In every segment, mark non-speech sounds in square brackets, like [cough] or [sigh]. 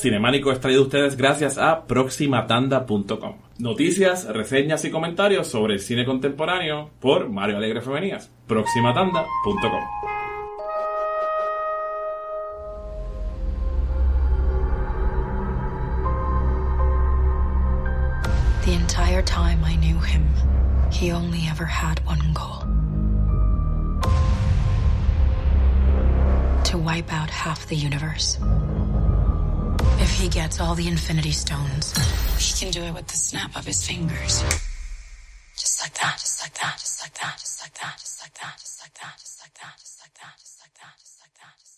Cinemánico es traído a ustedes gracias a proximatanda.com. Noticias, reseñas y comentarios sobre el cine contemporáneo por Mario Alegre Femenías. proximatanda.com. The entire time I knew him, he only ever had one goal to wipe out half the universe. If he gets all the Infinity Stones, he can do it with the snap of his fingers. Just like that, just like that, just like that, just like that, just like that, just like that, just like that, just like that, just like that, just like that, just like that,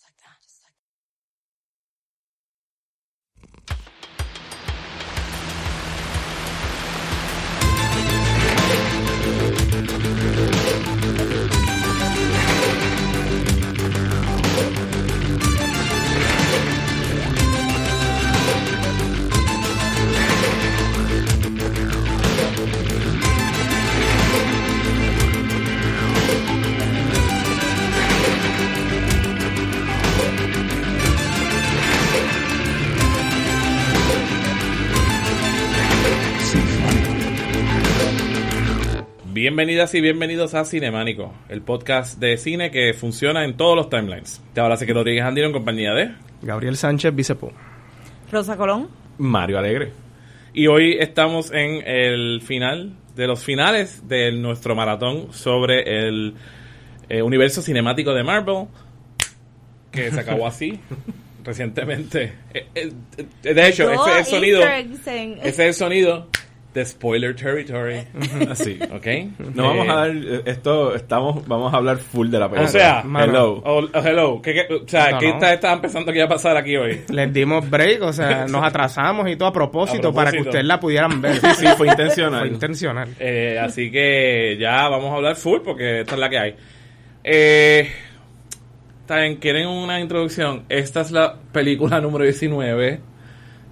Bienvenidas y bienvenidos a Cinemánico, el podcast de cine que funciona en todos los timelines. Te habla Ezequiel Rodríguez Andino en compañía de Gabriel Sánchez, Vicepo. Rosa Colón. Mario Alegre. Y hoy estamos en el final de los finales de nuestro maratón sobre el eh, universo cinemático de Marvel, que se acabó así [laughs] recientemente. Eh, eh, de hecho, ese es el sonido. Ese es el sonido de spoiler territory. Así, [laughs] ¿ok? No vamos a dar eh, esto, estamos, vamos a hablar full de la película. O sea, hello. Oh, oh, hello. ¿Qué, qué- o sea, No, ¿qué no. está, que iba a pasar aquí hoy? Les dimos break, o sea, [laughs] nos atrasamos y todo a propósito, A para que ustedes la pudieran ver. Sí, sí, fue intencional. Fue intencional. Eh, así que ya vamos a hablar full porque esta es la que hay. Eh, bien, ¿quieren una introducción? Esta es la película [laughs] número 19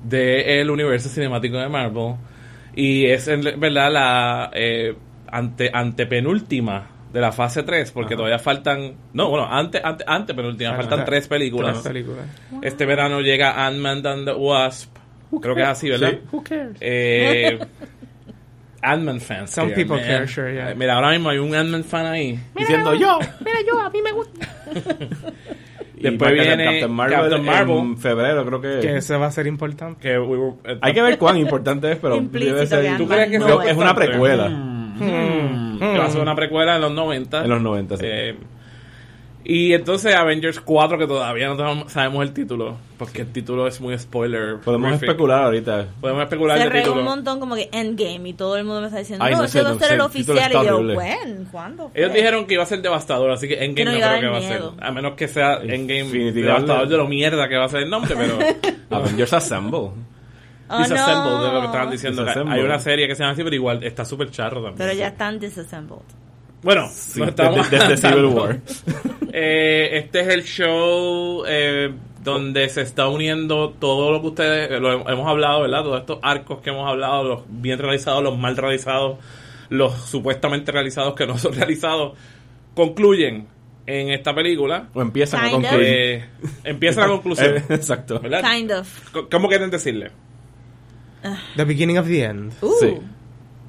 del universo cinemático de Marvel. Y es en verdad la eh, ante, antepenúltima de la fase 3, porque todavía faltan. No, bueno, ante, ante, antepenúltima, faltan tres películas. Tres películas. Este verano llega Ant-Man and the Wasp. Creo que es así, ¿verdad? Sí. Who cares? Eh, Ant-Man fans. Some people man. care, sure, yeah. Mira, ahora mismo hay un Ant-Man fan ahí. Diciendo yo. Mira, yo, a mí me gusta. [laughs] Después viene Captain Marvel, Captain Marvel. en febrero, creo que. Que ese va a ser importante. Que we were- eh, [laughs] Hay que ver cuán importante es, pero Implícito debe ser. que ¿Tú crees que No, creo que es es una precuela Mm, que va a ser una precuela en los 90. en los 90, sí. Eh, y entonces Avengers 4, que todavía no tenemos- sabemos el título, porque el título es muy spoiler. Podemos horrific. especular ahorita. Podemos especular Se título. un montón como que Endgame y todo el mundo me está diciendo, Ay, no, no ese va a no ser el oficial. Y yo. ¿Cuándo? fue?" Ellos dijeron que iba a ser devastador, así que Endgame no no, creo que va a ser. A menos que sea [laughs] Endgame Infinity devastador de lo mierda que va a ser el nombre, pero... [laughs] Avengers Assemble. Oh, Disassembled no. de lo que estaban diciendo. Hay una serie que se llama así, pero igual está súper charro también. Pero ya están disassembled. Bueno, Sí, no estamos desde, desde Civil. War. [laughs] Eh, este es el show eh, donde se está uniendo todo lo que ustedes eh, lo hemos hablado, ¿verdad? Todos estos arcos que hemos hablado, los bien realizados, los mal realizados, los supuestamente realizados que no son [laughs] realizados, concluyen en esta película. O empiezan a Kind concluir. Eh, empieza la [laughs] conclusión, Eh, Exacto. ¿verdad? Kind of. ¿Cómo quieren decirle? The beginning of the end. Uh, Sí.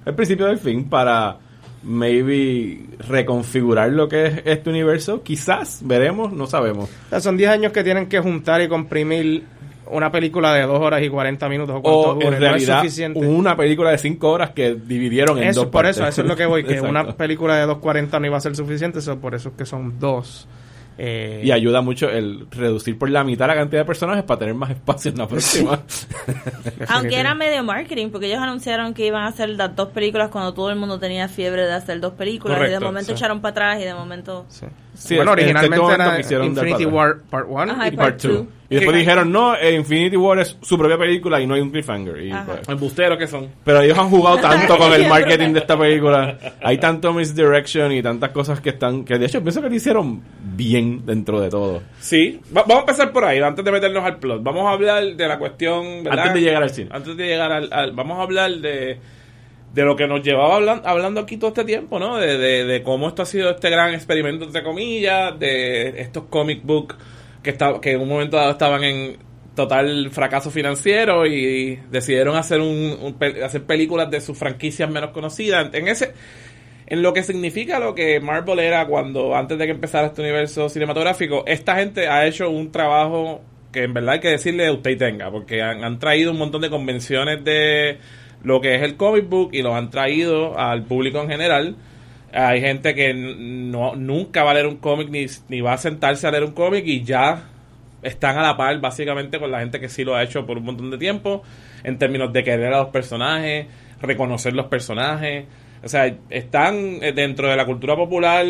El principio del fin para maybe reconfigurar lo que es este universo. Quizás, veremos, no sabemos. O sea, son 10 años que tienen que juntar y comprimir una película de 2 horas y 40 minutos o cuánto O dure. en No es realidad suficiente. una película de 5 horas que dividieron en Eso, dos por partes. eso, eso es lo que voy, [laughs] que una película de 2.40 no iba a ser suficiente, eso por eso es que son dos. Eh, Y ayuda mucho el reducir por la mitad la cantidad de personajes para tener más espacio en la próxima. [laughs] Aunque era medio marketing, porque ellos anunciaron que iban a hacer las dos películas cuando todo el mundo tenía fiebre de hacer dos películas. y de momento sí. echaron para atrás y de momento... Sí. Sí, bueno, en este originalmente era Infinity War Part 1 Ajá, y Part Part 2. two. Y después dijeron, no, eh, Infinity War es su propia película y no hay un cliffhanger. Y, pues, Embusteros que son. pero ellos han jugado tanto con el [laughs] marketing de esta película. Hay tanto misdirection y tantas cosas que están... Que de hecho pienso que lo hicieron bien dentro de todo. Sí, Va- vamos a empezar por ahí, antes de meternos al plot. Vamos a hablar de la cuestión, ¿verdad? Antes de llegar al cine. Antes de llegar al, al- vamos a hablar de, de lo que nos llevaba hablan- hablando aquí todo este tiempo, ¿no? De, de, de cómo esto ha sido este gran experimento, entre comillas, de estos comic book que, está, que en un momento dado estaban en total fracaso financiero y decidieron hacer un, un hacer películas de sus franquicias menos conocidas. En ese en lo que significa lo que Marvel era cuando antes de que empezara este universo cinematográfico, esta gente ha hecho un trabajo que en verdad hay que decirle usted y tenga, porque han, han traído un montón de convenciones de lo que es el comic book y los han traído al público en general. Hay gente que no, nunca va a leer un cómic ni, ni va a sentarse a leer un cómic y ya están a la par básicamente con la gente que sí lo ha hecho por un montón de tiempo en términos de querer a los personajes, reconocer los personajes. O sea, están eh, dentro de la cultura popular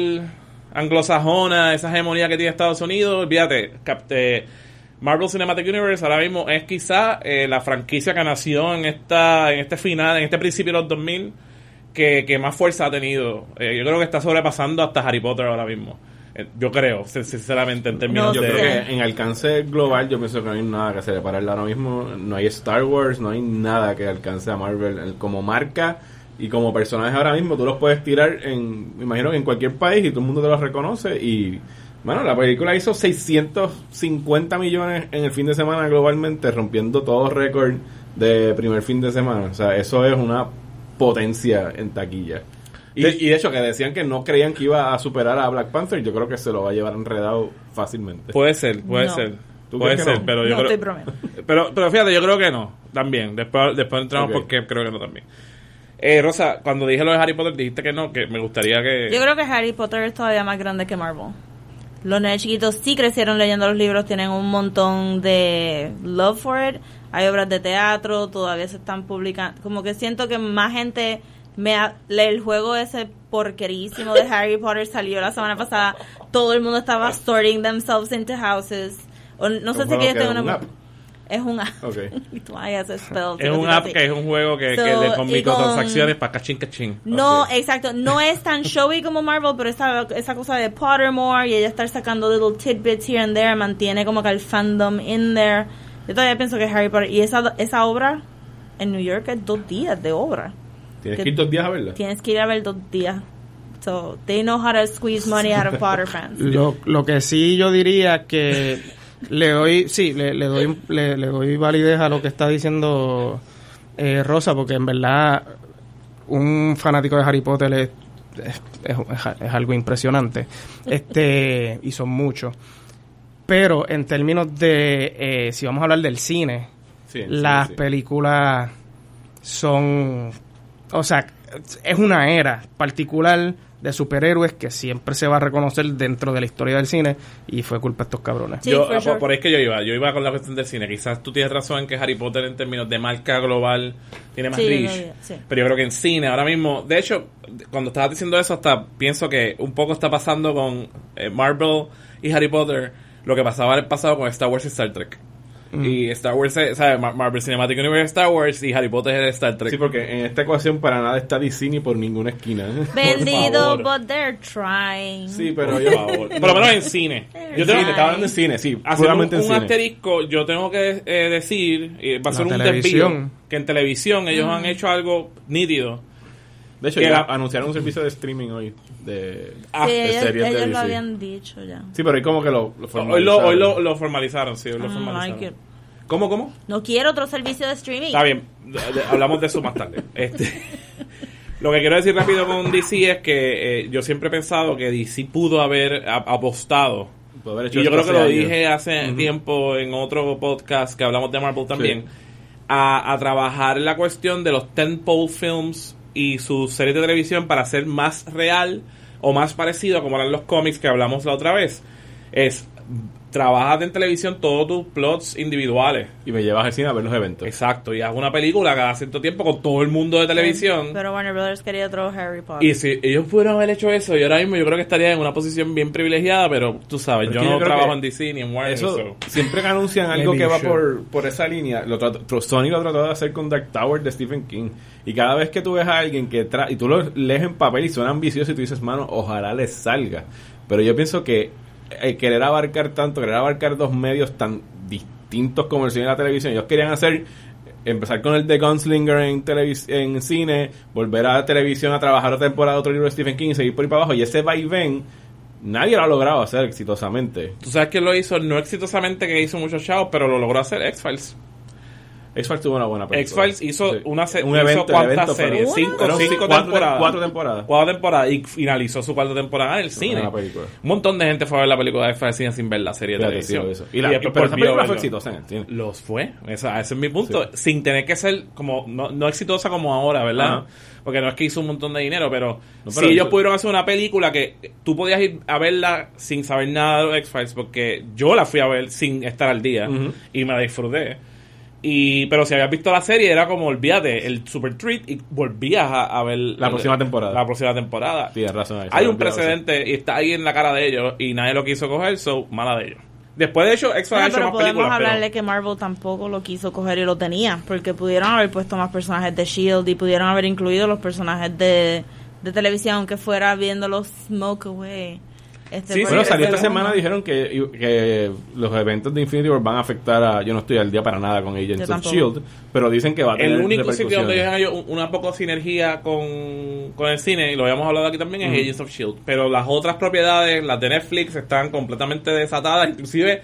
anglosajona, esa hegemonía que tiene Estados Unidos. Olvídate, cap- eh, Marvel Cinematic Universe ahora mismo es quizá eh, la franquicia que nació en esta en este final, en este principio de los 2000 que, que más fuerza ha tenido. Eh, yo creo que está sobrepasando hasta Harry Potter ahora mismo. Eh, yo creo, sin- sinceramente, en términos No Yo de... creo sé. que en alcance global yo pienso que no hay nada que se le pare ahora mismo. No hay Star Wars, no hay nada que alcance a Marvel El- como marca y como personaje ahora mismo. Tú los puedes tirar en, me imagino que en cualquier país y todo el mundo te los reconoce y... Bueno, la película hizo 650 millones en el fin de semana globalmente, rompiendo todo récord de primer fin de semana. O sea, eso es una potencia en taquilla. Y, y de hecho, que decían que no creían que iba a superar a Black Panther, yo creo que se lo va a llevar enredado fácilmente. Puede ser, puede No. ser. ¿Tú Puede crees que ser, no? pero yo no creo... estoy. [laughs] Pero, pero fíjate, yo creo que no. También. Después, después entramos porque creo que no también. Eh, Rosa, cuando dije lo de Harry Potter dijiste que no, que me gustaría que... Yo creo que Harry Potter es todavía más grande que Marvel. Los nenes chiquitos sí crecieron leyendo los libros, tienen un montón de love for it. Hay obras de teatro, todavía se están publicando. Como que siento que más gente me ha- lee el juego ese porquerísimo de Harry Potter salió la semana pasada. Todo el mundo estaba sorting themselves into houses. O no sé ¿Un si juego que yo que tengo es un una? Es un app. [laughs] Ok. [laughs] Y tú, ay, haces spells y es un app así. que es un juego que, So, que de, con microtransacciones para cachín cachín. No, exacto. No es tan showy como Marvel, pero esa, esa cosa de Pottermore y ella estar sacando little tidbits here and there mantiene como que el fandom in there. Yo todavía pienso que Harry Potter. Y esa, esa obra en New York es dos días de obra. Tienes que- que ir dos días a verla. Tienes que ir a ver dos días. So, they know how to squeeze money out of Potter fans. Lo, lo que sí yo diría que le doy, sí, le, le doy, le, le doy validez a lo que está diciendo eh, Rosa, porque en verdad un fanático de Harry Potter es, es, es- es algo impresionante. Este, [laughs] y son muchos. Pero en términos de, eh, si vamos a hablar del cine, Sí, sí, las sí. películas son, o sea, es una era particular de superhéroes que siempre se va a reconocer dentro de la historia del cine y fue culpa de estos cabrones. Sí, yo, ah, sure. por, ahí es que yo iba. Yo iba con la cuestión del cine. Quizás tú tienes razón en que Harry Potter en términos de marca global tiene más Sí, reach. no, sí. Pero yo creo que en cine ahora mismo... De hecho, cuando estabas diciendo eso, hasta pienso que un poco está pasando con eh, Marvel y Harry Potter lo que pasaba en el pasado con Star Wars y Star Trek. Mm. Y Star Wars, eh, ¿sabes? Mar- Marvel Cinematic Universe Star Wars y Harry Potter es Star Trek. Sí, porque en esta ecuación para nada está ni por ninguna esquina. [laughs] Vendido, favor. but they're trying. Sí, pero Por yo... favor. [laughs] Por lo menos en cine. [laughs] Yo tengo- te estaba hablando en cine, sí, Haciendo un, en un cine. asterisco, yo tengo que eh, decir, eh, va a ser un desvío, que en televisión ellos han hecho algo nítido. De hecho, ya la- anunciaron un servicio de streaming hoy de, Ah, sí, de ellos, series de ellos DC. lo habían dicho ya. Sí, pero hay como que lo, lo Hoy, lo, formalizaron. hoy lo, lo formalizaron, sí, hoy lo don't formalizaron. like. ¿Cómo, cómo? No quiero otro servicio de streaming. Está bien, hablamos de eso más tarde. Este, [laughs] lo que quiero decir rápido con DC es que eh, yo siempre he pensado que DC pudo haber apostado Puede haber hecho y yo creo que lo años. dije hace tiempo en otro podcast que hablamos de Marvel también, a, a trabajar la cuestión de los tentpole films y sus series de televisión para hacer más real o más parecido a como eran los cómics que hablamos la otra vez. Es, trabajas en televisión todos tus plots individuales. Y me llevas al cine a ver los eventos. Exacto, y haz una película cada cierto tiempo con todo el mundo de televisión. Pero Warner Brothers quería otro Harry Potter. Y si ellos pudieran haber hecho eso, yo ahora mismo yo creo que estaría en una posición bien privilegiada, pero tú sabes, Pero yo no trabajo en DC ni en Warner. Eso, so. siempre que anuncian algo que va por, por esa línea, lo trató- Sony lo trató de hacer con Dark Tower de Stephen King. Y cada vez que tú ves a alguien que tra y tú lo lees en papel y suena ambicioso y tú dices, mano, ojalá les salga. Pero yo pienso que el querer abarcar tanto, querer abarcar dos medios tan distintos como el cine y la televisión, ellos querían hacer empezar con el de Gunslinger en en cine, volver a la televisión a trabajar otra temporada otro libro de Stephen King seguir por ahí para abajo y ese vaivén nadie lo ha logrado hacer exitosamente. Tú sabes que lo hizo, no exitosamente, que hizo muchos chavos, pero lo logró hacer X-Files. X-Files tuvo una buena película. X-Files hizo Sí. una se- un hizo evento, el ¿cuántas series? Cinco, cinco cuatro- temporadas. Cuatro temporadas. Cuatro temporadas y finalizó su cuarta temporada en el cine. Un montón de gente fue a ver la película de X-Files cine sin ver la serie de Fíjate, televisión. eso. Y, la, pero esa película fue exitosa en el cine. Los fue, esa, ese es mi punto. Sí. Sin tener que ser como, no, no exitosa como ahora, ¿verdad? Ajá. Porque no es que hizo un montón de dinero, pero, No, si ellos pudieron hacer una película que tú podías ir a verla sin saber nada de los X-Files, porque yo la fui a ver sin estar al día y me la disfruté. Y, pero si habías visto la serie, era como, olvídate, el super treat y volvías a, a ver La próxima temporada. La próxima temporada. Tienes razón. Hay un precedente y está ahí en la cara de ellos y nadie lo quiso coger, so mala de ellos. Después de hecho, X-Files Bueno, ha hecho pero más podemos películas, pero- hablarle que Marvel tampoco lo quiso coger y lo tenía, porque pudieron haber puesto más personajes de Shield y pudieron haber incluido los personajes de, de televisión, aunque fuera viendo los Smoke Away. Este, Sí, Bueno, salió esta semana, dijeron que, que los eventos de Infinity War van a afectar a... Yo no estoy al día para nada con Agents of. S.H.I.E.L.D., pero dicen que va a tener El único sitio donde un- una poco sinergia con, con el cine, y lo habíamos hablado aquí también, es. Agents of S.H.I.E.L.D. Pero las otras propiedades, las de Netflix, están completamente desatadas. Inclusive,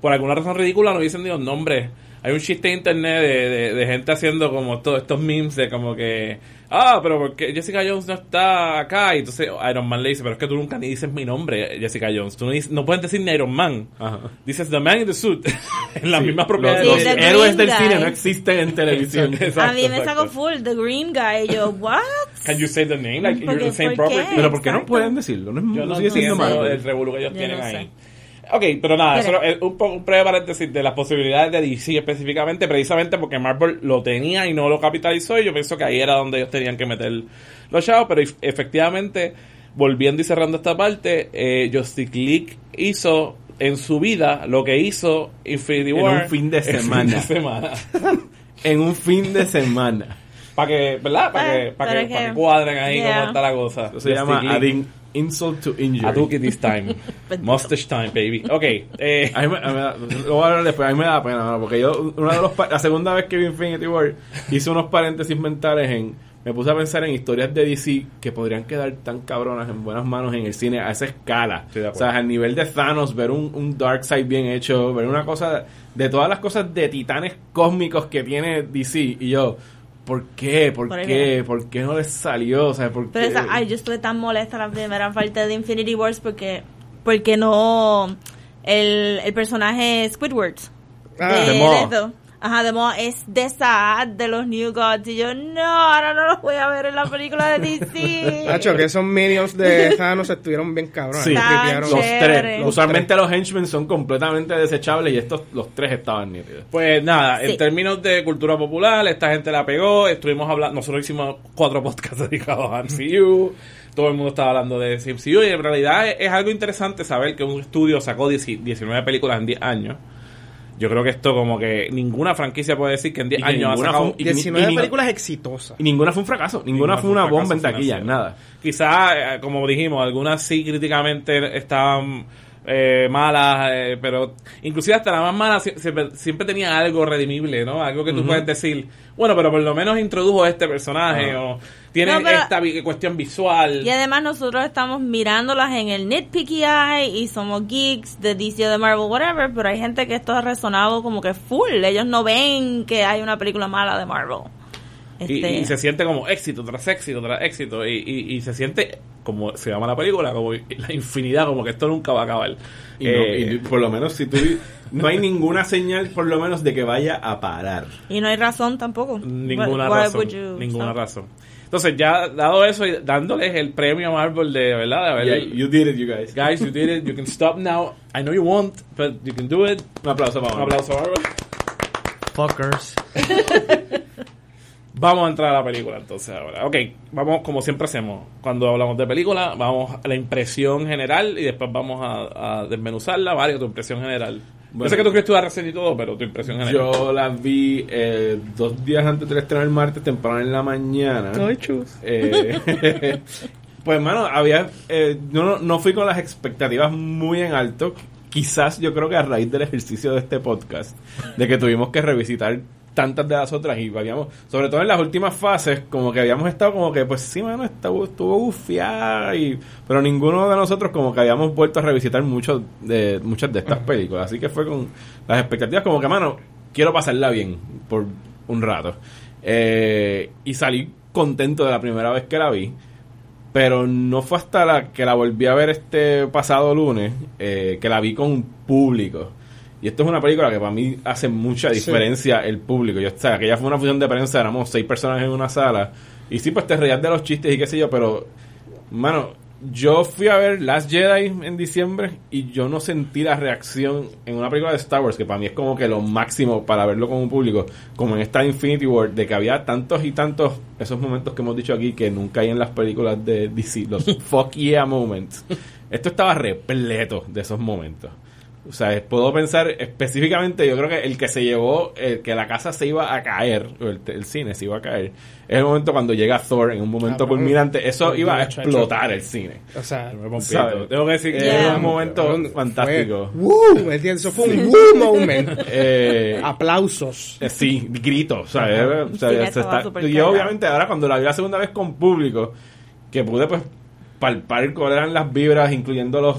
por alguna razón ridícula, no dicen ni los nombres. Hay un chiste en internet de, de, de gente haciendo como todos estos memes de como que... Ah, pero porque Jessica Jones no está acá. Y entonces Iron Man le dice, pero es que tú nunca ni dices mi nombre, Jessica Jones. Tú no, dices- no puedes decir ni Iron Man. Ajá. Dices The Man in the Suit. [laughs] en las Sí, mismas los, propiedades. los Sí, The héroes Green del Guy. cine no existen en televisión. Exacto, a mí me exacto. sacó full, The Green Guy, y yo, ¿what? Can you say the name? Like you're the same property. pero ¿por qué no pueden decirlo? No, es- Yo no no sigue siendo malo. el revolú que ellos Yo tienen no ahí. sé. Ok, pero nada, eso Mira. es un poco un breve paréntesis de las posibilidades de DC específicamente, precisamente porque Marvel lo tenía y no lo capitalizó, y yo pienso que ahí era donde ellos tenían que meter los chavos, pero ef- efectivamente, volviendo y cerrando esta parte, eh, Justice League hizo en su vida lo que hizo Infinity En War un fin de en semana. de semana. [laughs] En un fin de semana. para que, ¿verdad? Para Eh, que, para pero que, cuadren ahí yeah. cómo está la cosa. Eso se Justice llama League. Insult to injury. Hadouken this time. [laughs] Mustache time, baby. Ok. Eh, A mí me, a mí me da, lo voy a hablar después, a mí me da pena, mano, porque yo, una de los, la segunda vez que vi Infinity War, hice unos paréntesis mentales en, me puse a pensar en historias de DC que podrían quedar tan cabronas en buenas manos en el cine a esa escala. De o sea, al nivel de Thanos, ver un, un Darkseid bien hecho, ver una cosa, de todas las cosas de titanes cósmicos que tiene DC, y yo, ¿por qué? ¿Por, Por qué? ¿Por qué no les salió? O sea, ¿por Pero qué? esa, ay, yo estuve tan molesta la primera parte de Infinity Wars porque, porque no, el, el personaje Squidward. Ah, de Maw. Ajá, de Maw es de Saad de los New Gods. Y yo, no, ahora no los voy a ver en la película de DC. [laughs] Nacho, que esos minions de Thanos estuvieron bien cabrones. Sí. Los tres. Los Usualmente los henchmen son completamente desechables y estos, los tres estaban nítidos. Pues nada, en términos de cultura popular, esta gente la pegó. Estuvimos hablando, nosotros hicimos cuatro [laughs] podcasts dedicados a MCU. Todo el mundo estaba hablando de MCU y en realidad es, es algo interesante saber que un estudio sacó 10 19 películas en 10 años. Yo creo que esto como que ninguna franquicia puede decir que en 10 Y que años ha sacado... fue- y- 19 y- películas exitosas. Y ninguna fue un fracaso. Ninguna, fue una bomba en taquilla. financiero. Nada. Quizá, eh, como dijimos, algunas sí críticamente estaban eh, malas, eh, pero inclusive hasta la más mala sie- siempre, siempre tenía algo redimible, ¿no? Algo que tú puedes decir, bueno, pero por lo menos introdujo este personaje Ajá. o tiene No, esta vi- cuestión visual. Y además nosotros estamos mirándolas en el nitpicky eye y somos geeks de DC o de Marvel, whatever, pero hay gente que esto ha resonado como que full. Ellos no ven que hay una película mala de Marvel. Y, Este, y se siente como éxito tras éxito tras éxito y, y- y se siente como se llama la película como la infinidad como que esto nunca va a acabar Y, no- Eh, y por lo menos si tú... No hay ninguna señal, por lo menos, de que vaya a parar. y no hay razón tampoco. Ninguna Why- razón. you Ninguna razón. Entonces, ya dado eso y dándoles el premio a Marvel de verdad, de haber- Yeah, you did it, you guys. guys, you did it, you can stop now. I know you won't, but you can do it. Un aplauso para Un aplauso a Marvel. Fuckers. [laughs] Vamos a entrar a la película entonces ahora. Ok, vamos como siempre hacemos. Cuando hablamos de película, vamos a la impresión general y después vamos a, a desmenuzarla. Mario, tu impresión general. Yo Bueno. sé que tú quieres tu reseña y todo, pero tu impresión general. Yo la vi eh, dos días antes del estreno el martes, temprano en la mañana. Ay, chus. Eh, [laughs] pues, mano, había. eh, yo no, no fui con las expectativas muy en alto. Quizás yo creo que a raíz del ejercicio de este podcast, de que tuvimos que revisitar tantas de las otras y habíamos, sobre todo en las últimas fases, como que habíamos estado como que, pues sí, mano, estuvo, estuvo bufiada y, pero ninguno de nosotros como que habíamos vuelto a revisitar mucho de, muchas de estas películas, así que fue con las expectativas como que, mano, quiero pasarla bien por un rato. Eh, y salí contento de la primera vez que la vi. Pero no fue hasta la que la volví a ver este pasado lunes eh, que la vi con público. Y esto es una película que para mí hace mucha diferencia el público. Yo, o sea, que ya fue una función de prensa, éramos seis personas en una sala. Y sí, pues te reías de los chistes y qué sé yo, pero, mano, yo fui a ver Last Jedi en diciembre y yo no sentí la reacción en una película de Star Wars, que para mí es como que lo máximo para verlo con un público, como en esta Infinity War, de que había tantos y tantos esos momentos que hemos dicho aquí que nunca hay en las películas de DC, los [laughs] fuck yeah moments. Esto estaba repleto de esos momentos. O sea, puedo pensar específicamente, yo creo que el que se llevó, el que la casa se iba a caer, o el, el cine se iba a caer, es el momento cuando llega Thor en un momento Ah, culminante. Eso Pues, iba a explotar el cine. O sea, ¿Sabes? Tengo que decir que Yeah. era un momento Fue- fantástico. ¡Woo! ¿Me entiendes? Eso fue un woo moment. [laughs] Eh, Aplausos. eh, sí, gritos. ¿sabes? O sea, Sí, se estaba está- súper y cargado. obviamente ahora cuando la vi la segunda vez con público, que pude pues palpar cuáles eran las vibras, incluyendo los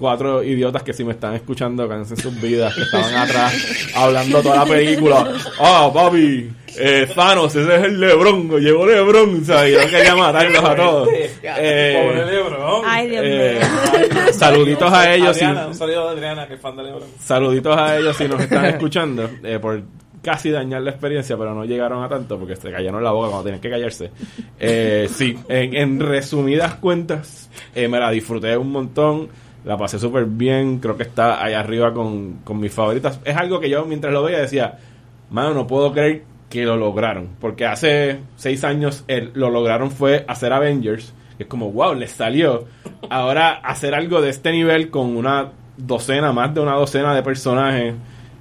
cuatro idiotas que si me están escuchando cansen sus vidas, que estaban atrás hablando toda la película. Ah, papi, eh, Thanos, ese es el Lebron, llegó Lebron, ¿sabes? Yo quería matarlos a todos. Eh, Pobre Lebron. Ay, Dios eh, saluditos a ellos. un saludo a Adriana, que es fan de Lebron. Saluditos a ellos si nos están escuchando eh, por casi dañar la experiencia, pero no llegaron a tanto porque se callaron la boca cuando tenían que callarse. Eh, sí, en, en resumidas cuentas, eh, me la disfruté un montón, la pasé súper bien, creo que está allá arriba con, con mis favoritas. Es algo que yo mientras lo veía decía, mano, no puedo creer que lo lograron, porque hace seis años el- lo lograron fue hacer Avengers, que es como, wow, les salió. Ahora hacer algo de este nivel con una docena, más de una docena de personajes,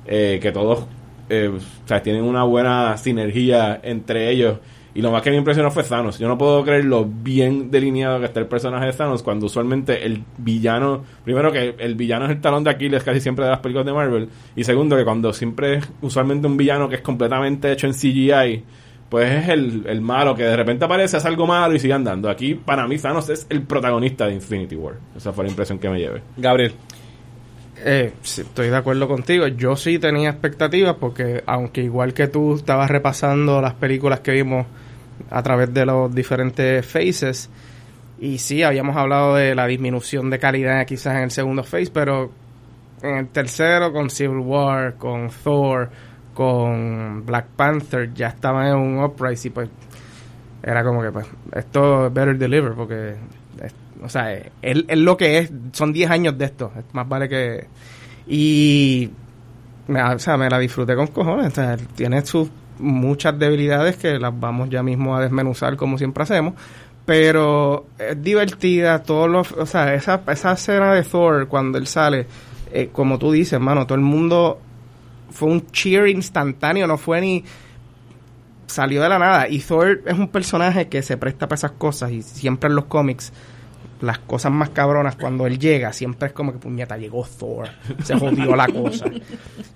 eh, que todos eh, o sea, tienen una buena sinergia entre ellos. Y lo más que me impresionó fue Thanos. Yo no puedo creer lo bien delineado que está el personaje de Thanos cuando usualmente el villano, primero que el villano es el talón de Aquiles casi siempre de las películas de Marvel, y segundo que cuando siempre es usualmente un villano que es completamente hecho en CGI, pues es el, el malo que de repente aparece, hace algo malo y sigue andando. Aquí para mí Thanos es el protagonista de Infinity War. Esa fue la impresión que me llevé. Gabriel. Eh, estoy de acuerdo contigo. Yo sí tenía expectativas porque, aunque igual que tú estabas repasando las películas que vimos a través de los diferentes phases, y sí, habíamos hablado de la disminución de calidad quizás en el segundo phase, pero en el tercero, con Civil War, con Thor, con Black Panther, ya estaban en un uprise y pues era como que pues esto es better deliver porque o sea es, es lo que es son 10 años de esto es más vale que y o sea, me la disfruté con cojones o sea, tiene sus muchas debilidades que las vamos ya mismo a desmenuzar como siempre hacemos pero es divertida todos los o sea esa esa escena de Thor cuando él sale eh, como tú dices hermano todo el mundo fue un cheer instantáneo no fue ni salió de la nada. Y Thor es un personaje que se presta para esas cosas. Y siempre en los cómics, las cosas más cabronas, cuando él llega, siempre es como que, puñeta, llegó Thor. Se jodió la cosa.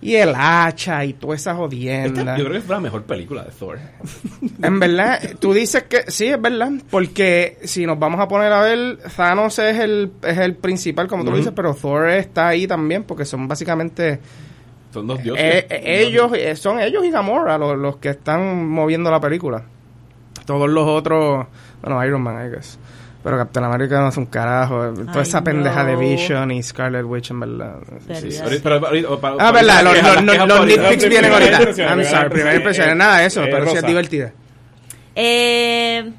Y el hacha y toda esa jodienda. Yo creo que fue la mejor película de Thor. [laughs] En verdad, tú dices que sí, es verdad. Porque si nos vamos a poner a ver, Thanos es el, es el principal, como tú dices, pero Thor está ahí también porque son básicamente Son dos dioses. eh, eh, ellos eh, son ellos y Gamora los, los que están moviendo la película. Todos los otros, bueno, Iron Man, I guess. Pero Captain America no es un carajo. Toda Ay, esa pendeja de. Vision y Scarlet Witch, en verdad. Sí, sí. Pero Ah, verdad, los, quejas- los, los, nitpicks vienen ahorita. I'm primera sorry, primera impresión. impresión. Nada de eso, Eh, pero sí es divertida. Eh,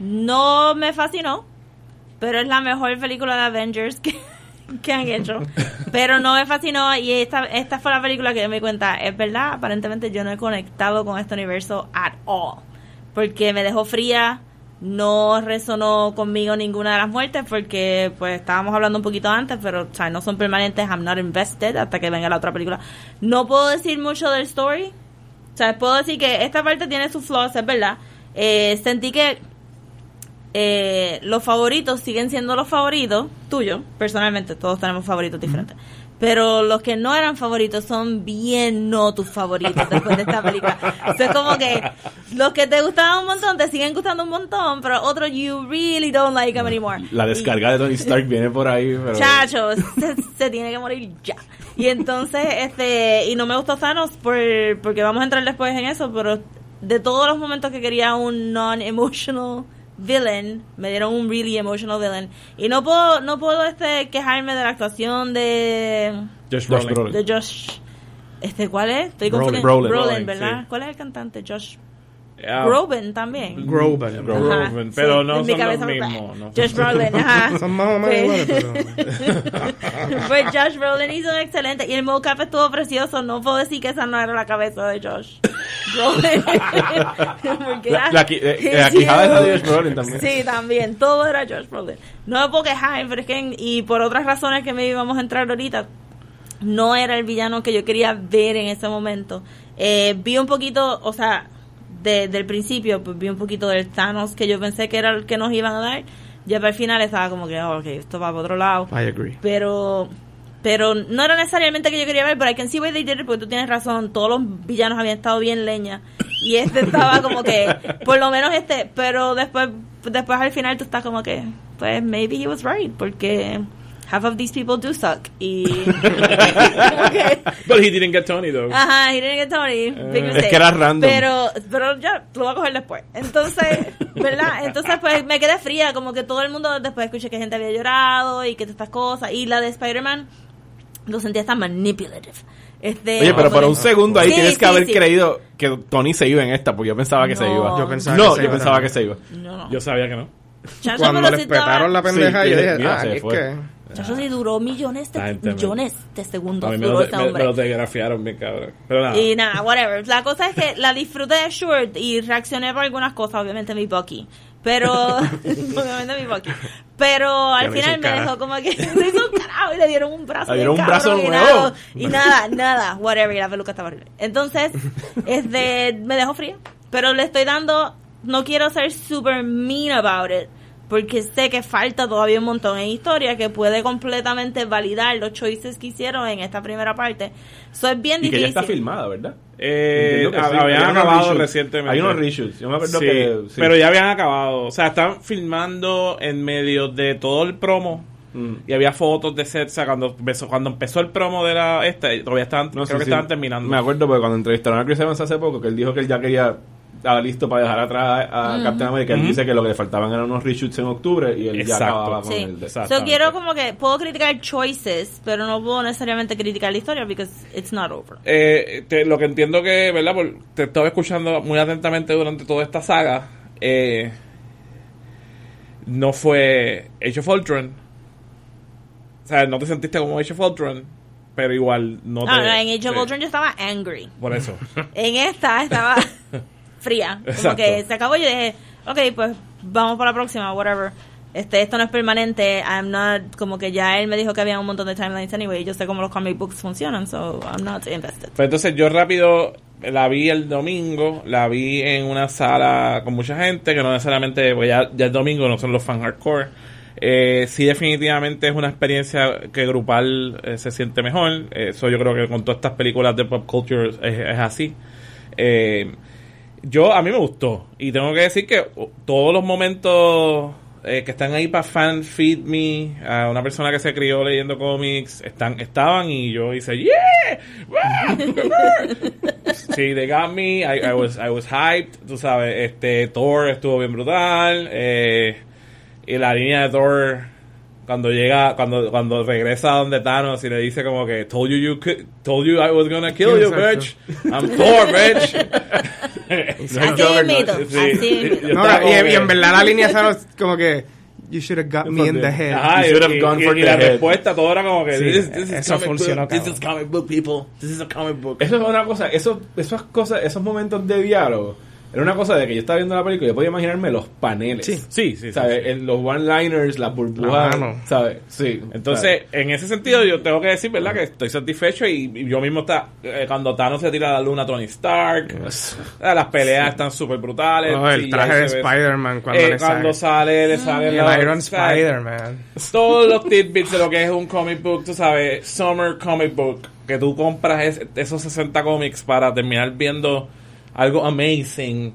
no me fascinó, pero es la mejor película de Avengers que, [laughs] que han hecho. Pero no me fascinó y esta, esta fue la película que yo me di cuenta. Es verdad, aparentemente yo no he conectado con este universo at all. Porque me dejó fría, no resonó conmigo ninguna de las muertes porque pues estábamos hablando un poquito antes, pero o sea, no son permanentes, I'm not invested hasta que venga la otra película. No puedo decir mucho del story, o sea, puedo decir que esta parte tiene sus flaws, es verdad. Eh, sentí que eh, los favoritos siguen siendo los favoritos tuyos, personalmente, todos tenemos favoritos diferentes. Pero los que no eran favoritos son bien no tus favoritos después de esta película. O sea, es como que los que te gustaban un montón te siguen gustando un montón, pero otros you really don't like them anymore. La descarga de Tony Stark viene por ahí, pero... Chachos, se, se tiene que morir ya. Y entonces, este, y no me gustó Thanos por, porque vamos a entrar después en eso, pero de todos los momentos que quería un non-emotional villain, me dieron un really emotional villain. Y no puedo, no puedo este quejarme de la actuación de, Josh Brolin. De Josh. Este, ¿cuál es? Estoy Brolin. confundiendo. Brolin, Brolin, ¿verdad? sí. ¿Cuál es el cantante? Josh Ah, Groban también. Groban. Groban. Pero no en mi son los mismos, no. Josh Brolin, [laughs] ajá. Son más o menos Pues- iguales, pero... [laughs] Pues Josh Brolin hizo un excelente. Y el mocap estuvo precioso. No puedo decir que esa no era la cabeza de Josh Brolin. [laughs] Porque La, era- la, qui- eh, la quijada es la de Josh Brolin también. Sí, también. Todo era Josh Brolin. No me puedo quejar, pero es que, en- y por otras razones que me íbamos a entrar ahorita, no era el villano que yo quería ver en ese momento. Eh, vi un poquito, o sea, de- del principio, pues vi un poquito del Thanos que yo pensé que era el que nos iban a dar. Ya para el final estaba como que, oh, ok, esto va para otro lado I agree. pero pero no era necesariamente que yo quería ver, pero I can see why they did it, porque tú tienes razón, todos los villanos habían estado bien leña y este estaba como que [laughs] por lo menos este, pero después después al final tú estás como que pues maybe he was right, porque half of these people do suck y que, [laughs] [laughs] But he didn't get Tony, though. Ajá, he didn't get Tony. big es mistake. que era random. Pero, pero ya, lo voy a coger después. Entonces, ¿verdad? Entonces, pues me quedé fría, como que todo el mundo después escuché que gente había llorado y que estas cosas. Y la de Spider-Man lo sentía tan manipulative. Este, Oye, pero que- un segundo ahí Sí, tienes que sí, haber sí. creído que Tony se iba en esta, porque yo pensaba que se No. iba. Yo pensaba no, que se yo iba pensaba también. que se iba. No, no. Yo sabía que no. Chacho, Cuando le petaron la pendeja, Sí, yo dije, mira, ah, se es fue. que... Chacho, sí duró millones de, me- millones de A segundos mí me duró lo, ese me, me hombre. lo telegrafiaron bien, cabrón. Pero nada. Y nada, whatever. La cosa es que la disfruté de Short y reaccioné por algunas cosas, obviamente mi Bucky. Pero, [laughs] obviamente mi Bucky. Pero al final me dejó como que [laughs] le hizo un carajo y le dieron un brazo. Le dieron un brazo cabrón y nuevo. nada, Y nada, nada, whatever. Y la peluca estaba horrible. Entonces, [laughs] este, me dejó fría. Pero le estoy dando, no quiero ser super mean about it. Porque sé que falta todavía un montón en historia que puede completamente validar los choices que hicieron en esta primera parte. Eso es bien Y que difícil. ya está filmada, ¿verdad? Eh, sí, habían acabado reshoots. recientemente. Hay unos reshoots. Yo me acuerdo Sí, que. sí. Pero ya habían acabado. O sea, estaban filmando en medio de todo el promo. Mm. Y había fotos de set. O sea, cuando empezó, cuando empezó el promo de la esta, todavía estaban, No, creo sí, que sí. estaban terminando. Me acuerdo porque cuando entrevistaron a Chris Evans hace poco, que él dijo que él ya quería estaba listo para dejar atrás a Captain America. Él Ujú. dice que lo que le faltaban eran unos reshoots en octubre y él ya Exacto. acababa con Sí. el de- Exacto. So, quiero como que puedo criticar choices, pero no puedo necesariamente criticar la historia because it's not over. Eh, te- lo que entiendo que, ¿verdad? Por- te estaba escuchando muy atentamente durante toda esta saga. Eh, no fue Age of Ultron. O sea, no te sentiste como Age of Ultron, pero igual no te... No, no, en Age of Ultron yo estaba angry. Por eso. En esta estaba [laughs] fría. Como Exacto. que se acabó y yo dije, ok, pues vamos para la próxima, whatever. Este, esto no es permanente. I'm not, como que ya él me dijo que había un montón de timelines anyway. y Yo sé cómo los comic books funcionan, so I'm not invested. Pues entonces yo rápido la vi el domingo, la vi en una sala con mucha gente, que no necesariamente, pues ya, ya el domingo no son los fan hardcore. Eh, sí, definitivamente es una experiencia que grupal eh, se siente mejor. Eso yo creo que con todas estas películas de pop culture es, es así. Eh, yo, a mí me gustó. Y tengo que decir que uh, todos los momentos eh, que están ahí para fan feed me, a una persona que se crió leyendo cómics, están, estaban y yo hice, ¡Yeah! [laughs] sí, they got me. I, I was, I was hyped. Tú sabes, este, Thor estuvo bien brutal. Eh, y la línea de Thor, cuando llega, cuando, cuando regresa donde Thanos y le dice como que, told you you could, told you I was gonna kill you, Exacto. bitch. I'm Thor, bitch. Así y, en verdad la línea esa como que you should have got me in the head. Ajá, You should have gone y- for y the la head. respuesta todo era como que Sí, this, this is eso comic funcionó, book, this is comic book people, this is a comic book. Eso es una cosa, eso, esas cosas, esos momentos de diálogo Era una cosa de que yo estaba viendo la película y yo podía imaginarme los paneles. Sí. Sí, sí, sí. ¿Sabes? sí. En Los one-liners, las burbujas. La. ¿Sabes? Sí. Entonces, en ese sentido, yo tengo que decir, ¿verdad? Que estoy satisfecho y, y yo mismo está eh, cuando Thanos se tira a la luna a Tony Stark, eh, las peleas están súper brutales. Oh, el sí, traje de Spider-Man cuando Eh, le cuando sale. le sale El la- Iron ¿sabes? Spider-Man. Todos los tidbits de lo que es un comic book, tú sabes, Summer Comic Book, que tú compras es- esos 60 cómics para terminar viendo algo amazing.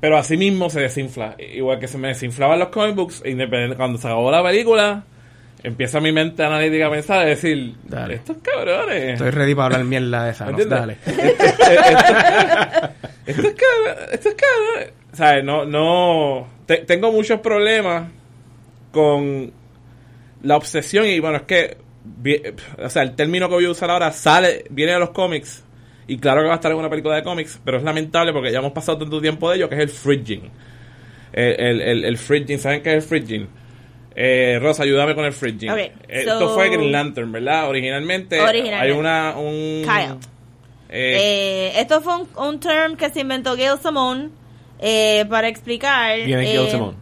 Pero así mismo se desinfla. Igual que se me desinflaban los comic books, independiente, cuando se acabó la película, empieza mi mente analítica a pensar y decir, Dale. estos cabrones. Estoy ready para hablar mierda de. ¿Entiendes? Dale. [laughs] Estos cabrones, estos cabrones. ¿Sabes? No, no. te- tengo muchos problemas con la obsesión y bueno, es que. O sea, el término que voy a usar ahora sale, viene de los cómics. Y claro que va a estar en una película de cómics, pero es lamentable porque ya hemos pasado tanto tiempo de ello que es el fridging. El, el, el, el fridging, ¿saben qué es el fridging? Eh, Rosa, ayúdame con el fridging. Ok, Esto so- fue Green Lantern, ¿verdad? Originalmente, Originalmente. hay una. Un, Kyle. eh, Eh, esto fue un, un term que se inventó Gail Simone eh, para explicar. ¿Quién es eh, Gail Simone?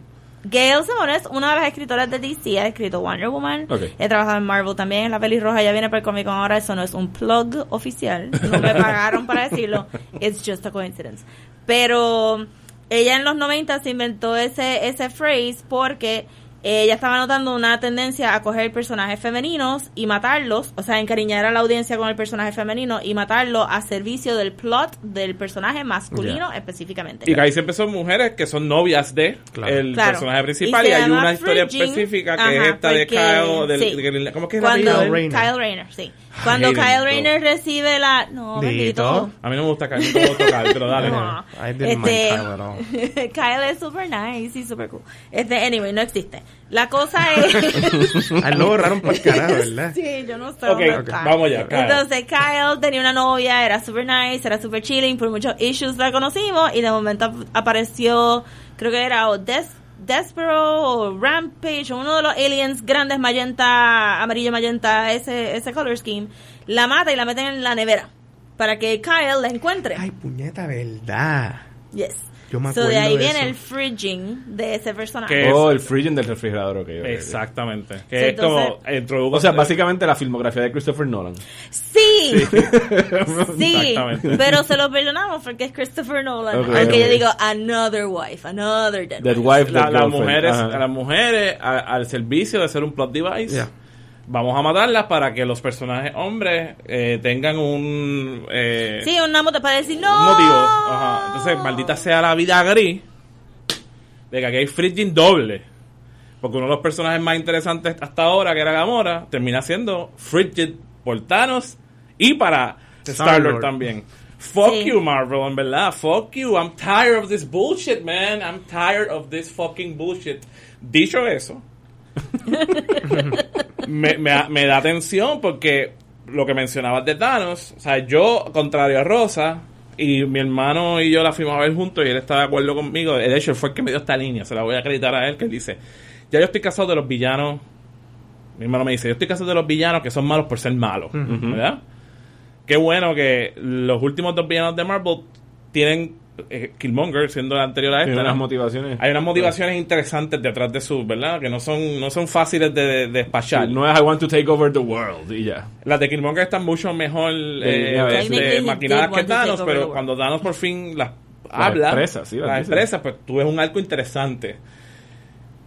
Gail Simone es una de las escritoras de DC, ha escrito Wonder Woman, Ok. he trabajado en Marvel también, en la peli roja. Ya viene para el Comic Con ahora, eso no es un plug oficial, no me [laughs] pagaron para decirlo, it's just a coincidence. Pero ella en los 90 se inventó ese, ese phrase porque ella estaba notando una tendencia a coger personajes femeninos y matarlos, o sea, encariñar a la audiencia con el personaje femenino y matarlo a servicio del plot del personaje masculino específicamente. Y que ahí siempre son mujeres que son novias de Claro. el Claro. personaje principal Y hay una historia específica que Ajá, es esta de Kyle del, sí. del- ¿cómo es que es Cuando de. Kyle Rayner, sí. Cuando Hayden, Kyle. Rayner recibe la... No, Dito. bendito. A mí no me gusta Kyle, no me gusta Kyle, pero dale. No. I didn't mind Este, [laughs] Kyle es super nice y super cool. Este, anyway, no existe. La cosa es... [laughs] Lo borraron para el carajo, ¿verdad? sí, yo no sé. Ok, dónde ok, está. vamos ya, Kyle. Entonces, Kyle tenía una novia, era super nice, era super chilling, por muchos issues la conocimos y de momento ap- apareció, creo que era o Des Despero o Rampage o uno de los aliens grandes magenta, amarillo magenta, ese, ese color scheme, la mata y la meten en la nevera para que Kyle la encuentre. Ay, puñeta, verdad. Yes. Yo me so de acuerdo ahí de viene eso. el fridging de ese personaje. Oh, el freezing del refrigerador, ok. ok, ok. Exactamente. Que Sí, es como entonces- introdujo O sea, básicamente la filmografía de Christopher Nolan. [laughs] Sí, sí, Exactamente. pero se lo perdonamos porque es Christopher Nolan. Ok, Aunque yo digo another wife, another dead, Dead wife. Wife, la- Dead las Girlfriend. mujeres, las mujeres a- al servicio de ser un plot device. Yeah. Vamos a matarlas para que los personajes hombres eh, tengan un eh, Sí, un motivo para decir no. un motivo. Ajá. Entonces, maldita sea la vida gris de que aquí hay fridging doble. Porque uno de los personajes más interesantes hasta ahora, que era Gamora, termina siendo frigid por Thanos y para Star-Lord Star-Lord. también. Fuck Sí. you, Marvel, en verdad. Fuck you. I'm tired of this bullshit, man. I'm tired of this fucking bullshit. Dicho eso, [laughs] me, me, me da atención porque lo que mencionabas de Thanos, o sea, yo, contrario a Rosa, y mi hermano y yo la fuimos a ver juntos y él está de acuerdo conmigo. De hecho, él fue el que me dio esta línea, se la voy a acreditar a él, que él dice, ya yo estoy casado de los villanos. Mi hermano me dice, yo estoy casado de los villanos que son malos por ser malos, ¿verdad? Qué bueno que los últimos dos villanos de Marvel tienen eh, Killmonger siendo la anterior a esta. Hay unas motivaciones interesantes detrás de su, ¿verdad? Que no son, no son fáciles de, de despachar. No es I want to take over the world y ya. Las de Killmonger están mucho mejor eh, maquinadas que Thanos, pero cuando Thanos por fin las habla, expresa, sí, las las expresa, pues tú ves un arco interesante.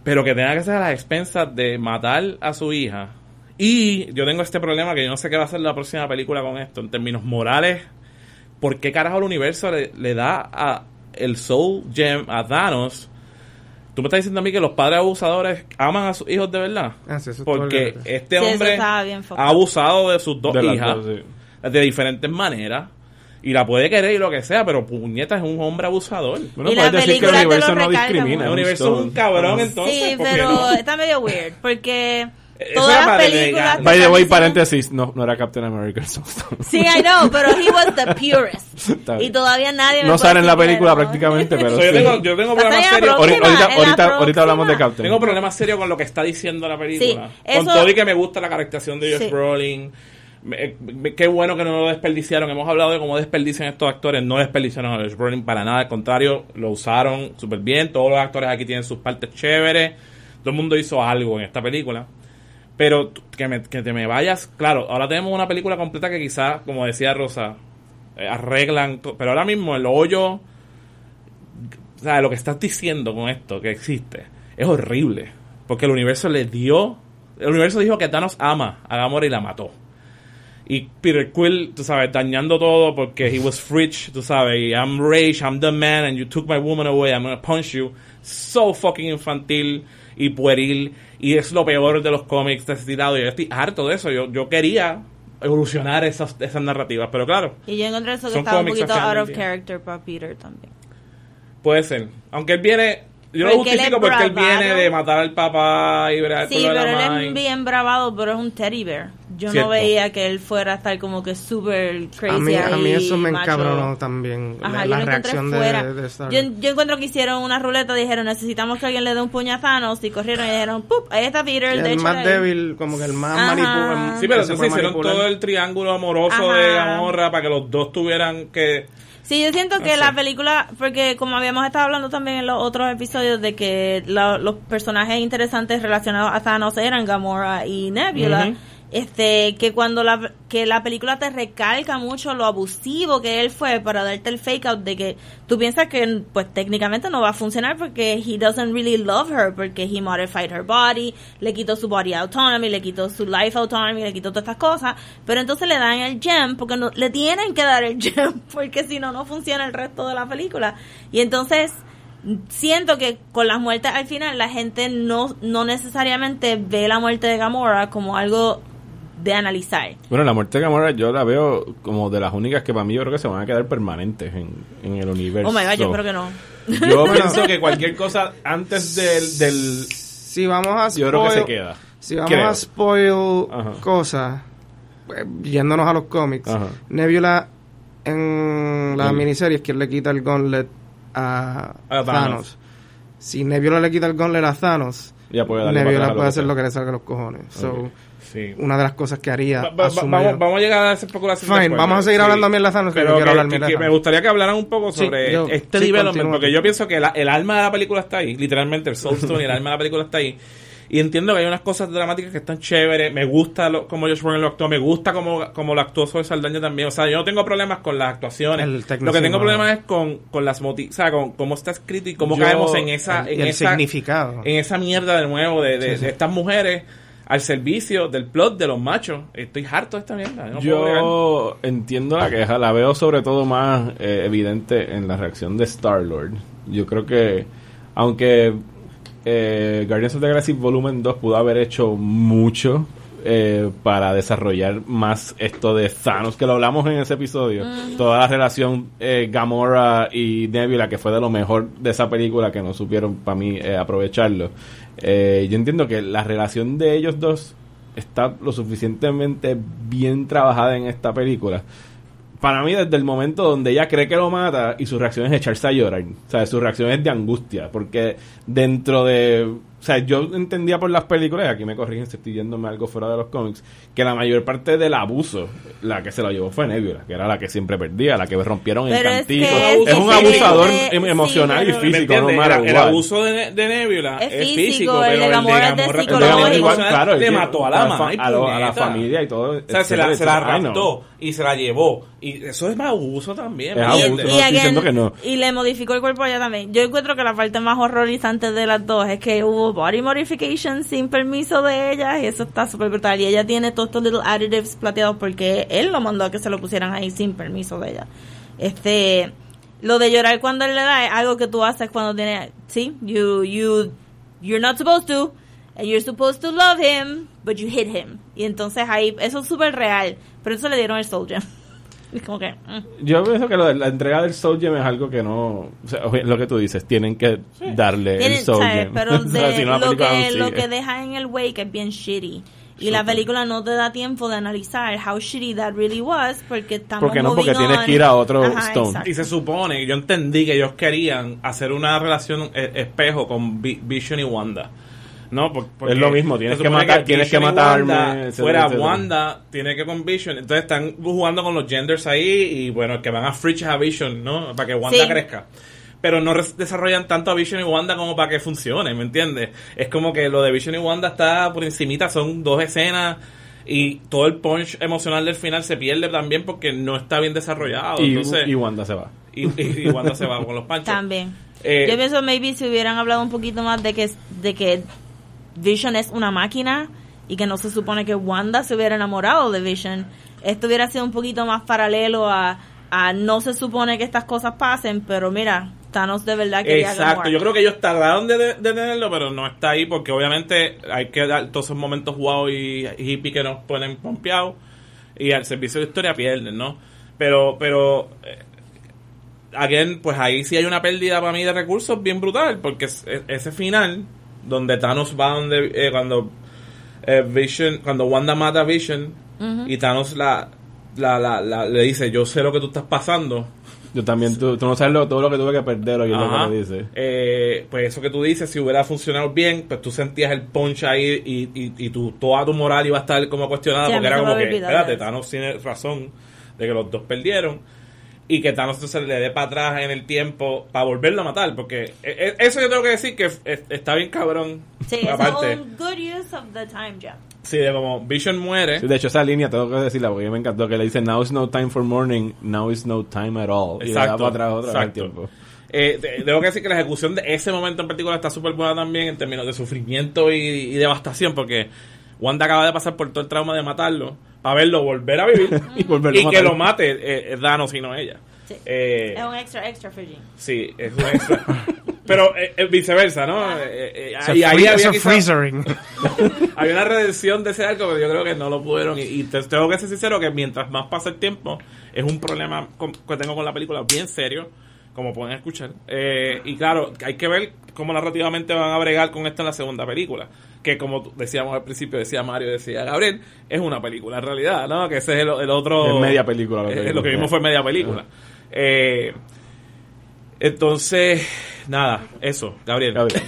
Pero que tenga que ser a las expensas de matar a su hija. Y yo tengo este problema que yo no sé qué va a ser la próxima película con esto, en términos morales. ¿Por qué carajo el universo le, le da a el Soul Gem a Thanos? Tú me estás diciendo a mí que los padres abusadores aman a sus hijos de verdad. Ah, sí, eso es todo Porque este Sí, hombre ha abusado de sus dos De hijas dos, sí. de diferentes maneras. Y la puede querer y lo que sea, pero puñeta es un hombre abusador. Bueno, Y la puedes decir que el universo no discrimina. el universo es un cabrón, entonces. sí, ¿por qué pero no? está medio weird porque todas las películas. By the way, paréntesis, no, no era Captain America. [laughs] Sí, I know, pero he was the purest. Y todavía nadie me No sale en la película prácticamente, pero [laughs] So, yo tengo, yo tengo problemas serios. Ahorita, ahorita, hablamos de. Captain. Tengo problemas serios con lo que está diciendo la película. Sí, Con eso- todo y que me gusta la caracterización de Josh Sí. Brolin. Me- me- qué bueno que no lo desperdiciaron. Hemos hablado de cómo desperdician estos actores. No desperdiciaron a Josh Brolin para nada. Al contrario, lo usaron súper bien. Todos los actores aquí tienen sus partes chéveres. Todo el mundo hizo algo en esta película. Pero que, me, que te me vayas, claro, ahora tenemos una película completa que quizás, como decía Rosa, eh, arreglan, pero ahora mismo el hoyo, o sea, lo que estás diciendo con esto que existe, es horrible, porque el universo le dio, el universo dijo que Thanos ama a Gamora y la mató. Y Peter Quill, tú sabes, dañando todo porque he was rich, tú sabes, y I'm rich, I'm the man, and you took my woman away, I'm gonna punch you. So fucking infantil y pueril, y es lo peor de los cómics. Y yo estoy harto de eso. Yo, yo quería evolucionar esas, esas narrativas, pero claro, Y yo encontré eso que estaba un poquito out of character para Peter también. puede ser. Aunque él viene, yo lo Porque él justifico es porque él viene de matar al papá y bregar Sí, con de pero la él es bien bravado, pero es un teddy bear. Yo Cierto. no veía que él fuera a estar como que super crazy A mí, a mí eso me macho. encabronó también. Ajá, la yo la reacción de, fuera. de Star yo, yo encuentro que hicieron una ruleta, dijeron necesitamos que alguien le dé un Thanos y corrieron y dijeron, ¡pup! Ahí está Peter, de el hecho, más ahí. débil, como que el más Ajá. manipulable. Sí, pero entonces hicieron todo el triángulo amoroso Ajá. de Gamorra para que los dos tuvieran que... Sí, yo siento que la película, porque como habíamos estado hablando también en los otros episodios de que la- los personajes interesantes relacionados a Thanos eran Gamora y Nebula. Este, que cuando la, que la película te recalca mucho lo abusivo que él fue para darte el fake out de que tú piensas que pues técnicamente no va a funcionar porque he doesn't really love her porque he modified her body, le quitó su body autonomy, le quitó su life autonomy, le quitó todas estas cosas, pero entonces le dan el gem porque no, le tienen que dar el [laughs] gem porque si no no funciona el resto de la película. Y entonces siento que con las muertes al final la gente no no necesariamente ve la muerte de Gamora como algo de analizar. Bueno, la muerte de Gamora yo la veo como de las únicas que para mí yo creo que se van a quedar permanentes en, en el universo. Oh my god, yo espero que no. Yo pienso que cualquier cosa antes del... del Si vamos a yo creo que se spoil- queda. Si vamos Creo. a spoil Ajá. cosas, eh, yéndonos a los cómics, Ajá. Nebula en la Mm. miniserie es quien le quita el gauntlet a, A Thanos. Thanos. Si Nebula le quita el gauntlet a Thanos, Ya puede darle para Nebula puede hacer lo que le salga a los cojones. So. Sí. una de las cosas que haría. Va- vamos, vamos a llegar a esa especulación Fine, después, vamos a seguir sí. hablando mierda de Thanos, que Pero que- hablar que- mierda me gustaría que hablaran un poco sobre yo- este development, porque yo pienso que la- el alma de la película está ahí, literalmente el Soul [laughs] Stone y el alma de la película está ahí. Y entiendo que hay unas cosas dramáticas que están chéveres. Me gusta lo, como Josh Brolin lo actuó. Me gusta como, como lo actuó Zoe Saldaña también. O sea, yo no tengo problemas con las actuaciones. Lo que tengo problemas es con, con las moti o sea, con cómo está escrito y cómo Yo- caemos en esa, el- en el esa, significado. en esa mierda de nuevo de, de- de estas mujeres al servicio del plot de los machos. Estoy harto de esta mierda. no puedo bregar. Yo entiendo la queja, la veo sobre todo más eh, evidente en la reacción de Star-Lord. Yo creo que, aunque eh, Guardians of the Galaxy Volumen 2 pudo haber hecho mucho eh, para desarrollar más esto de Thanos, que lo hablamos en ese episodio, toda la relación eh, Gamora y Nebula, que fue de lo mejor de esa película, que no supieron para mí eh, aprovecharlo. Eh, yo entiendo que la relación de ellos dos está lo suficientemente bien trabajada en esta película. Para mí, desde el momento donde ella cree que lo mata y su reacción es echarse a llorar. O sea, su reacción es de angustia. Porque dentro de. O sea, yo entendía por las películas, y aquí me corrigen si estoy yéndome algo fuera de los cómics, que la mayor parte del abuso, la que se lo llevó fue Nebula, que era la que siempre perdía, la que rompieron el Pero es cantico. que Es, es un abusador em- sí, emocional pero- y ¿Me físico, no el, el abuso de, de Nebula Es es, físico, físico, el pero de Gamora- psicológico. Claro, le mató a la a la mamá a lo- a la familia y todo, O sea, se la, se la raptó y se la llevó. Y eso es más abuso también. Y le modificó el cuerpo a ella también. Yo encuentro que la parte más horrorizante de las dos es que hubo body modification sin permiso de ella y eso está súper brutal. Y ella tiene todos estos little additives plateados porque él lo mandó a que se lo pusieran ahí sin permiso de ella. Este, lo de llorar cuando él le da es algo que tú haces cuando tiene, sí, you, you, you're not supposed to. And you're supposed to love him, but you hit him. Y entonces ahí, eso es súper real. Pero eso le dieron el soldier. [laughs] Es como que... mm. Yo pienso que lo de la entrega del Soul Gem es algo que no. O sea, lo que tú dices, tienen que darle el Soul ¿sabes? Gem. Pero [laughs] O sea, de- si no, la lo, que, lo que deja en el wake es bien shitty. Y la película no te da tiempo de analizar how shitty that really was porque estamos Porque no, porque tienes on. que ir a otro Ajá, Stone. exacto. Y se supone, yo entendí que ellos querían hacer una relación eh, espejo con Vi- Vision y Wanda. No, por- porque Es lo mismo, tienes que matar- tienes Vision que matarme, Wanda, fuera etcétera. Wanda, tiene que con Vision. Entonces están jugando con los genders ahí y bueno, que van a Fridge a Vision, ¿no? Para que Wanda Sí. crezca. Pero no desarrollan tanto a Vision y Wanda como para que funcione, ¿me entiendes? Es como que lo de Vision y Wanda está por encimita, son dos escenas y todo el punch emocional del final se pierde también porque no está bien desarrollado. Y, entonces, y Wanda se va. y, y- y Wanda se va con los [laughs] panchos. También. Eh, Yo pienso maybe si hubieran hablado un poquito más de que de que Vision es una máquina y que no se supone que Wanda se hubiera enamorado de Vision, esto hubiera sido un poquito más paralelo a, a no se supone que estas cosas pasen, pero mira, Thanos de verdad quería Exacto, yo creo que ellos tardaron de, de- de tenerlo, pero no está ahí porque obviamente hay que dar todos esos momentos wow y, hippie que nos ponen pompeados y al servicio de historia pierden, ¿no? Pero, pero, eh, again, pues ahí sí hay una pérdida para mí de recursos bien brutal porque es- es- ese final donde Thanos va donde eh, cuando eh, Vision, cuando Wanda mata a Vision y Thanos la, la, la, la- le dice yo sé lo que tú estás pasando Yo también, tú, tú no sabes lo- todo lo que tuve que perder hoy, lo que me dice. Eh, pues eso que tú dices, si hubiera funcionado bien, pues tú sentías el punch ahí y, y, y tu, toda tu moral iba a estar como cuestionada Sí, porque era como que, espérate. Thanos tiene razón de que los dos perdieron y que Thanos entonces le dé para atrás en el tiempo para volverlo a matar, porque eh, eh, eso yo tengo que decir que está bien cabrón. Sí, es aparte, un good use of the time jump. sí, de como Vision muere. Sí, de hecho, esa línea tengo que decirla porque me encantó que le dice Now is no time for morning, now is no time at all. y le da Exacto, para atrás otra vez el exacto. tiempo. Eh, te- tengo que decir que la ejecución de ese momento en particular está súper buena también en términos de sufrimiento y, y devastación, porque Wanda acaba de pasar por todo el trauma de matarlo, para verlo volver a vivir [laughs] Y volverlo a y que lo mate eh, Thanos y no ella. Sí. Eh, Es un extra, extra for sí, es un extra. [laughs] Pero eh, eh, viceversa, ¿no? Eh, eh, Eso y ahí [laughs] había, una redención de ese arco, pero yo creo que no lo pudieron. Y, y te- tengo que ser sincero que mientras más pasa el tiempo, es un problema con- que tengo con la película bien serio, como pueden escuchar. Eh, y claro, hay que ver cómo narrativamente van a bregar con esto en la segunda película. Que como decíamos al principio, decía Mario, decía Gabriel, es una película en realidad, ¿no? Que ese es el, el otro... Es media película lo que Eh, vimos. lo que vimos fue media película. Eh, entonces, nada, eso, Gabriel. Gabriel.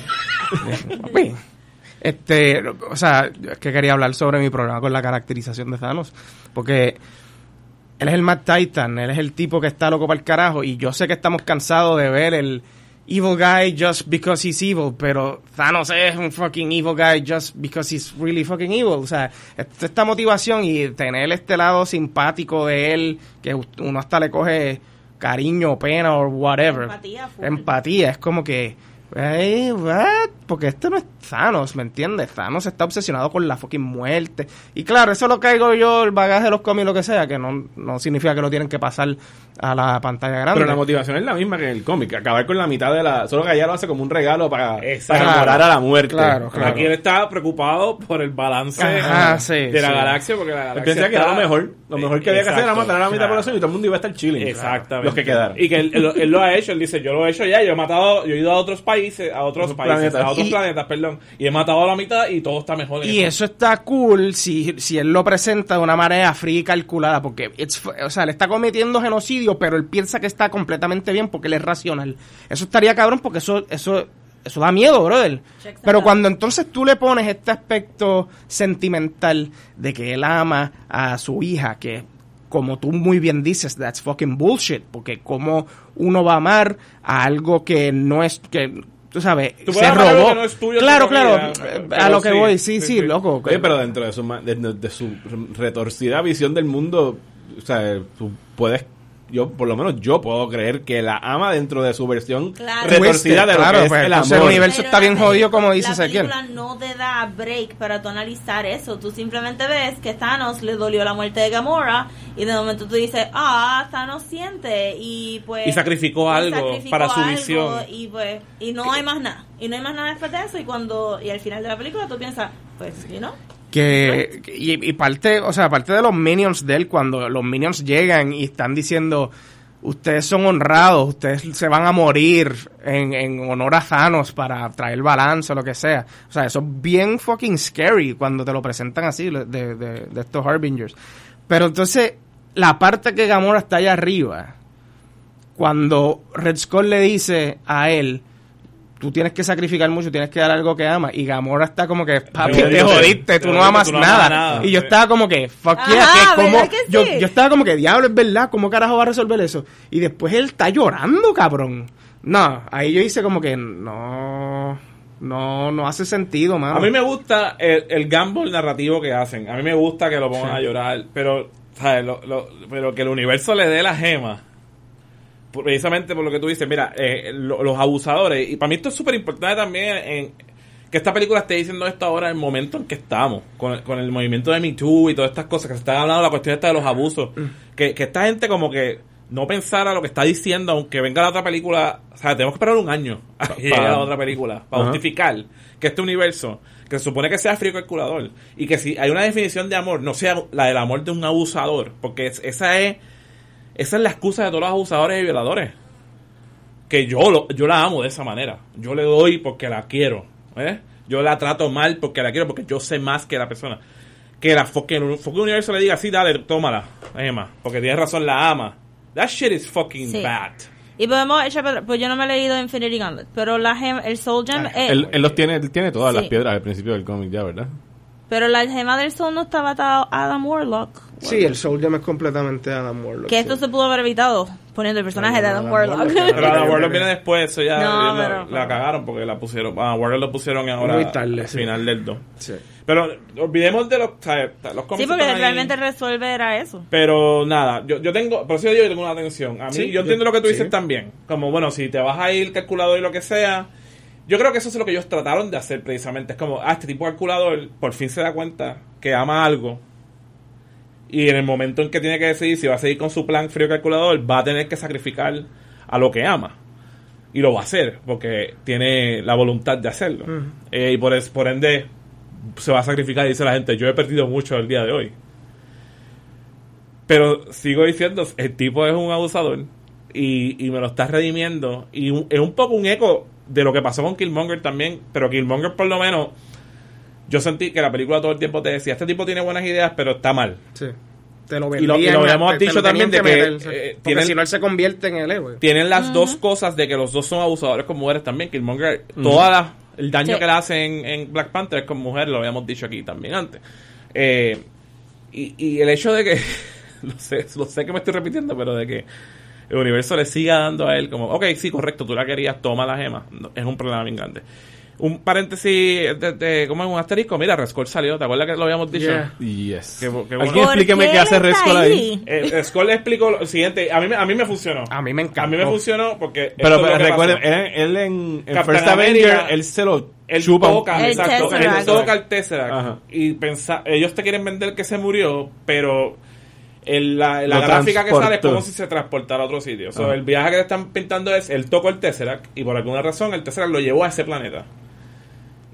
[laughs] Este, o sea, es que quería hablar sobre mi problema con la caracterización de Thanos. Porque él es el Mad Titan, él es el tipo que está loco para el carajo. Y yo sé que estamos cansados de ver el evil guy just because he's evil. Pero Thanos es un fucking evil guy just because he's really fucking evil. O sea, esta esta motivación y tener este lado simpático de él, que uno hasta le coge cariño, pena o whatever. Empatía, full. Empatía, es como que. "Ey, what?" Porque este no es Thanos, ¿me entiendes? Thanos está obsesionado con la fucking muerte. Y claro, eso lo caigo yo, el bagaje de los cómics, lo que sea, que no, no significa que lo tienen que pasar a la pantalla grande. Pero la motivación es la misma que en el cómic, acabar con la mitad de la... Solo que allá lo hace como un regalo para, para enamorar a la muerte. Claro, claro. Aquí él está preocupado por el balance Ajá, sí, de la sí. galaxia, porque la galaxia pensaba que era lo mejor. Lo mejor que había que hacer era matar a la mitad de la población y todo el mundo iba a estar chilling. Exactamente. Los que quedaron. Y que él, él- él lo ha hecho, él dice, yo lo he hecho ya, yo he matado, yo he ido a otros países, a otros Otros países, planetas. a otros Y- planetas, perdón, y he matado a la mitad y todo está mejor. Y eso está cool si, si él lo presenta de una manera fría y calculada, porque it's o sea, le está cometiendo genocidio, pero él piensa que está completamente bien porque él es racional. Eso estaría cabrón porque eso, eso, eso da miedo, brother. Pero cuando entonces tú le pones este aspecto sentimental de que él ama a su hija, que como tú muy bien dices, that's fucking bullshit, porque como uno va a amar a algo que no es, que, tú sabes, Tú se robó. que no es tuyo claro, claro, pero- a lo que sí, voy, sí, sí, sí, sí. loco. Oye, pero dentro de su, de- de su retorcida visión del mundo, o sea, tú puedes, yo, por lo menos yo puedo creer que la ama dentro de su versión Claro. retorcida de lo Claro, que es pues, el entonces amor. el universo- está bien la jodido, como dice La Ezequiel. película no te da break para tú analizar eso. Tú simplemente ves que Thanos le dolió la muerte de Gamora y de momento tú dices, ah, Thanos siente y pues... Y sacrificó algo sacrificó para su algo visión. Y pues, y no hay más nada. Y no hay más nada después de eso y cuando, y al final de la película tú piensas, pues, you know, que y, parte, o sea, parte de los minions de él cuando los minions llegan y están diciendo ustedes son honrados, ustedes se van a morir en, en honor a Thanos para traer balance o lo que sea. O sea, eso es bien fucking scary cuando te lo presentan así de, de, de estos Harbingers. Pero entonces, la parte que Gamora está allá arriba, cuando Red Skull le dice a él, tú tienes que sacrificar mucho, tienes que dar algo que amas. Y Gamora está como que, papi, Te te jodiste, tú no amas tú no amas nada. nada. Y yo estaba como que, fuck Ajá, yeah, que como, ¿verdad que yo, sí? yo estaba como que, diablo, es verdad, ¿cómo carajo va a resolver eso? Y después él está llorando, cabrón. No, ahí yo hice como que, no, no, no hace sentido, mano. A mí me gusta el, el gamble narrativo que hacen. A mí me gusta que lo pongan a llorar, pero, ¿sabes? Lo- lo- pero que el universo le dé la gema. Precisamente por lo que tú dices, mira, eh, lo- los abusadores, y para mí esto es súper importante también en que esta película esté diciendo esto ahora en el momento en que estamos, con, el- con el movimiento de Me Too y todas estas cosas, que se está hablando de la cuestión esta de los abusos, que, que esta gente como que no pensara lo que está diciendo, aunque venga la otra película, o sea, tenemos que esperar un año [laughs] a que llegue la otra película, para justificar que este universo, que se supone que sea frío calculador, y que si hay una definición de amor, no sea la del amor de un abusador, porque es- esa es esa es la excusa de todos los abusadores y violadores. Que yo, lo, yo la amo de esa manera. Yo le doy porque la quiero. ¿eh? Yo la trato mal porque la quiero, porque yo sé más que la persona. Que la fucking, fucking universo le diga, sí, dale, tómala, Emma. Porque tienes razón, la ama. That shit is fucking Sí. bad. Y podemos echar pues yo no me he leído Infinity Gauntlet, pero la gema, el Soul Gem, eh, Él, él los tiene, él tiene todas Sí. las piedras al principio del cómic ya, ¿verdad? Pero la gema del Soul no estaba atado a Adam Warlock. Sí, el Soul Gem es completamente Adam Warlock. Que esto sí. se pudo haber evitado poniendo el personaje de Adam Adam Warlock. Warlock. Pero Adam Warlock viene después, eso ya No, ya pero- la, la cagaron porque la pusieron. A Warlock lo pusieron ahora Muy tarde, al sí. final del 2. Sí. Pero olvidemos de los, los sí, porque realmente resuelve era eso. Pero nada, yo, yo tengo, por eso yo digo, tengo una atención. A mí, Sí, yo yo- entiendo lo que tú dices sí. también. Como, bueno, si te vas a ir calculador y lo que sea. Yo creo que eso es lo que ellos trataron de hacer precisamente. Es como, ah, este tipo calculador por fin se da cuenta que ama algo. Y en el momento en que tiene que decidir si va a seguir con su plan frío calculador, va a tener que sacrificar a lo que ama. Y lo va a hacer, porque tiene la voluntad de hacerlo. Eh, y por, es- por ende, se va a sacrificar y dice la gente, yo he perdido mucho el día de hoy. Pero sigo diciendo, el tipo es un abusador y, y me lo está redimiendo. Y un- es un poco un eco de lo que pasó con Killmonger también. Pero Killmonger, por lo menos, yo sentí que la película todo el tiempo te decía: Este tipo tiene buenas ideas, pero está mal. Sí. Te lo Y lo- y vendían, lo habíamos te- te dicho lo también de que, meter, eh, tienen- si no, él se convierte en el héroe. Tienen las dos cosas de que los dos son abusadores con mujeres también. Killmonger, toda la- el daño Sí. que le hace en, en Black Panther es con mujeres, lo habíamos dicho aquí también antes. Eh, y, y el hecho de que, [laughs] lo sé, lo sé que me estoy repitiendo, pero de que el universo le siga dando a él como, ok, sí, correcto, tú la querías, toma la gema, no, es un problema bien grande. Un paréntesis, de, de- ¿cómo es un asterisco? Mira, Rescore salió, ¿te acuerdas que lo habíamos dicho? Yeah. Yes. Qué bu- qué bueno. Alguien ¿Por explíqueme qué qué hace Skull ahí. ahí? Eh, le explicó lo siguiente, a mí, me- a mí me funcionó. A mí me encanta. A mí me funcionó porque... Pero, pero que recuerden, él, él en, en First Avenger, él se lo Él chupa. toca, El exacto, Tesseract. él toca el Tesseract Ajá. y pensa, ellos te quieren vender que se murió, pero el- la, la gráfica que sale es como si se transportara a otro sitio. O sea, Ajá. el viaje que te están pintando es, él tocó el Tesseract y por alguna razón el Tesseract lo llevó a ese planeta.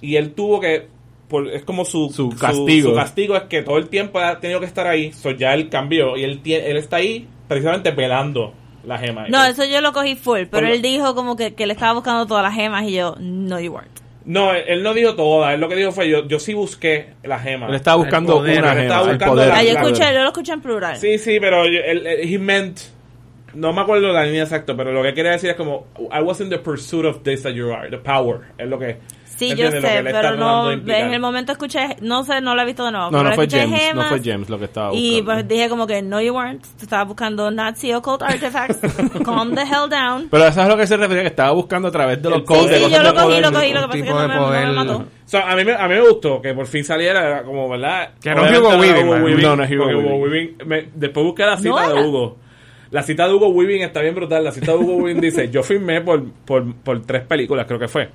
Y él tuvo que, por- es como su, Su castigo. Su, castigo es que todo el tiempo ha tenido que estar ahí, so ya él cambió y él, él está ahí precisamente velando la gema. No, eso yo lo cogí full, pero él dijo como que, que le estaba buscando todas las gemas y yo, no, you weren't. No, él, él no dijo toda, él lo que dijo fue yo, yo sí busqué la gema. Él estaba buscando El poder, una él gema, estaba el buscando poder. la- Ah, yo claro. escuché, yo lo escuché en plural. Sí, sí, pero yo- él, él- he meant. No me acuerdo la línea exacta, pero lo que quería decir es como I was in the pursuit of this that you are, the power, es lo que Sí, ¿me yo sé, pero no, en el momento escuché, no sé, no lo he visto de nuevo. No, no fue James, no fue James lo que estaba Y buscando. pues dije como que, no you weren't, estaba buscando Nazi occult artifacts, [laughs] calm the hell down. Pero eso es lo que se refería, que estaba buscando a través de los codes. Sí, sí, cosas yo lo cogí, poder. lo cogí, lo que pasa es que no me, no me poder. mató. A mí, me, a mí me gustó que por fin saliera como, ¿verdad? Que no es Hugo Weaving, No, no es Hugo Weaving. Después busqué la cita No de. Hugo. La cita de Hugo Weaving está bien brutal. La cita de Hugo Weaving dice, yo firmé por, por, por tres películas, creo que fue.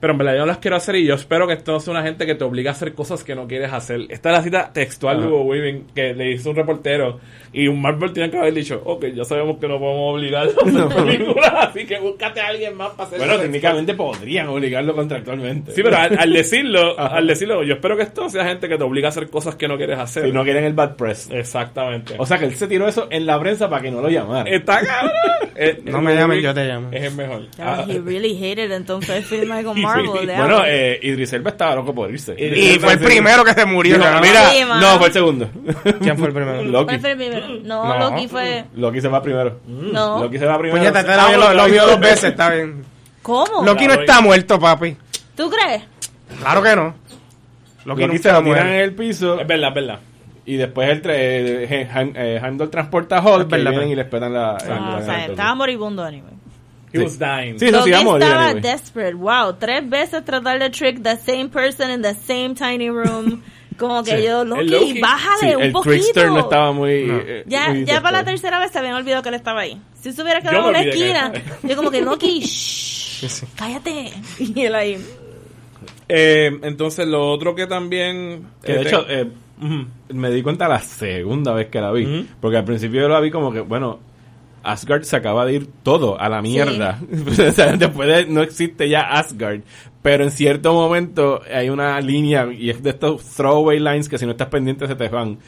Pero en verdad yo no las quiero hacer y yo espero que esto no sea una gente que te obliga a hacer cosas que no quieres hacer. Esta es la cita textual de. Hugo Weaving que le hizo un reportero y un Marvel tiene que haber dicho, ok, ya sabemos que no podemos obligar a hacer películas, así que búscate a alguien más para hacer Bueno, eso". técnicamente podrían obligarlo contractualmente. Sí, pero al, al decirlo, [laughs] Ajá. al decirlo, yo espero que esto no sea gente que te obliga a hacer cosas que no quieres hacer. Si no quieren el bad press. Exactamente. O sea que él se tiró eso en la prensa para que no lo llamaran. Está cabrón. Eh, [laughs] No me llamen, yo te llamo. Es el mejor. Yeah, Ah, he really hated entonces firma con [laughs] Marvel. bueno, eh, Idris Elba estaba loco por irse. Y fue el primero que se murió. Dijo, cabrón. mira, Sí, no, fue el segundo. ¿Quién fue el primero? Loki. ¿Cuál fue el primero? No, No. Loki fue... Loki se va primero. No. Loki se va primero. Está Ah, bien, lo, bueno, lo vio dos veces, está bien. ¿Cómo? Loki no está muerto, papi. ¿Tú crees? Claro que no. Loki, Loki se lo va a tiran morir. en el piso Es verdad, es verdad. y después el eh, Heim- eh, Heimdall transporta a Hulk y les petan la... Ah, el- o la- sea, la- estaba moribundo anyway. He Sí. was dying. Sí, eso sí morir. estaba anyway. desperate. Wow, tres veces tratar de trick the same person in the same tiny room. [laughs] Como que yo, Loki, El Loki. bájale Sí, un el poquito. Trickster no estaba muy... No. eh, Ya, muy ya para la tercera vez se habían olvidado que él estaba ahí. Si se hubiera quedado en que esquina, estaba yo como que Loki, [laughs] shh, cállate. [laughs] Y él ahí. Eh, entonces, lo otro que también... Que de este, hecho, eh, me di cuenta la segunda vez que la vi. Porque al principio yo la vi como que, bueno, Asgard se acaba de ir todo a la mierda. [laughs] o sea, después de, no existe ya Asgard. Pero en cierto momento hay una línea, y es de estos throwaway lines que si no estás pendiente se te van.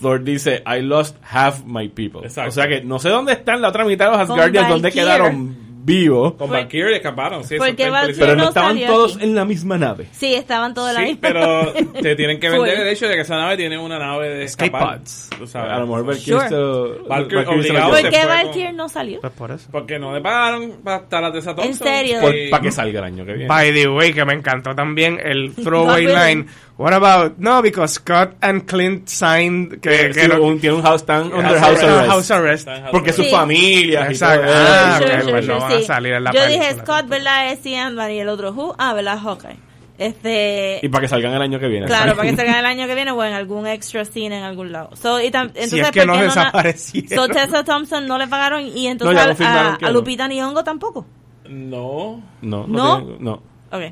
Thor dice, I lost half my people. Exacto. O sea que no sé dónde están la otra mitad de los Asgardians, dónde quedaron vivos. Con Valkyrie escaparon. Sí, porque. Pero no estaban salió todos aquí. en la misma nave. Sí, estaban todos en la Sí, misma. pero [laughs] te tienen que vender el hecho de que esa nave tiene una nave de Escape escapar. pods. Tú sabes. A lo mejor Valkyrie Sure. se lo- Valkyrie Valkyrie obligado ¿Por qué Valkyrie con- no salió? Pues por eso. Porque no le pagaron para estar a Tessa Thompson. serio? Sí. Para que salga el año que viene. By the way, que me encantó también el [laughs] throwaway line. What about, no, because Scott and Clint signed que, Que, que sí, no- un- tiene un house stand under House arrest. arrest. house arrest. Porque Arrest. su Sí. familia. y Exacto. todo Ah, eso. ok, pues no van a salir en la Yo película. dije Scott, ¿verdad? Es Ian y el otro Who. Ah, ¿verdad? Hawkeye. Este. Y para que salgan el año que viene. Claro, para que salgan el año que viene o en algún extra scene en algún lado. So, y tam- entonces, es que ¿por no desaparecieron. So, Tessa Thompson no le pagaron y entonces No, a- a, a no. Lupita Nyong'o tampoco. No. No, no. ¿No? tiene- no. Ok.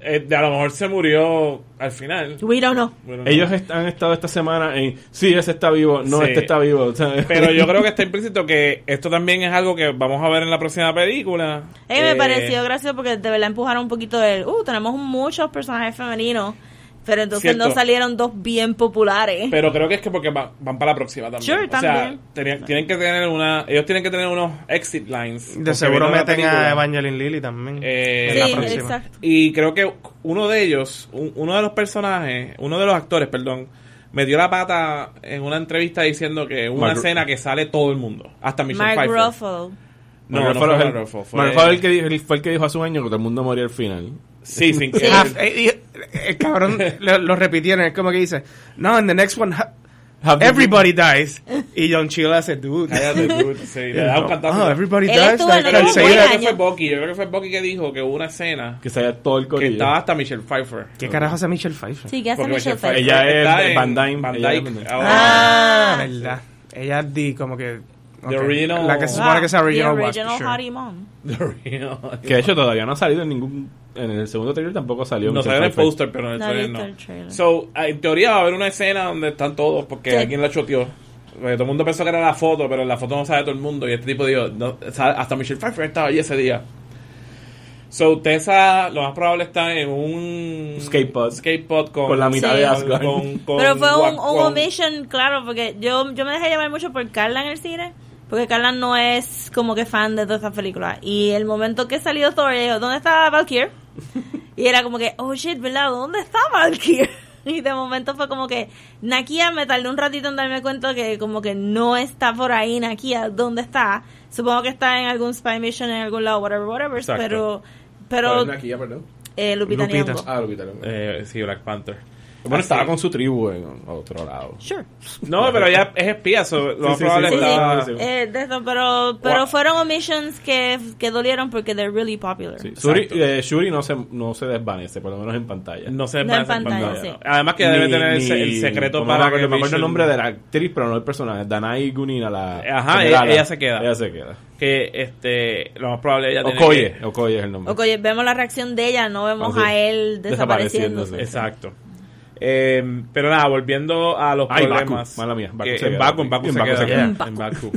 Eh, de- a lo mejor se murió al final. We don't know. Ellos est- han estado esta semana en. Sí, ese está vivo. No, Sí. este está vivo. [laughs] Pero yo creo que está implícito que esto también es algo que vamos a ver en la próxima película. Eh, me Eh, pareció gracioso porque de verdad empujaron un poquito el, uh, tenemos muchos personajes femeninos, pero entonces Cierto. no salieron dos bien populares. Pero creo que es que porque van, van para la próxima también. Sure, o sea, también. tenían- tienen que tener una. Ellos tienen que tener unos exit lines. De seguro meten a Evangeline Lilly también. Eh, en la sí, próxima. exacto. Y creo que uno de ellos, un- uno de los personajes, uno de los actores, perdón, metió la pata en una entrevista diciendo que una Mark- escena que sale todo el mundo. Hasta Michelle Mark Pfeiffer. Ruffalo. No, no fue el- Ruffalo, fue- Mark Ruffalo el que dijo- fue el que dijo hace un año que todo el mundo moría al final. Sí, sin [laughs] que... Eh, eh, el cabrón [laughs] lo, lo repitieron. Es como que dice, no, in the next one, everybody dies. Y John Chill hace, dude. Cállate, dude. Sí, le [laughs] da un cantazo. Oh, everybody dies. en yo creo que fue Bucky. Yo creo que fue Bucky que dijo que hubo una escena Que haya todo el que corillo. estaba hasta Michelle Pfeiffer. ¿Qué carajo hace Michelle Pfeiffer? Sí, que hace Michelle Pfeiffer. Ella es en Van Dyne. Van Dyne. Ah, Ah. verdad. Ella di como que... The original- La que se supone que es Ah, original, the Wasp, original sure. Hottie Mom. The Que de hecho todavía no ha salido en ningún. En el segundo trailer tampoco salió. No sale en el póster, pero en el No trailer visto no. el trailer. So, en teoría va a haber una escena donde están todos porque Sí. alguien la choteó. Porque todo el mundo pensó que era la foto, pero en la foto no sale todo el mundo. Y este tipo dijo, no, hasta Michelle Pfeiffer estaba allí ese día. So, Tessa, lo más probable está en un Skatepod. skatepod con, Con la mitad Sí. de Asgard. con- con Pero fue un, un omission, claro, porque yo, yo me dejé llevar mucho por Carla en el cine. Porque Carla no es como que fan de todas estas películas. Y el momento que salió Thor, ella dijo, ¿dónde está Valkyrie? [laughs] y era como que, oh shit, ¿verdad? ¿Dónde está Valkyrie? [laughs] y de momento fue como que, Nakia me tardé un ratito en darme cuenta que como que no está por ahí Nakia, ¿dónde está? Supongo que está en algún spy mission en algún lado, whatever, whatever. Exacto. Pero, pero, ¿Cuál es la guía, perdón? eh, Lupita, Lupita. Ah, quitaron. Eh, sí, Black Panther. Bueno, estaba con su tribu en otro lado. Sure. No, pero ella es espía, so, lo más sí, probable sí, Sí, sí. está... sí. Eh, de eso, pero pero Wow. fueron omissions que, que dolieron porque they're really popular. Sí. Shuri, eh, Shuri no se, no se desvanece, por lo menos en pantalla. No sé No en pantalla, sí. Además que debe tener el, se- el secreto no para que me acuerdo el nombre de la actriz, pero no el personaje. Danai Gunina, la. Ajá, generala. ella- ella se queda. Ella se queda. que este lo más probable ella tiene Okoye, que- Okoye es el nombre. Ok, oye, vemos la reacción de ella, no vemos Ah, sí. a él Desapareciéndose. desapareciéndose. Exacto. Eh, pero nada, volviendo a los Ay, problemas. Baku, mala mía, Baku que se en. Baku, en Baku En se Baku queda. se queda. En Baku.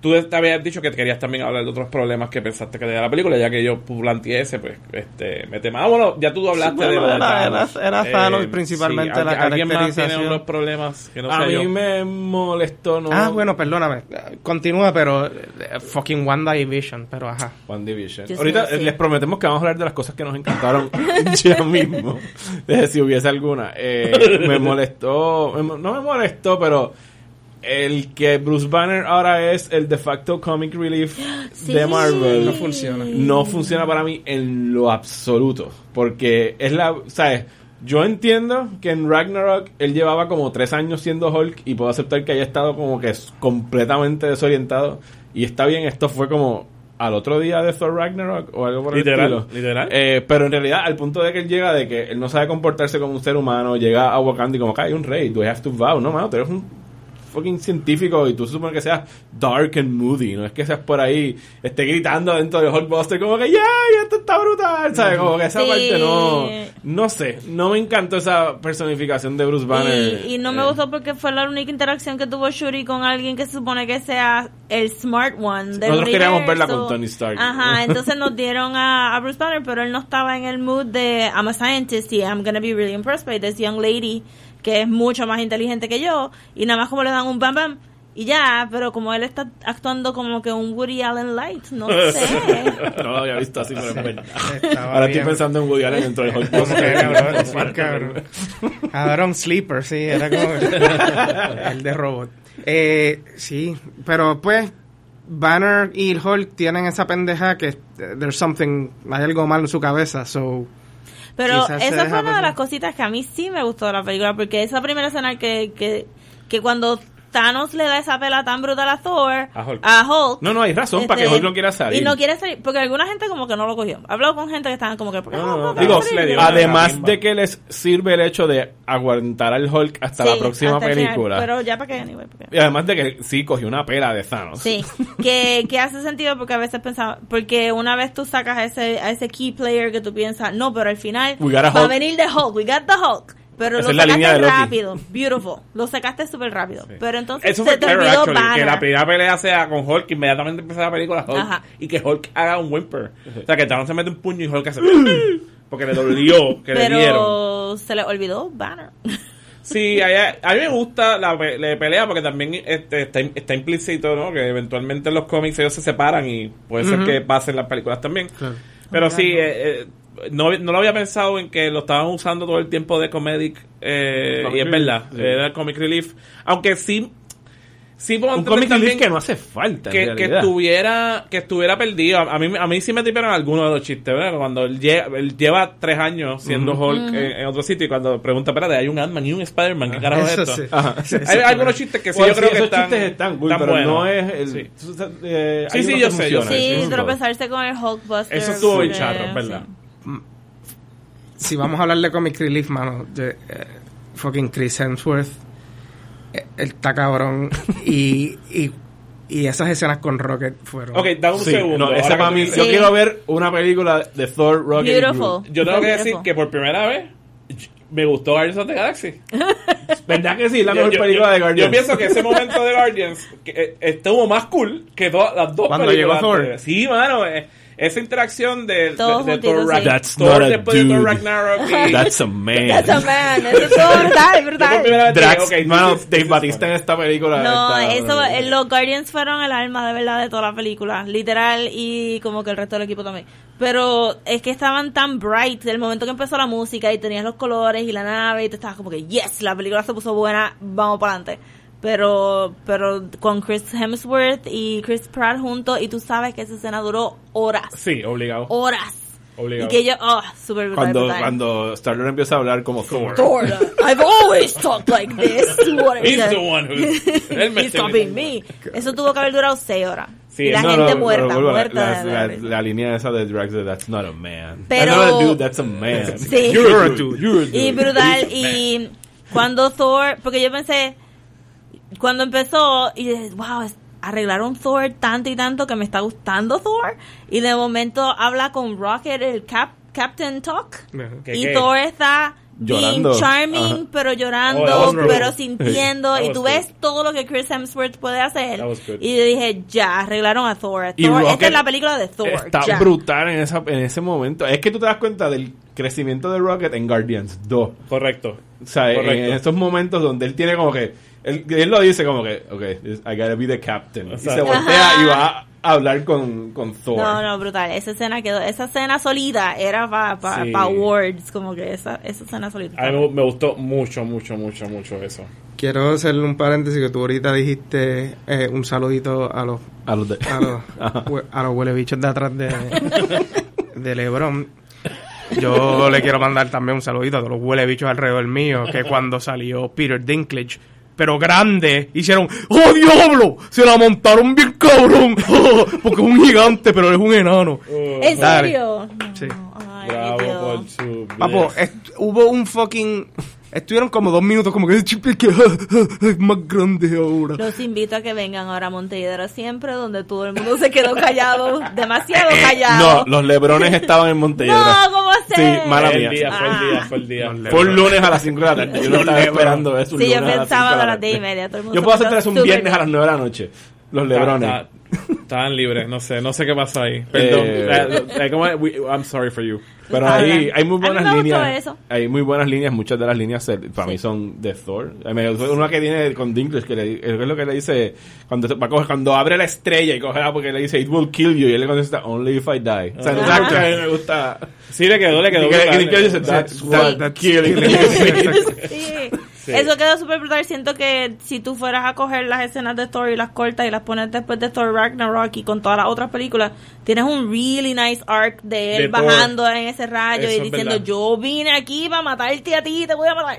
Tú te habías dicho que querías también hablar de otros problemas que pensaste que tenía la película, ya que yo planteé ese, pues, este, mete más. Ah, bueno, ya tú hablaste bueno, de de era- era- era Thanos principalmente sí, la ¿al- ¿Alguien más tiene caracterización. unos problemas que no a sé mí yo? me molestó, ¿no? Ah, bueno, perdóname. Continúa, pero eh, fucking Wanda y Vision, pero ajá. One Division. Yo Ahorita sí, eh, sí. les prometemos que vamos a hablar de las cosas que nos encantaron [laughs] ya mismo. [laughs] Eh, si hubiese alguna. Eh, me molestó, me mo- no me molestó, pero el que Bruce Banner ahora es el de facto comic relief [gasps] Sí. de Marvel No funciona. no funciona para mí en lo absoluto. Porque es la. ¿Sabes? Yo entiendo que en Ragnarok él llevaba como tres años siendo Hulk y puedo aceptar que haya estado como que completamente desorientado. Y está bien, esto fue como al otro día de Thor Ragnarok o algo por Literal, el estilo. literal. Eh, pero en realidad, al punto de que él llega de que él no sabe comportarse como un ser humano, llega a Wakanda y como que hay un rey, do I have to vow? No, mano, tú eres un fucking científico y tú supones que seas dark and moody, no es que seas por ahí, esté gritando dentro del Hulkbuster como que ¡yeah! esto está brutal, ¿sabes? Como que esa Sí. parte no, no sé, no me encantó esa personificación de Bruce Banner. Y, y no me Eh, gustó porque fue la única interacción que tuvo Shuri con alguien que se supone que sea el smart one. Del Nosotros queríamos verla con Tony Stark. Ajá, [laughs] entonces nos dieron a, a Bruce Banner, pero él no estaba en el mood de I'm a scientist y I'm gonna be really impressed by this young lady que es mucho más inteligente que yo. Y nada más como le dan un bam bam. Y ya, pero como él está actuando como que un Woody Allen light, no [laughs] sé. no lo había visto así, pero. Estaba Ahora bien. estoy pensando en Woody Allen dentro del Hulkbuster. cabrón, sí, cabrón. Cabrón, Sleeper, sí, era como el de robot. Eh, sí, pero pues Banner y Hulk tienen esa pendeja que eh, there's something, hay algo mal en su cabeza, so Pero esa fue una de las cositas que a mí sí me gustó de la película, porque esa primera escena que, que, que cuando Thanos le da esa pela tan brutal a Thor, A Hulk. Hulk, No, no, hay razón para que este, Hulk no quiera salir. Y no quiere salir, porque alguna gente como que no lo cogió. He hablado con gente que estaban como que, ¿por qué No, no, no Digo, además de que les sirve el hecho de aguantar al Hulk hasta la próxima hasta el final, película. pero ya para qué, anyway, ¿para qué? Y además de que sí cogió una pela de Thanos. Sí, [laughs] que, que hace sentido porque a veces pensaba, porque una vez tú sacas a ese, a ese key player que tú piensas, no, pero al final a va a venir de Hulk, we got the Hulk. Pero Esa lo es la línea sacaste de Loki. rápido, beautiful, lo sacaste súper rápido. Pero entonces Eso se fue te clever, olvidó actually, que Banner. la primera pelea sea con Hulk, inmediatamente empieza la película Hulk, Ajá. y que Hulk haga un whimper. O sea, que Thanos se mete un puño y Hulk hace... porque le dolió que le dieron. pero se le olvidó Banner. Sí, a, a mí me gusta la, pe- la pelea porque también este, está, está implícito, ¿no? Que eventualmente en los cómics ellos se separan y puede ser que pase en las películas también. Pero sí, eh, eh, no, no lo había pensado en que lo estaban usando todo el tiempo de comedic eh, Comic y es relief, verdad, sí. era comic relief. Aunque sí, sí Un también relief que no hace falta. en que, que realidad. estuviera que estuviera perdido a mí a mí sí me tipearon algunos de los chistes ¿verdad? cuando él lleva, él lleva tres años siendo Hulk en, en otro sitio y cuando pregunta espérate hay un Ant-Man y un Spider-Man ¿qué carajo es esto? sí. Ajá. Sí, hay sí, algunos chistes que sí Bueno, yo creo que esos están, chistes están cool, están pero buenos. no es el... Sí. eh, Sí, yo que sé, yo sé. Sí, tropezarse con el Hulkbuster. eso estuvo bien charro es verdad. Si vamos a hablar de comic relief, mano, de, eh, fucking Chris Hemsworth, eh, él está cabrón y, y, y esas escenas con Rocket fueron... ok dame un Sí, segundo no, esa para mí, yo quiero ver una película de Thor, Rocket y Beautiful. Yo tengo que decir que por primera vez me gustó Guardians of the Galaxy [laughs] ¿Verdad que sí? La Yo- mejor yo- película yo- de Guardians. Yo pienso que ese momento de Guardians que, eh, estuvo más cool que todas las dos Cuando películas llegó Thor. Sí, mano. eh, esa interacción de, de, Todos de juntitos, Thor. Ragn- Thor de Thor. Ragnarok y... That's a [laughs] man. That's a man, eso [laughs] primera vez dije, Drax, ok, this mano, is- this Dave Batista en esta película. No, eso, eh, los Guardians fueron el alma de verdad de toda la película, literal, y como que el resto del equipo también. Pero es que estaban tan bright, el momento que empezó la música y tenías los colores y la nave y te estabas como que, yes, la película se puso buena, vamos para adelante. Pero, pero con Chris Hemsworth y Chris Pratt juntos, y tú sabes que esa escena duró horas, Sí, obligado. horas. Obligado. Y que yo, oh, super brutal, Cuando, brutal. cuando Star-Lord empieza a hablar como Thor. Thor, I've always talked like this. [laughs] He's the one who's... [laughs] He's copying me. Eso tuvo que haber durado seis horas. Sí, y la no, gente No, no, muerta, la- muerta. la, la la- la línea esa de Drax de That's not a man. Pero- That's not a dude, that's a man. [laughs] Sí. You're a dude. You're a dude. Y brutal. Y cuando Thor, porque yo pensé, cuando empezó, y dije, wow, arreglaron Thor tanto y tanto que me está gustando Thor. Y de momento habla con Rocket, el Cap, Captain Talk. ¿Qué, y qué? Thor está Llorando. being charming, Ajá. pero Oh, llorando, good. pero sintiendo. [laughs] That y tú good. ves todo lo que Chris Hemsworth puede hacer. Y yo dije, ya, arreglaron a Thor. Y Thor esta es la película de Thor. Está ya. brutal en, esa, en ese momento. Es que tú te das cuenta del crecimiento de Rocket en Guardians 2. Correcto. O sea, en, Correcto. en estos momentos donde él tiene como que. Él, él lo dice como que, ok, I gotta be the captain. Y se voltea Ajá. y va a hablar con, con Thor. No, no, brutal. Esa escena quedó, esa escena solita era para pa, Sí. pa awards, como que esa, esa escena solita. A mí me, gustó mucho, mucho, mucho, mucho eso. quiero hacerle un paréntesis que tú ahorita dijiste eh, un saludito a los A los de... a los, [laughs] a los huele bichos de atrás de, de LeBron. Yo le quiero mandar también un saludito a todos los huele bichos alrededor mío, que cuando salió Peter Dinklage, pero grande, hicieron, ¡Oh, diablo! Se la montaron bien cabrón, oh, [laughs] porque es un gigante, pero es un enano. ¿En Dale. serio? Sí. Ay, Bravo Dios. por su Papo, hubo un fucking... Estuvieron como dos minutos como que "Chip, que [laughs] es más grande ahora. Los invito a que vengan ahora a Montelledra siempre, donde todo el mundo se quedó callado, [laughs] demasiado No, callado. los lebrones estaban en Montelledra. No, ¿cómo hacer? Sí, mala Fue mía. el día, fue el día, Ah. fue el día. Fue un lunes a las 5 de la tarde. Yo no estaba esperando eso. Sí, yo pensaba a la las 10 y media. Todo el mundo Yo se puedo hacer un viernes a las 9 de la noche. Los lebrones. Ta- ta- Estaban libres, no sé, no sé qué pasó ahí. Perdón. Eh, Eh, eh, I'm sorry for you. Pero Ah, hay, muy A mí buenas me gustó líneas. eso. Hay muy buenas líneas. Muchas de las líneas para mí son de Thor. Gustó Una que tiene con Dinklage, que le- es lo que le dice cuando, se- va a coger- cuando abre la estrella y coge porque le dice It will kill you. Y él le contesta Only if I die. O sea, no sé Ah. qué a mí me [laughs] gusta. Sí, le quedó, le quedó. Y que- Dinklage dice That's what killing me". [laughs] Sí. Eso quedó súper brutal. Siento que si tú fueras a coger las escenas de Thor y las cortas y las pones después de Thor Ragnarok y con todas las otras películas, tienes un really nice arc de él De Thor. bajando en ese rayo Eso y diciendo yo vine aquí para matarte a ti, te voy a matar.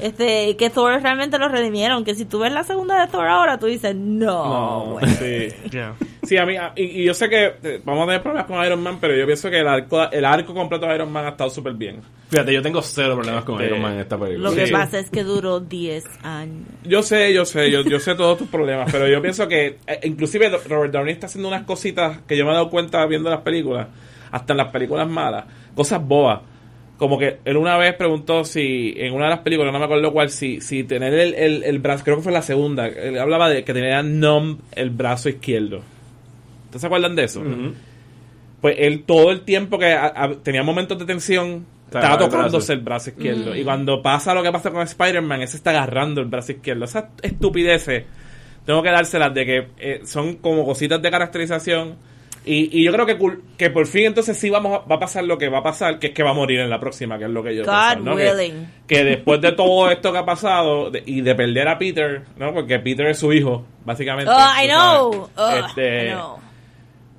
Este, que Thor realmente lo redimieron. Que si tú ves la segunda de Thor ahora, tú dices, no, No, güey. sí. [laughs] Yeah. Sí, a mí, a- y, y yo sé que eh, vamos a tener problemas con Iron Man, pero yo pienso que el arco, el arco completo de Iron Man ha estado súper bien. Fíjate, yo tengo cero problemas con Este, Iron Man en esta película. Lo que Sí. pasa es que duró 10 años. Yo sé, yo sé, yo, yo sé todos tus problemas, pero yo pienso que eh, inclusive Robert Downey está haciendo unas cositas que yo me he dado cuenta viendo las películas, hasta en las películas malas, cosas bobas. Como que él una vez preguntó si en una de las películas, no me acuerdo cuál, si, si tener el, el, el brazo, creo que fue la segunda, él hablaba de que tenía numb el brazo izquierdo. ¿Ustedes se acuerdan de eso? Pues él todo el tiempo que a- a- tenía momentos de tensión, Estaba estaba el brazo. tocándose el brazo izquierdo. Y cuando pasa lo que pasa con Spider-Man, ese está agarrando el brazo izquierdo. Esas estupideces, tengo que dárselas de que eh, son como cositas de caracterización. Y, y yo creo que, cul- que por fin entonces sí vamos a- va a pasar lo que va a pasar, que es que va a morir en la próxima, que es lo que yo God pienso, ¿no? Que- willing. Que, después de todo esto que ha pasado de- y de perder a Peter, ¿no? Porque Peter es su hijo, básicamente. Oh, I know. sabes. Oh, Este, I know.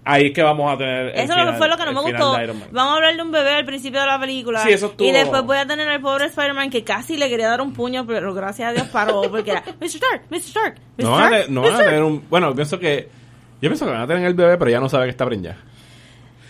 Ahí es que vamos a tener. el Eso final- fue lo que no me gustó. Vamos a hablar de un bebé al principio de la película. Sí, eso estuvo- Y después voy a tener al pobre Spider-Man que casi le quería dar un puño, pero gracias a Dios paró porque era Mr. Stark, Mr. Stark, Mr. No van, a, Stark, no Mr. van a Stark". tener un. Bueno, pienso que. Yo pienso que van a tener el bebé, pero ya no sabe que está preñada.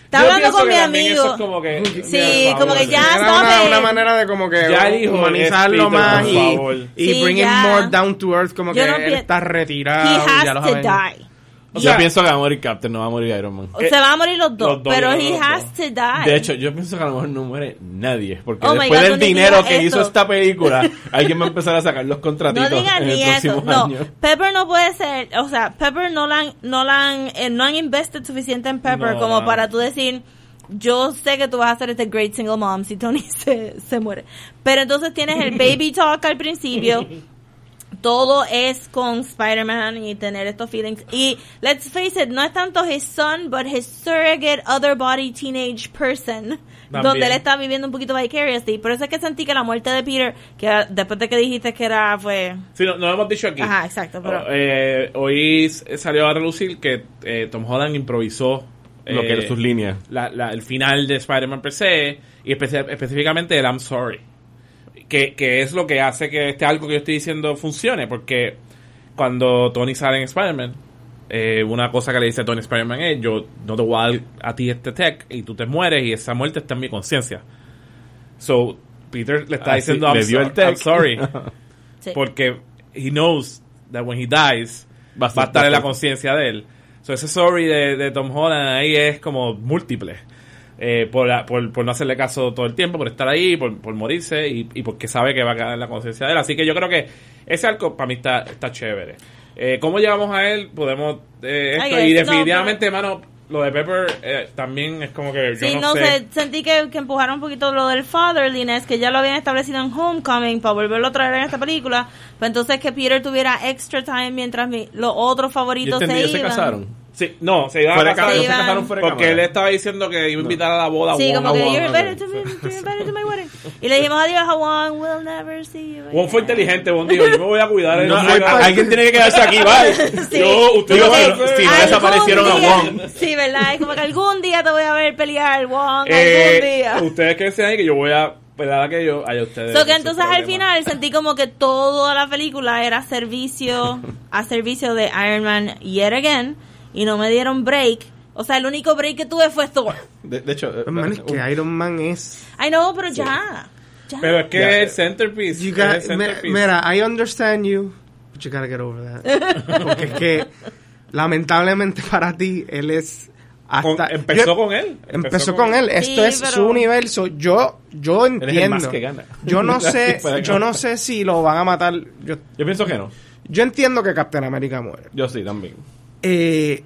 Está Yo hablando con mi también eso amigo. es como que. Sí, como que ya- Era una, una it. manera de como que Ya dijo, humanizarlo más por y, y Sí, bring it ya. more down to earth como Yo que no él está He retirado y ya has los to Avengers- die. O yo sea, pienso que va a morir Captain, no va a morir Iron Man. Se van a morir los dos, los dos, pero los he dos. has to die. De hecho, yo pienso que a lo mejor no muere nadie. Porque Oh después God, del no dinero que esto. hizo esta película, alguien va a empezar a sacar los no contratitos digan en ni el eso. No, año. Pepper no puede ser, o sea, Pepper no la han, no la han, eh, no han invested suficiente en Pepper No, como no. para tú decir, yo sé que tú vas a hacer este great single mom si Tony [laughs] se, se muere. Pero entonces tienes el baby talk al principio. [laughs] Todo es con Spider-Man y tener estos feelings. Y let's face it, no es tanto his son, but his surrogate other body teenage person. También. Donde él está viviendo un poquito vicariously. Por eso es que sentí que la muerte de Peter, que era- después de que dijiste que era, fue... Sí, no, no lo hemos dicho aquí. Ajá, exacto, pero- Eh, hoy salió a relucir que eh, Tom Holland improvisó. Lo que eh, eran sus líneas. la- la- el final de Spider-Man per se y espe- específicamente el I'm sorry que, que es lo que hace que este algo que yo estoy diciendo funcione porque cuando Tony sale en Spider-Man eh, una cosa que le dice Tony Spider-Man es yo no te voy a dar a ti este tech y tú te mueres y esa muerte está en mi conciencia so Peter le está Ah, diciendo sí, I'm, le dio so- el tech. I'm sorry [laughs] Sí. porque he knows that when he dies Va va a estar en la conciencia de él. So, ese sorry de, de Tom Holland ahí es como múltiple. Eh, por, la- por, por no hacerle caso todo el tiempo, por estar ahí, por, por morirse y, y porque sabe que va a quedar en la conciencia de él. Así que yo creo que ese arco para mí está, está chévere. Eh, ¿Cómo llegamos a él? Podemos... eh, esto, Ay, y definitivamente, hermano, lo de Pepper eh, también es como que yo Sí, no, no sé. sé, sentí que, que empujaron un poquito lo del fatherliness, que ya lo habían establecido en Homecoming, para volverlo a traer en esta película. Pues entonces que Peter tuviera extra time mientras mi- los otros Yo favoritos entendí, se ellos se iban. casaron. Sí, no, se iba Fuera a casar. no se iban- casaron fuera de Porque cámara. él estaba diciendo que iba a invitar a la boda Sí, como a que you're invited to, to my wedding. Y le dijimos adiós a Wong, we'll never see you. Wong fue inteligente, Wong dijo, yo me voy a cuidar. No, yo a- alguien tiene que quedarse aquí, bye. [laughs] Sí. Yo, usted Digo, no no desaparecieron a día- Wong. Sí, ¿verdad? Es como que algún día te voy a ver pelear, Wong, Eh, algún día. ustedes que decían ahí que yo voy a pelar a aquello, allá ustedes. So que entonces al final sentí como que toda la película era servicio a servicio de Iron Man yet again y no me dieron break. O sea, el único break que tuve fue Thor. De, de hecho, eh, Pues, man, es que Iron Man es... I know, pero ya. ya. Pero es que es el centerpiece. You es got- el centerpiece. mi- mira, I understand you, but you gotta get over that. [laughs] Porque es que, lamentablemente para ti, él es Con- hasta... empezó yo- con él. Empezó con él. Esto Sí, es pero- su universo. Yo, yo Eres el entiendo. más que gana. Yo no [laughs] sé, Puede yo no sé si lo van a matar. Yo, Yo pienso que no. yo entiendo que Captain America muere. Yo sí, también. Eh,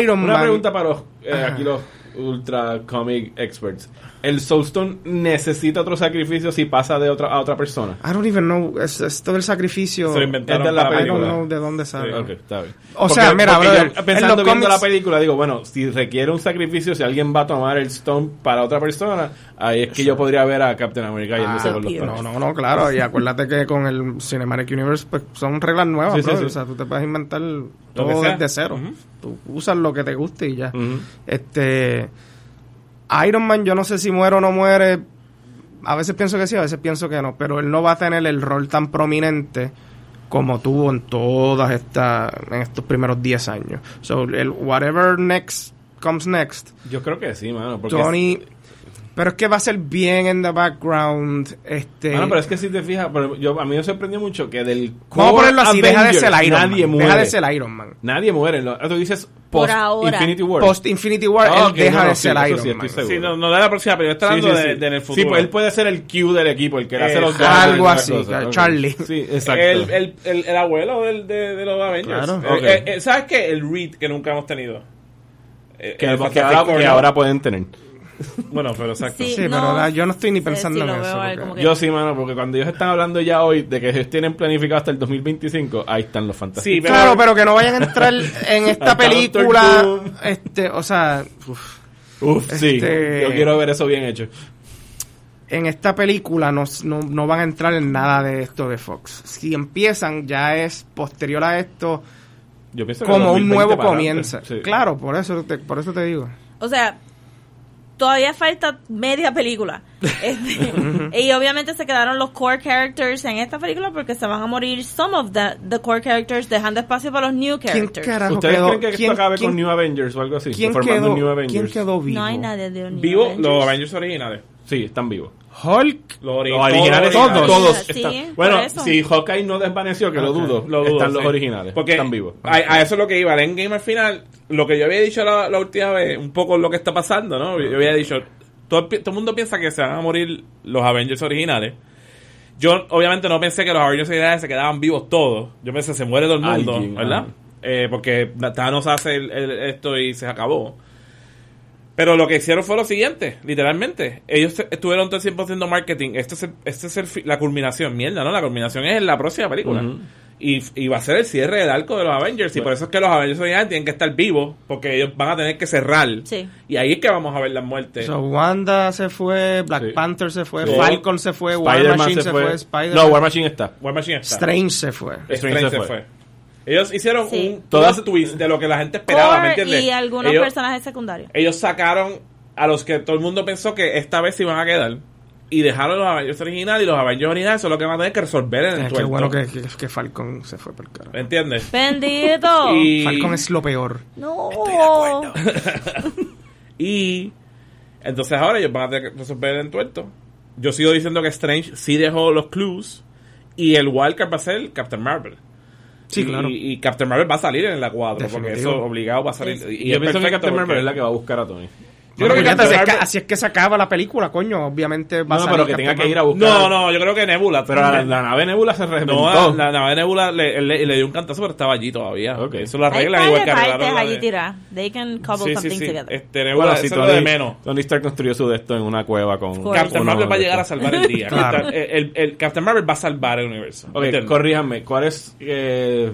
Iron Una Man. pregunta para los, eh, aquí los ultra comic experts. ¿El Soulstone necesita otro sacrificio si pasa de otra a otra persona? I don't even know. Es, esto del sacrificio. Se lo inventaron Es de la para I don't película. know de dónde sale. Ok, está bien. O sea, mira, porque brother, yo en pensando los viendo cómics- la película, digo, bueno, si requiere un sacrificio, si alguien va a tomar el Stone para otra persona, ahí es que yo podría ver a Captain America yéndose Ah, con los no, No, no, no, claro. Y acuérdate que con el Cinematic Universe pues, son reglas nuevas, Sí, sí, sí. O sea, tú te puedes inventar todo desde cero. Ujú. Tú usas lo que te guste y ya. Ujú. Este. Iron Man, yo no sé si muere o no muere. A veces pienso que sí, a veces pienso que no. Pero él no va a tener el rol tan prominente como tuvo en todas estas. en estos primeros 10 años. So, el whatever next comes next. Yo creo que sí, mano. Porque Tony. Pero es que va a ser bien en the background. Este. Mano, pero es que si te fijas, pero yo, a mí me sorprendió mucho que del Vamos a ponerlo así, deja de Avengers, ser Iron nadie Man. muere. Deja de ser Iron Man. Nadie muere. Lo- Tú dices Por post ahora. Infinity War. Post Infinity War, Ah, él ok, deja no, no, de sí, ser Iron sí, estoy Man. seguro. Sí, no, no da la próxima, pero yo estoy Sí, hablando sí, de, sí. de en el Sí, futuro. pues él puede ser el Q del equipo, el que le hace los Algo así, cosas. Charlie. Sí, exacto. El, el, el, el abuelo del, de, de los Avengers. Claro. Eh, Ok. eh, eh, ¿Sabes qué? El Reed que nunca hemos tenido. Eh, que, el que ahora, ahora pueden tener. Bueno, pero exacto. Sí. Sí, No. pero la- yo no estoy ni Sí, pensando lo en veo eso. ahí porque- como que- Yo sí, mano, porque cuando ellos están hablando ya hoy de que ellos tienen planificado hasta el 2025, ahí están los fantásticos. Sí, pero- Claro, pero que no vayan a entrar en [laughs] esta Doctor película. Doom. Este, o sea, uf, Uf, sí. Este- Yo quiero ver eso bien hecho. en esta película no, no, no van a entrar en nada de esto de Fox. Si empiezan, ya es posterior a esto Yo pienso que como un 2020 nuevo para comienzo. adelante, sí. Claro, por eso te, por eso te digo. O sea, todavía falta media película. [laughs] Este, y obviamente se quedaron los core characters en esta película porque se van a morir some of the, the core characters dejando espacio para los new ¿Quién characters. carajo ¿Ustedes quedó? creen que ¿Quién- esto acabe quién- con New Avengers o algo así? ¿quién Formando quedó, New Avengers. ¿Quién quedó vivo? No hay nadie de New Vivo, Avengers. los Avengers originales. Sí, están vivos. Hulk. Los, ori- Los originales, todos todos. Sí, están. Bueno, si Hawkeye no desvaneció, que lo dudo, Lo dudo, están los originales. Porque están vivos. A, a eso es lo que iba. El Endgame al final, lo que yo había dicho la, la última vez, un poco lo que está pasando, ¿no? Yo había dicho, todo, todo el mundo piensa que se van a morir los Avengers originales. Yo obviamente no pensé que los Avengers originales se quedaban vivos todos. Yo pensé se muere todo el mundo, Alguien, ¿verdad? ajá. Eh, porque Thanos hace el- el- esto y se acabó. Pero lo que hicieron fue lo siguiente, literalmente. Ellos estuvieron todo el tiempo haciendo marketing. Este es, el- este es el fi- la culminación. Mierda, ¿no? La culminación es en la próxima película. Y, y va a ser el cierre del arco de los Avengers. Y por eso es que los Avengers originales tienen que estar vivos. Porque ellos van a tener que cerrar. Sí. Y ahí es que vamos a ver las muertes. So, Wanda se fue, Black Sí. Panther se fue, Sí. Falcon se fue, War Spider-Man Machine se fue, Spider No, War Machine está. War Machine está. Strange se fue. Strange Strange se se fue. fue. Ellos hicieron Sí. un Todas- twist de lo que la gente esperaba, ¿me entiendes? y algunos ellos, personajes secundarios. ellos sacaron a los que todo el mundo pensó que esta vez se iban a quedar y dejaron los Avengers originales y los Avengers originales son lo que van a tener que resolver en el Eh, qué tuerto. bueno que, que, que Falcon se fue por el carajo. ¿Me entiendes? Bendito. [laughs] Y, Falcon es lo peor. No. [laughs] y entonces ahora ellos van a tener que resolver el tuerto. Yo sigo diciendo que Strange sí dejó los clues y el Wildcard va a ser Captain Marvel. Sí, y, claro. y Captain Marvel va a salir en la 4 porque eso obligado va a salir. Sí. Y, Y yo pienso que Captain Marvel porque- es la que va a buscar a Tony. Yo creo que así, es que, así es que se acaba la película, coño. Obviamente va a No, salir pero que tenga que ir a buscar. No, no, yo creo que Nebula. Pero la, la nave Nebula se reventó. No, la, la nave Nebula le, le, le dio un cantazo, pero estaba allí todavía. Ok. Eso lo arreglan igual que arreglaron allí de- tiradas. They can cobble Sí, sí, something sí. together. Este, Nebula, Bueno, es lo Tony, de menos. Tony Stark construyó su de esto en una cueva con... Captain Marvel va a llegar a salvar el día. [laughs] Claro. Captain- el, el- el Captain Marvel va a salvar el universo. Ok, corríjanme, ¿cuáles, eh,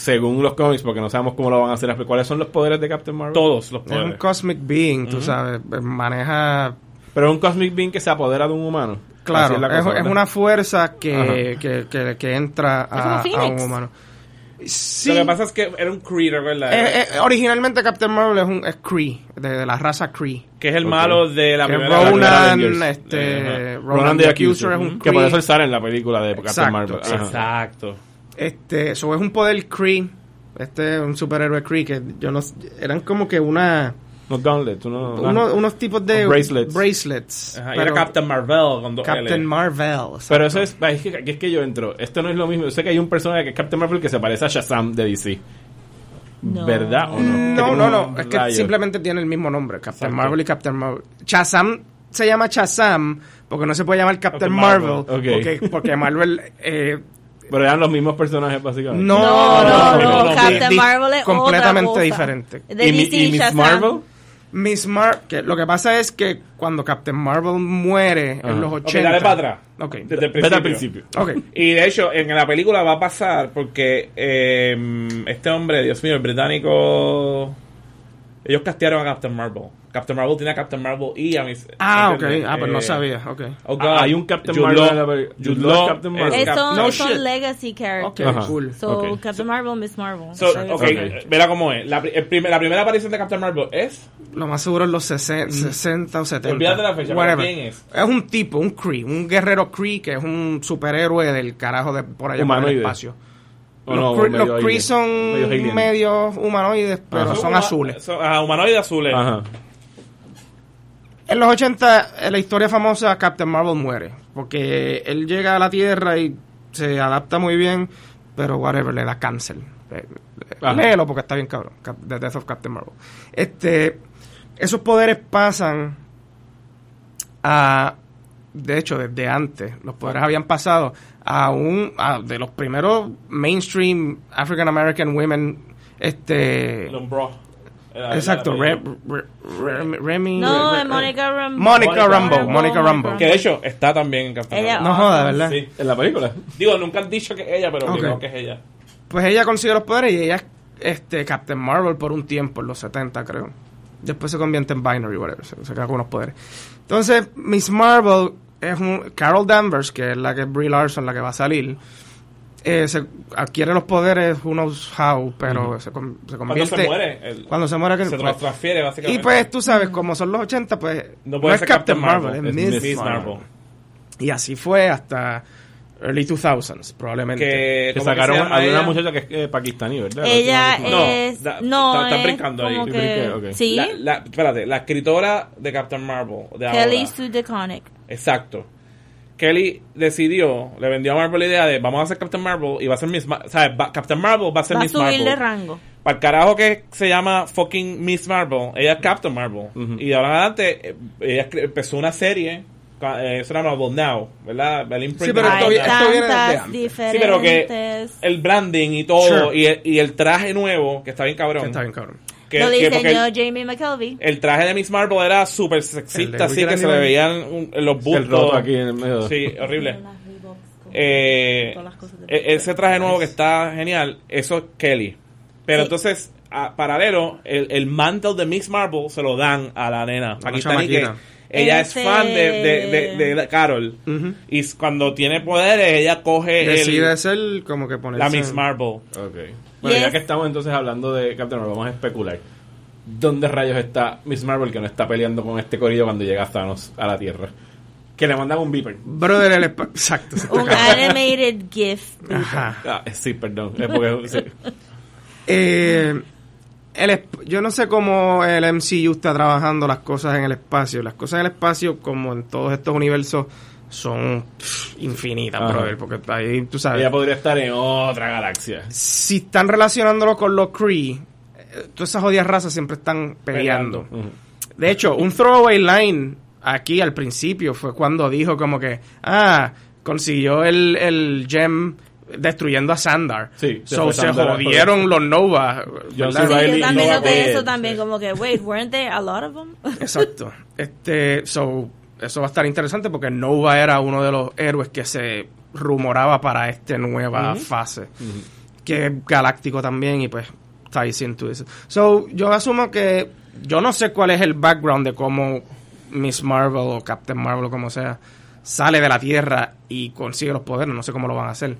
según los cómics, porque no sabemos cómo lo van a hacer, cuáles son los poderes de Captain Marvel? Todos los Es un poderes. cosmic being, tú sabes. Maneja. Pero es un Cosmic Being que se apodera de un humano. Claro, es, cosa, es ¿verdad? una fuerza que, que, que, que entra a, un humano. Sí, Lo que pasa es que era un Kree, ¿verdad? eh, eh, originalmente Captain Marvel es un es Kree, de, de la raza Kree. que es el malo de la Que primera Ronan, Ronan, Avengers. este, Ajá. Ronan, the Accuser es un Que por eso él sale en la película de Captain Exacto, Marvel. Ajá. Exacto. Este, eso es un poder Kree. Este es un superhéroe Kree que yo no eran como que una No gauntlets, uno, uno- unos tipos de Bracelets. bracelets. Ajá, pero- era Captain Marvel con dos Captain L. Marvel. Pero eso es, es que, aquí es que yo entro. Esto no es lo mismo. Yo sé que hay un personaje que es Captain Marvel que se parece a Shazam de DC. No. ¿Verdad o no? No, no, unos no. Es que rayos. simplemente tiene el mismo nombre. Captain Exacto. Marvel y Captain Marvel. Shazam se llama Shazam porque no se puede llamar Captain Captain Marvel. Porque, porque Marvel... Eh, Pero eran los mismos personajes, básicamente. no, No, no, no, no, no, Captain Marvel es completamente otra cosa. diferente. De ¿Y, mi- DC, y Miss Shazam. Marvel? Miss Mar que lo que pasa es que cuando Captain Marvel muere Ajá. en los Ok, 80... dale para atrás. Desde el principio. Y de hecho, en la película va a pasar porque eh, este hombre, Dios mío, el británico. Ellos castearon a Captain Marvel. Captain Marvel tiene a Captain Marvel y a mis. Ah, ok. Ah, pues no Eh, sabía. Ok. oh, God. Ah, hay un Captain Jude Marvel peli- Jude Jude Law Captain es Marvel. Cap- Son, No son legacy Ok, characters. Ajá. cool. So, Ok. Captain Marvel, Miss Marvel. So, Está ok, bien. verá cómo es. La, pri- el primer- la primera aparición de Captain Marvel es. Lo más seguro es los 60, 60 o 70. Olvídate la fecha, Whatever. ¿quién es? Es un tipo, un Kree, un guerrero Kree que es un superhéroe del carajo de por allá por el espacio. O los no, medio los. Kree son Medio humanoides, pero Ajá. son azules. Son, ajá, humanoides azules. Ajá. En los 80, en la historia famosa, Captain Marvel muere. Porque él llega a la Tierra y se adapta muy bien, pero whatever, le da cáncer. Eh, Ajá. Léelo porque está bien cabrón. The Death of Captain Marvel. Este, esos poderes pasan a... De hecho, desde antes, los poderes habían pasado a un... a- de los primeros mainstream African American women... Este... Era- Exacto, era- Remy... No, Re- es Monica Rambeau. Monica Monica Rambeau, Rambeau, Monica Monica Rambeau. Que de hecho está también en Captain Ella-. No joda, ¿verdad? Sí. En la película. Digo, nunca han dicho que es ella, pero Ok. creo que es ella. Pues ella consigue los poderes y ella es este, Captain Marvel por un tiempo, en los 70 creo. Después se convierte en Binary, whatever, se, se queda con unos poderes. Entonces, Miss Marvel es un... Carol Danvers, que es la que es Brie Larson, la que va a salir, eh, se adquiere los poderes, who knows how, pero se, con- se Cuando convierte... se muere, el- Cuando se muere, que- se pues, transfiere básicamente. Y pues tú sabes, como son los 80, pues no puede es ser Captain Marvel, es es Miss, Miss Marvel. Marvel. Y así fue hasta early 2000s, probablemente. Que, Que ¿cómo es que sacaron a una muchacha que es eh, pakistaní, ¿verdad? Ella No, No, es... da- no, está- está es brincando ahí. Sí, que... La, la- espérate, la escritora de Captain Marvel de Kelly. Sue DeConnick. Exacto. Kelly decidió, le vendió a Marvel la idea de vamos a hacer Captain Marvel y va a ser Miss Marvel. O sea, va- Captain Marvel va a ser Va a Miss subir de Marvel. rango. Para el carajo que se llama fucking Miss Marvel, ella es Captain Marvel. Y de ahora en adelante, eh, ella empezó una serie, eh, eso era Marvel Now, ¿verdad? El imprint Sí, pero esto Marvel esto viene desde antes. Sí, pero que el branding y todo, Sure. y, el, y el traje nuevo, que está bien cabrón. Que está bien cabrón. Que- Lo que diseñó el, Jamie McKelvey. el traje de Miss Marvel era súper El sexista, así que se le veían un- los El bultos. roto aquí en el medio. Sí, horrible. Eh, Todas las cosas de- e- ese traje nuevo que está genial, eso es Kelly. Pero Sí. entonces, a- paralelo, el, el mantle de Miss Marvel se lo dan a la nena pakistaní que chamaquita. ella Ese- es fan de, de, de, de Carol. Ujú. Y s- cuando tiene poderes, ella coge el- Decide ser como que ponerse... la Miss Marvel. Ok. Bueno, Yes. ya que estamos entonces hablando de Captain Marvel, vamos a especular. ¿Dónde rayos está Miss Marvel que no está peleando con este corillo cuando llega Thanos a la Tierra? Que le mandan un beeper. Brother, el... Exacto. Un animated GIF. Ajá. Ah, eh, sí, perdón. Es porque, sí. Eh, el yo no sé cómo el MCU está trabajando las cosas en el espacio. Las cosas en el espacio, como en todos estos universos, son pff, infinitas, Ajá. brother. Porque ahí, tú sabes, Ella podría estar en otra galaxia. si están relacionándolo con los Kree, eh, todas esas jodidas razas siempre están peleando. De hecho, un throwaway line aquí al principio fue cuando dijo como que, ah, consiguió el, el gem destruyendo a Sandar. Sí, se so, se Sandar, jodieron los Nova. Yo también noté eso también, sí. como que, wait, weren't there a lot of them? Exacto. [laughs] Este, so, eso va a estar interesante porque Nova era uno de los héroes que se rumoraba para esta nueva fase. Que es galáctico también y pues ties into eso. So, yo asumo que yo no sé cuál es el background de cómo Miss Marvel o Captain Marvel o como sea sale de la Tierra y consigue los poderes. No sé cómo lo van a hacer.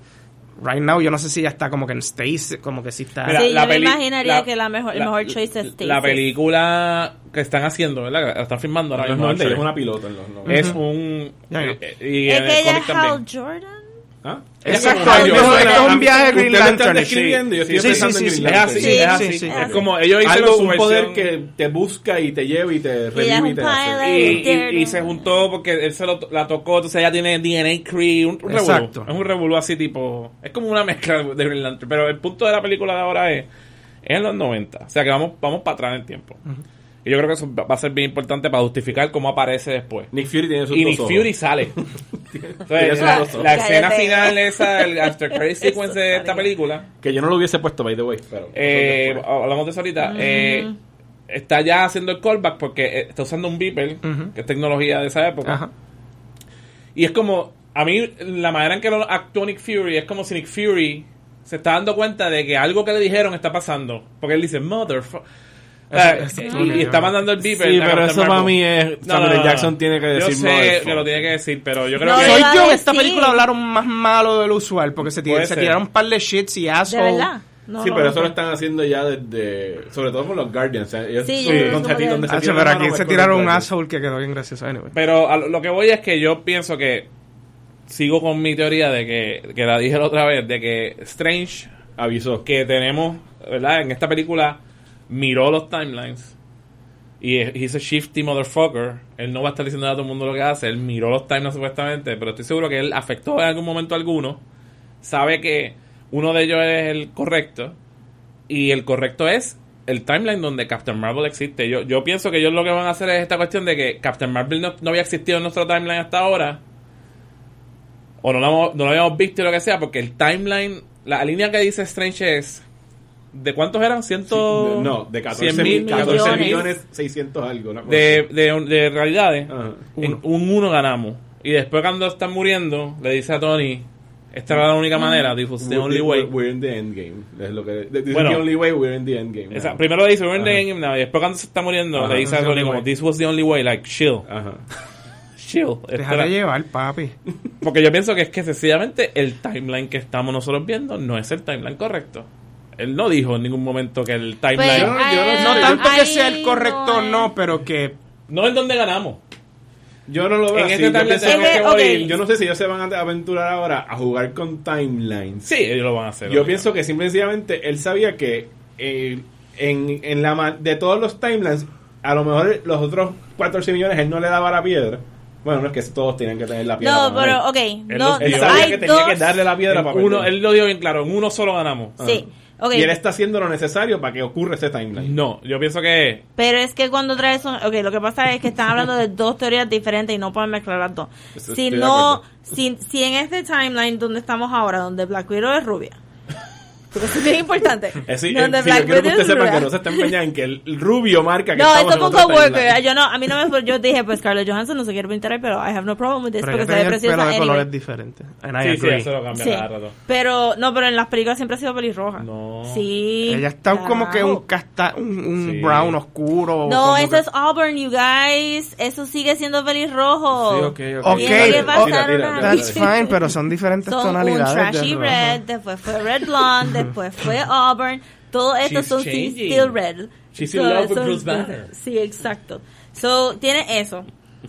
Right now, yo no sé si ya está como que en Stasis, como que sí está. Mira, sí, la yo me imaginaría la- que la mejor, el la- mejor choice es Stasis. La película que están haciendo, ¿verdad? La están filmando ahora mismo, 90 ella es una pilota en los 90. Es un... Ya, ya. eh, y es en que el ella cómic es también. Hal Jordan. ¿Ah? Exacto, es un viaje de Green Lantern. describiendo, yo estoy Sí, sí, pensando sí, en sí, Green Es así, Sí, es sí, así. sí. Es como ellos hicieron Algo, su un poder que te busca y te lleva y te revive y te hace. y, pilot. y- y se juntó porque él se lo, la tocó, entonces ella tiene DNA Cree, un, un revolú. Exacto. Es un revolú así tipo, es como una mezcla de Green Lantern, pero el punto de la película de ahora es, es en los 90, o sea que vamos, vamos para atrás en el tiempo. Y yo creo que eso va a ser bien importante para justificar cómo aparece después. Nick Fury tiene sus Y dos Nick ojos. Fury sale. [laughs] Tiene Entonces, sus la, dos ojos. la escena Cállate. final esa, el after [laughs] credit sequence de esta película, Que yo no lo hubiese puesto, by the way. Pero eh, hablamos de eso ahorita, eh, está ya haciendo el callback porque eh, está usando un beeper, Ujú. que es tecnología de esa época. Ajá. Y es como, a mí, la manera en que lo actuó Nick Fury es como si Nick Fury se está dando cuenta de que algo que le dijeron está pasando. Porque él dice, motherfucker. Eso- eso y, y está mandando el beeper. Sí, pero eso para mí es. Samuel L. Jackson tiene que decir Yo sé que lo tiene que decir, pero yo creo No, que. Soy yo, en esta película hablaron más malo del usual porque se, se tiraron un par de shits y De assholes. verdad. No, sí, no, pero no eso lo sé. están haciendo ya desde. Sobre todo con los Guardians. ¿eh? Ellos Sí, donde que se- donde pero aquí se tiraron un asshole que quedó bien gracioso. Anyway. Pero a lo lo que voy es que yo pienso que. Sigo con mi teoría de que, que la dije la otra vez, de que Strange, Avisó. que tenemos, ¿verdad? En esta película, miró los timelines. Y a shifty motherfucker. Él no va a estar diciendo a todo el mundo lo que hace. Él miró los timelines supuestamente, pero estoy seguro que él afectó en algún momento a alguno. Sabe que uno de ellos es el correcto. Y el correcto es el timeline donde Captain Marvel existe. Yo, yo pienso que ellos lo que van a hacer es esta cuestión de que Captain Marvel no, no había existido en nuestro timeline hasta ahora. O no lo, no lo habíamos visto y lo que sea, porque el timeline, la línea que dice Strange es. ¿De cuántos eran? Ciento. No, de 14 100 mil, mil 14 millones. millones 600 algo. una cosa de, de, de realidades. Ajá. En un uno ganamos. Y después cuando están muriendo, le dice a Tony, esta era la única manera, this was the We're- only way. We're in the endgame. Es lo que. This Bueno. is the only way, we're in the endgame. Esa- primero le dice, we're in the Ajá. endgame now", y después cuando se está muriendo, Ajá. le dice a Tony como, this was the only way, like, chill, Ajá. [laughs] chill. Déjate llevar, papi. Porque yo pienso que es que sencillamente el timeline que estamos nosotros viendo no es el timeline correcto. Él no dijo en ningún momento que el timeline... Pues, Yo no- yo no ah, sé, No yo- tanto que sea el correcto no, pero que no es donde ganamos. Yo no lo veo En así. este Yo, que- yo no sé si ellos se van a aventurar ahora a jugar con timelines. Sí, ellos lo van a hacer. Yo obvio. pienso que simplemente él sabía que eh, en, en la ma- de todos los timelines, a lo mejor los otros 14 millones él no le daba la piedra. Bueno, no es que todos tienen que tener la piedra. No, para pero, ok. Él No, Él no, sabía hay que tenía dos. que darle la piedra para uno, perder. él lo dijo bien claro, en uno solo ganamos. Sí, ok. Y él está haciendo lo necesario para que ocurra ese timeline. No, yo pienso que... Pero es que cuando traes un... Ok, lo que pasa es que están hablando de dos teorías diferentes y no pueden mezclar las dos. Eso Si no... Si, si en este timeline donde estamos ahora, donde Black Widow es rubia... Porque eso es bien importante. [laughs] Eh, sí, donde eh, sí, yo quiero que usted es sepa que no se está empeñando en que el rubio marca que No, estamos esto fue un coworker. Yo no, a mí no me, yo dije, pues Scarlett Johansson no se quiere pintar ahí, pero I have no problem with this pero porque se ve preciosa. pelo de anyway. colores diferentes. And I Sí, sí, eso lo cambia Sí. cada rato. Pero, no, pero en las películas siempre ha sido pelirroja. No. Sí. Ella está como que un casta, un, un Sí. brown oscuro. No, eso que- es Auburn, you guys. Eso sigue siendo pelirrojo. Sí, ok, ok. Ok, Tira, tira, tira, That's fine, pero son diferentes Son un tonalidades. de trashy red, después fue red blonde, después [laughs] fue auburn. Todo esto She's son changing. still red. She's in love with Bruce Banner. Sí, exacto. So, tiene eso.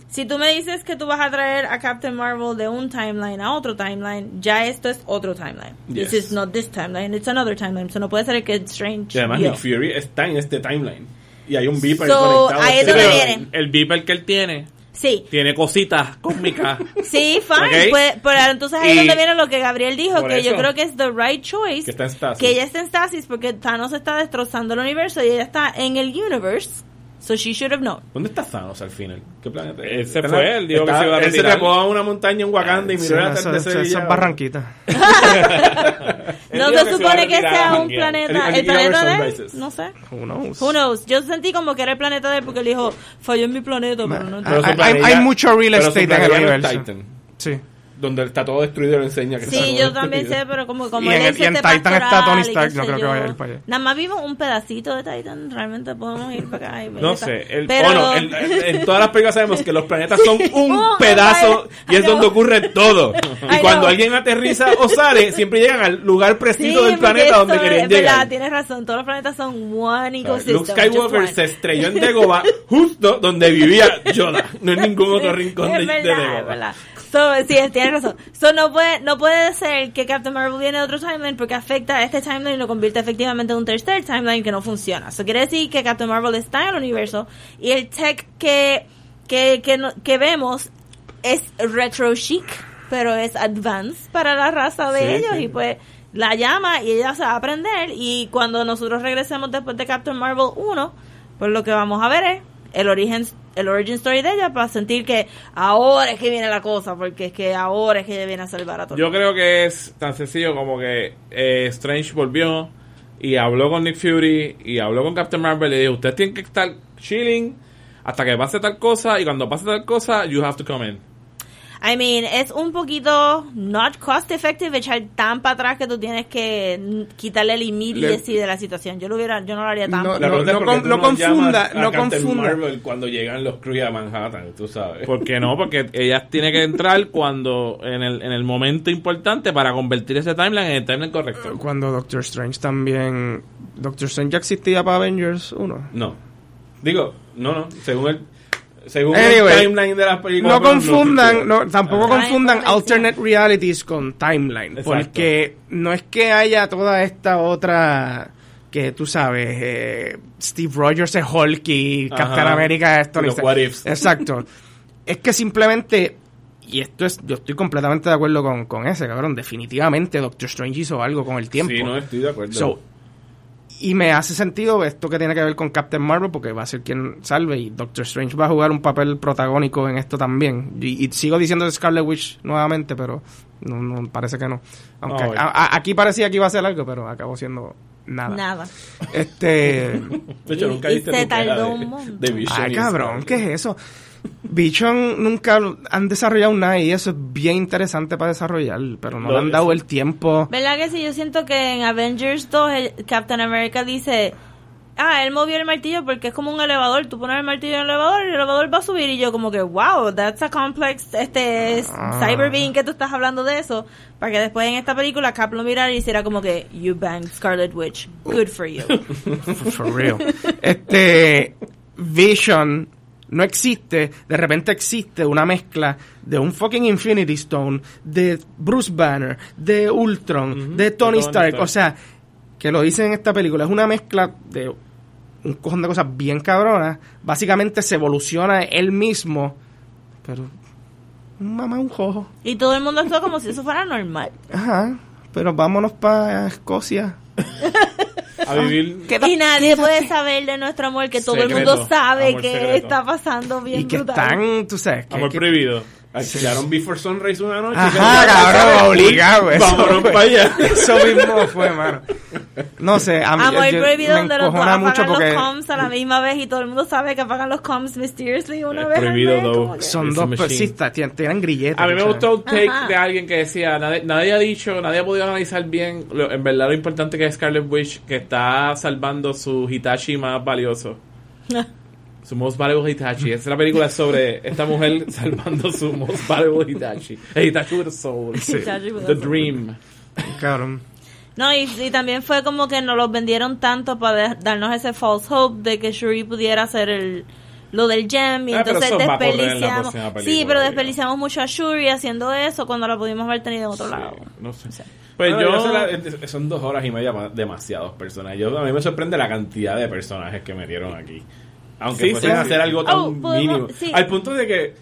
Si tú me dices que tú vas a traer a Captain Marvel de un timeline a otro timeline, ya esto es otro timeline. Yes. This is not this timeline, it's another timeline. So no puede ser que Strange. Y además. Nick Fury está en este timeline. Y hay un beeper So, conectado. ahí es donde viene. El beeper que él tiene, Sí. tiene cositas cósmicas. [laughs] Sí, fine. Pues, pero entonces ahí es donde viene lo que Gabriel dijo, que yo creo que es the right choice. Que está en. Que ella está en stasis porque Thanos está destrozando el universo y ella está en el universe. So she should have known. ¿Dónde está Thanos al final? ¿Qué planeta? Él se fue, la- él dijo que se iba a Él se retirar. trepó a una montaña en Wakanda y Sí, miró el eso, atardecer eso- y eso ya. es barranquita. Él [laughs] No se supone que retirar sea un planeta. ¿El planeta de él? No sé. Who knows? Who knows? Yo sentí como que era el planeta de él porque él dijo, falló en mi planeta, pero no Ah, hay- mucho real estate en el universo. Titan. Sí. Donde está todo destruido lo enseña que está Sí, todo yo también destruido. sé, pero como, como Y él en- hizo y en este Titan está Tony Stark, no creo que vaya a ir para allá. Nada más vimos un pedacito de Titan, realmente podemos ir para acá. y ver No sé, el- pero, Oh, no, en, todas las películas sabemos que los planetas son un un pedazo y es I know. donde ocurre todo. [laughs] Y I cuando know. alguien aterriza o sale, siempre llegan al lugar Sí, preciso del planeta donde querían es verdad, llegar. tienes razón, todos los planetas son one ecosystem. Luke Skywalker se estrelló en Dagobah [laughs] justo donde vivía Yoda, no en ningún otro rincón de, es es Dagobah. So, sí, tienes razón. So, no puede, no puede ser que Captain Marvel viene de otro timeline porque afecta a este timeline y lo convierte efectivamente en un tercer timeline que no funciona. Eso quiere decir que Captain Marvel está en el universo y el tech que, que, que, que vemos es retro chic, pero es advanced para la raza de Sí, ellos sí. y pues la llama y ella se va a aprender y cuando nosotros regresemos después de Captain Marvel 1, pues lo que vamos a ver es el origen el origin story de ella para sentir que ahora es que viene la cosa porque es que ahora es que ella viene a salvar a todos. Yo creo que es tan sencillo como que eh, Strange volvió y habló con Nick Fury y habló con Captain Marvel y le dijo, ustedes tienen que estar chilling hasta que pase tal cosa y cuando pase tal cosa, you have to come in. I mean, es un poquito not cost effective echar tan para atrás que tú tienes que quitarle el immediacy de la situación. Yo lo hubiera, yo no lo haría tan. No, no qué con- no confunda, no confunda. Marvel cuando llegan los Kree a Manhattan, tú sabes. ¿Por qué no? Porque ella tiene que entrar cuando en el, en el momento importante para convertir ese timeline en el timeline correcto. Cuando Doctor Strange también... Doctor Strange ya existía para Avengers 1. No. Digo, no, no, según el según Anyway, el timeline de las películas. No confundan, no, tampoco Ah. confundan alternate realities con timeline, Exacto. porque no es que haya toda esta otra que tú sabes, eh, Steve Rogers es Hulk y Ajá. Captain America es Tony Los Stark. what ifs. Exacto. es que simplemente y esto es, yo estoy completamente de acuerdo con, con ese, cabrón. Definitivamente Doctor Strange hizo algo con el tiempo. Sí, no estoy de acuerdo. So, y me hace sentido esto que tiene que ver con Captain Marvel porque va a ser quien salve y Doctor Strange va a jugar un papel protagónico en esto también. Y, y sigo diciendo de Scarlet Witch nuevamente, pero no, no, parece que no. Aunque No, a- a- aquí parecía que iba a ser algo, pero acabó siendo nada. Nada. Este... [laughs] de hecho, y- nunca y viste se tu queja tardó de- un montón. de Ay, y cabrón. ¿qué es eso? Vision nunca han desarrollado nada y eso es bien interesante para desarrollar, pero no No, le han dado el tiempo. ¿Verdad que sí? Yo siento que en Avengers 2 el Captain America dice, ah, él movió el martillo porque es como un elevador, tú pones el martillo en el elevador y el elevador va a subir y yo como que, wow, that's a complex, este, es Ah. cyber being que tú estás hablando de eso, para que después en esta película Cap lo mirara y hiciera como que, you banged Scarlet Witch, good for you. [laughs] For real. Este Vision no existe, de repente existe una mezcla de un fucking Infinity Stone, de Bruce Banner, de Ultron, de Tony Tony Stark, Stark. o sea, que lo dicen en esta película, es una mezcla de un cojón de cosas bien cabronas, básicamente se evoluciona él mismo, pero un mamá un jojo. y todo el mundo actúa como si eso fuera normal. Ajá, pero vámonos para Escocia. [laughs] A vivir. Y nadie puede saber de nuestro amor, que todo el mundo sabe Amor que secreto. está pasando bien Y que brutal. están, tú sabes, que- Amor que- prohibido. Alquilaron Before Sunrise una noche. Ajá, cabrón, obligado. Eso Vámonos para allá. Eso mismo fue, mano. No sé, a mí Amor yo- prohibido me donde los dos apagan mucho porque los comms a la misma vez y todo el mundo sabe que apagan los comms mysteriously una Es vez prohibido, que- son dos persistas, tienen, tienen grilletes. A mí me gustó un take Ajá. de alguien que decía, nadie, nadie ha dicho, nadie ha podido analizar bien lo- en verdad lo importante que es Scarlet Witch, que está salvando su Hitachi más valioso. [laughs] Su most valuable Hitachi. Esta película es sobre esta mujer [laughs] salvando su most valuable Hitachi. El Hitachi with a soul. Hitachi with a The soul. Dream. Cabrón. No, y, y también fue como que nos los vendieron tanto para de- darnos ese false hope de que Shuri pudiera hacer el lo del gem y Ah, pero entonces eso va a correr en la desperdiciamos. película, Sí, pero desperdiciamos mucho a Shuri haciendo eso cuando la pudimos haber tenido en otro lado. No sé. Pues Bueno, yo... yo sé la- es- son dos horas y media más- demasiados personajes. Yo, a mí me sorprende la cantidad de personajes que metieron aquí. Aunque Sí, pueden sí, sí. hacer algo tan Oh, mínimo. sí. Al punto de que.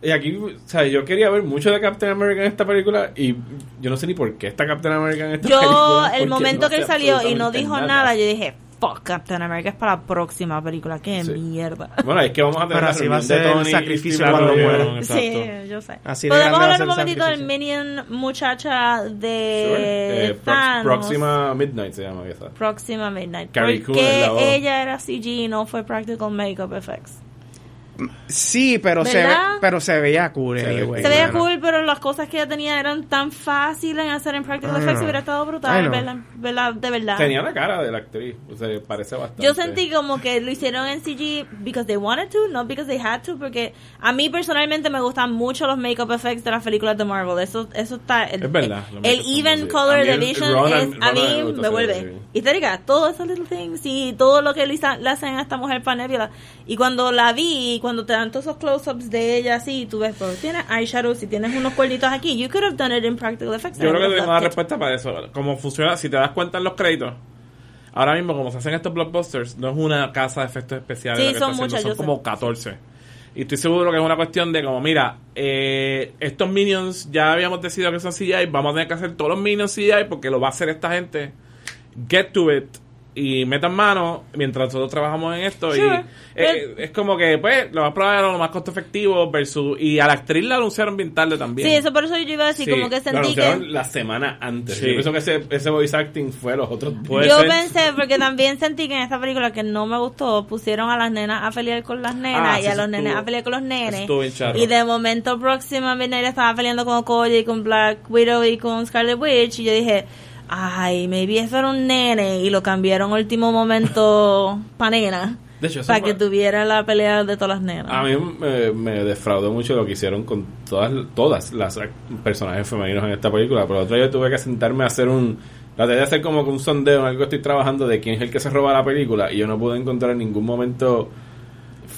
Y aquí, o sea, yo quería ver mucho de Captain America en esta película y yo no sé ni por qué está Captain America en esta Yo, película. el porque momento no que él salió y no dijo nada, yo dije, fuck, Captain America es para la próxima película. Qué Sí. mierda. Bueno, es que vamos a tener Pero así va a ser el sacrificio cuando muera. Sí, yo sé. Así de Podemos hablar un momentito del. Minion muchacha Sure. de Eh, Prox- Thanos. Próxima Midnight se llama esa. Próxima Midnight. Carrie ¿Por Coon es la voz. ella era CG y no fue Practical Makeup Effects? Sí, pero se, ve- pero se veía cool. Se anyway, Se veía cool, pero las cosas que ella tenía eran tan fáciles en hacer en Practical I Effects. know. Hubiera estado brutal, know. verla, verla de verdad. Tenía la cara de la actriz, o sea, parece bastante. Yo sentí como que lo hicieron en CG because they wanted to, not because they had to, porque a mí personalmente me gustan mucho los makeup effects de las películas de Marvel. Eso, eso está. El, Es verdad, El, even color de vision Ronan- es, a Ronan mí me me vuelve histérica. Todos esos little things y todo lo que le, hacen a esta mujer para Nebula. Y cuando la vi, y cuando te dan todos esos close-ups de ella así, tú ves, pues tienes eyeshadows y tienes unos cuernitos aquí. You could have done it in practical effects. Yo creo que tenemos la it. respuesta para eso. Como funciona, si te das cuenta en los créditos, ahora mismo como se hacen estos blockbusters, no es una casa de efectos especiales. Sí, lo que son muchas, son sé. como 14. Y estoy seguro que es una cuestión de como, mira, eh, estos minions ya habíamos decidido que son CGI, vamos a tener que hacer todos los minions CGI porque lo va a hacer esta gente. Get to it. Y metan mano mientras nosotros trabajamos en esto. Sure. Y eh, es como que, pues, lo más probable era lo más costo efectivo versus. Y a la actriz la anunciaron bien tarde también. Sí, eso por eso yo iba a decir, Sí, como que Lo sentí que... la semana antes. Sí. Yo pienso que ese, ese voice acting fue los otros Yo ser. pensé, porque también sentí que en esta película que no me gustó, pusieron a las nenas a pelear con las nenas Ah, y sí, a los nenes estuvo- a pelear con los nenes. estuvo bien charro. Y de momento próxima Midnight estaba peleando con Okoye y con Black Widow y con Scarlet Witch. Y yo dije, ay, maybe eso era un nene. Y lo cambiaron último momento [laughs] pa' nena. De hecho, Para que tuviera la pelea de todas las nenas. A mí me, me defraudó mucho lo que hicieron con todas, todas las personajes femeninos en esta película. Pero otro día tuve que sentarme a hacer un. Traté de hacer como un sondeo en algo que estoy trabajando de quién es el que se roba la película. Y yo no pude encontrar en ningún momento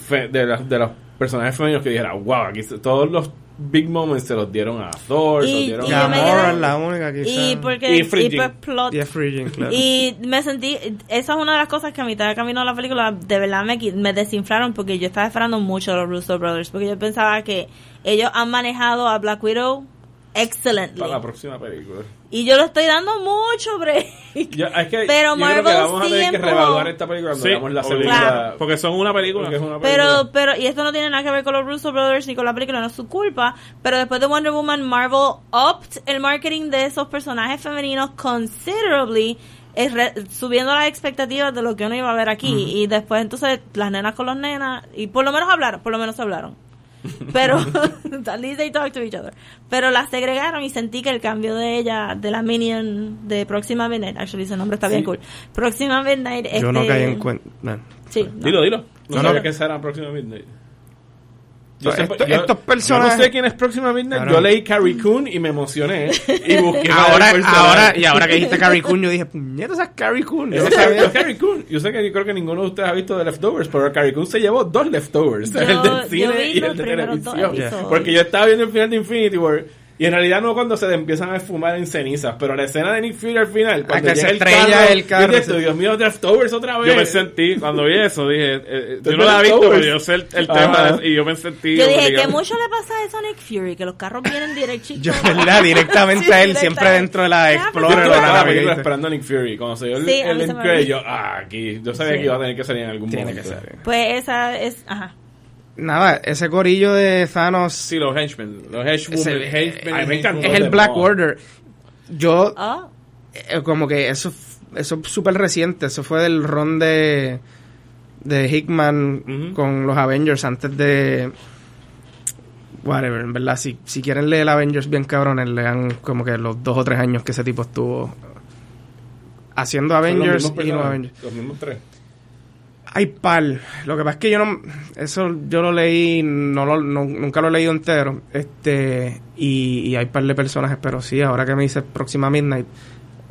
fe- de, las- de los personajes femeninos que dijera, wow, aquí todos los big moments se los dieron a Thor, se los Y- dieron y a Gamora la única quizás. y porque Y pues, plot Y Frigid, claro. Y me sentí, esa es una de las cosas que a mitad de camino de la película de verdad me, me desinflaron porque yo estaba esperando mucho a los Russo Brothers porque yo pensaba que ellos han manejado a Black Widow excelently. para la próxima película. Y yo lo estoy dando mucho break. Ya, es que Pero yo creo que Marvel vamos a tener que siempre- reevaluar esta película cuando Sí, veamos la obligado. segunda. Claro. Porque son una película. porque es una película. Pero, pero, y esto no tiene nada que ver con los Russo Brothers ni con la película, no es su culpa. Pero después de Wonder Woman, Marvel upped el marketing de esos personajes femeninos considerably, es re- subiendo las expectativas de lo que uno iba a ver aquí. Y después, entonces, las nenas con los nenas, y por lo menos hablaron, por lo menos hablaron. Pero, [laughs] [laughs] at least they talk to each other. Pero las segregaron y sentí que el cambio de ella, de la Minion de Próxima Midnight, actually ese nombre está bien Sí. cool. Próxima Midnight, Yo no este, caí en cuenta. no. Sí, no. Dilo, dilo. No, No, sabía no. que esa era Próxima Midnight. Esto- sé- estos personajes- Yo no sé quién es Próxima Midnight. Claro. Yo leí Carrie Coon y me emocioné. Y busqué [laughs] Ahora, ahora, y ahora que dijiste Carrie Coon, yo dije, puñeta, esa es Carrie Coon. Yo Yo no sé que- sabía. es Carrie Coon. Yo sé que yo creo que ninguno de ustedes ha visto The Leftovers, pero Carrie Coon se llevó dos Leftovers. Yo- [laughs] el del yo cine y el de televisión. Porque yo estaba viendo el final de Infinity War. Y en realidad no cuando se empiezan a esfumar en cenizas, pero la escena de Nick Fury al final, cuando que llega se el estrella carro, el carro, yo dije, sí. Dios mío, Leftovers otra vez. Yo pensé en ti cuando vi eso. Dije, eh, eh, [laughs] yo The no la he visto, pero yo sé el, tema. de- y yo pensé en ti. Yo dije obligado. que mucho le pasa a eso a Nick Fury, que los carros vienen. Yo, ¿verdad? Directamente a él, siempre dentro de la Yo Explorer estuve o toda la la nave. película ¿viste? esperando a Nick Fury. Cuando se dio el, Sí, el me yo, ah, aquí. Yo sabía Sí. que iba a tener que salir en algún Tiene momento. que. Pues esa es, ajá. Nada, ese corillo de Thanos Sí, los henchmen. Los henchmen. Encantó. es el Black. Order. Yo, Ah, eh, como que eso eso es súper reciente. Eso fue del ron de, de Hickman con los Avengers antes de. Whatever, en verdad. Si, si quieren leer Avengers bien cabrones, lean como que los dos o tres años que ese tipo estuvo haciendo Avengers y no Avengers. Los mismos tres. Hay par. Lo que pasa es que yo no. Eso yo lo leí. No lo, no- nunca lo he leído entero. Este. Y, y hay par de personajes. Pero sí, ahora que me dice Próxima Midnight.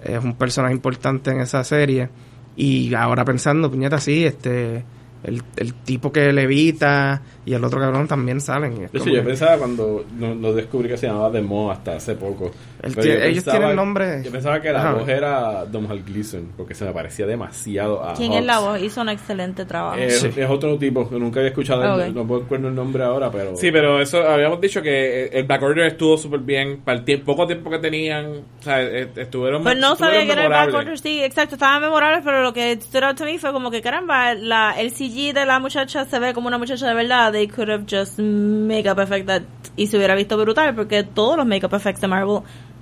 Es un personaje importante en esa serie. Y ahora pensando, puñeta, sí, este. El, el tipo que levita y el otro cabrón también salen. y es De hecho, como yo que- pensaba cuando no, no descubrí que se llamaba The Mo hasta hace poco. Ellos pensaba- tienen nombre- Yo pensaba que la Ajá. voz era Domhnall Gleeson, porque se me parecía demasiado a ¿quién es la voz? Hizo un excelente trabajo. Es, Sí. es otro tipo que nunca había escuchado. No puedo recuerdo el nombre ahora, pero. Sí, pero eso habíamos dicho que el Black Order estuvo súper bien para el poco tiempo que tenían. O sea, eh, estuvieron. Pues no sabía que era el Black. Order, sí, exacto, estaban memorables, pero lo que stood out to me fue como que caramba, la, el CG de la muchacha se ve como una muchacha de verdad, they could have just makeup effect that, y se hubiera visto brutal, porque todos los makeup effects de Marvel,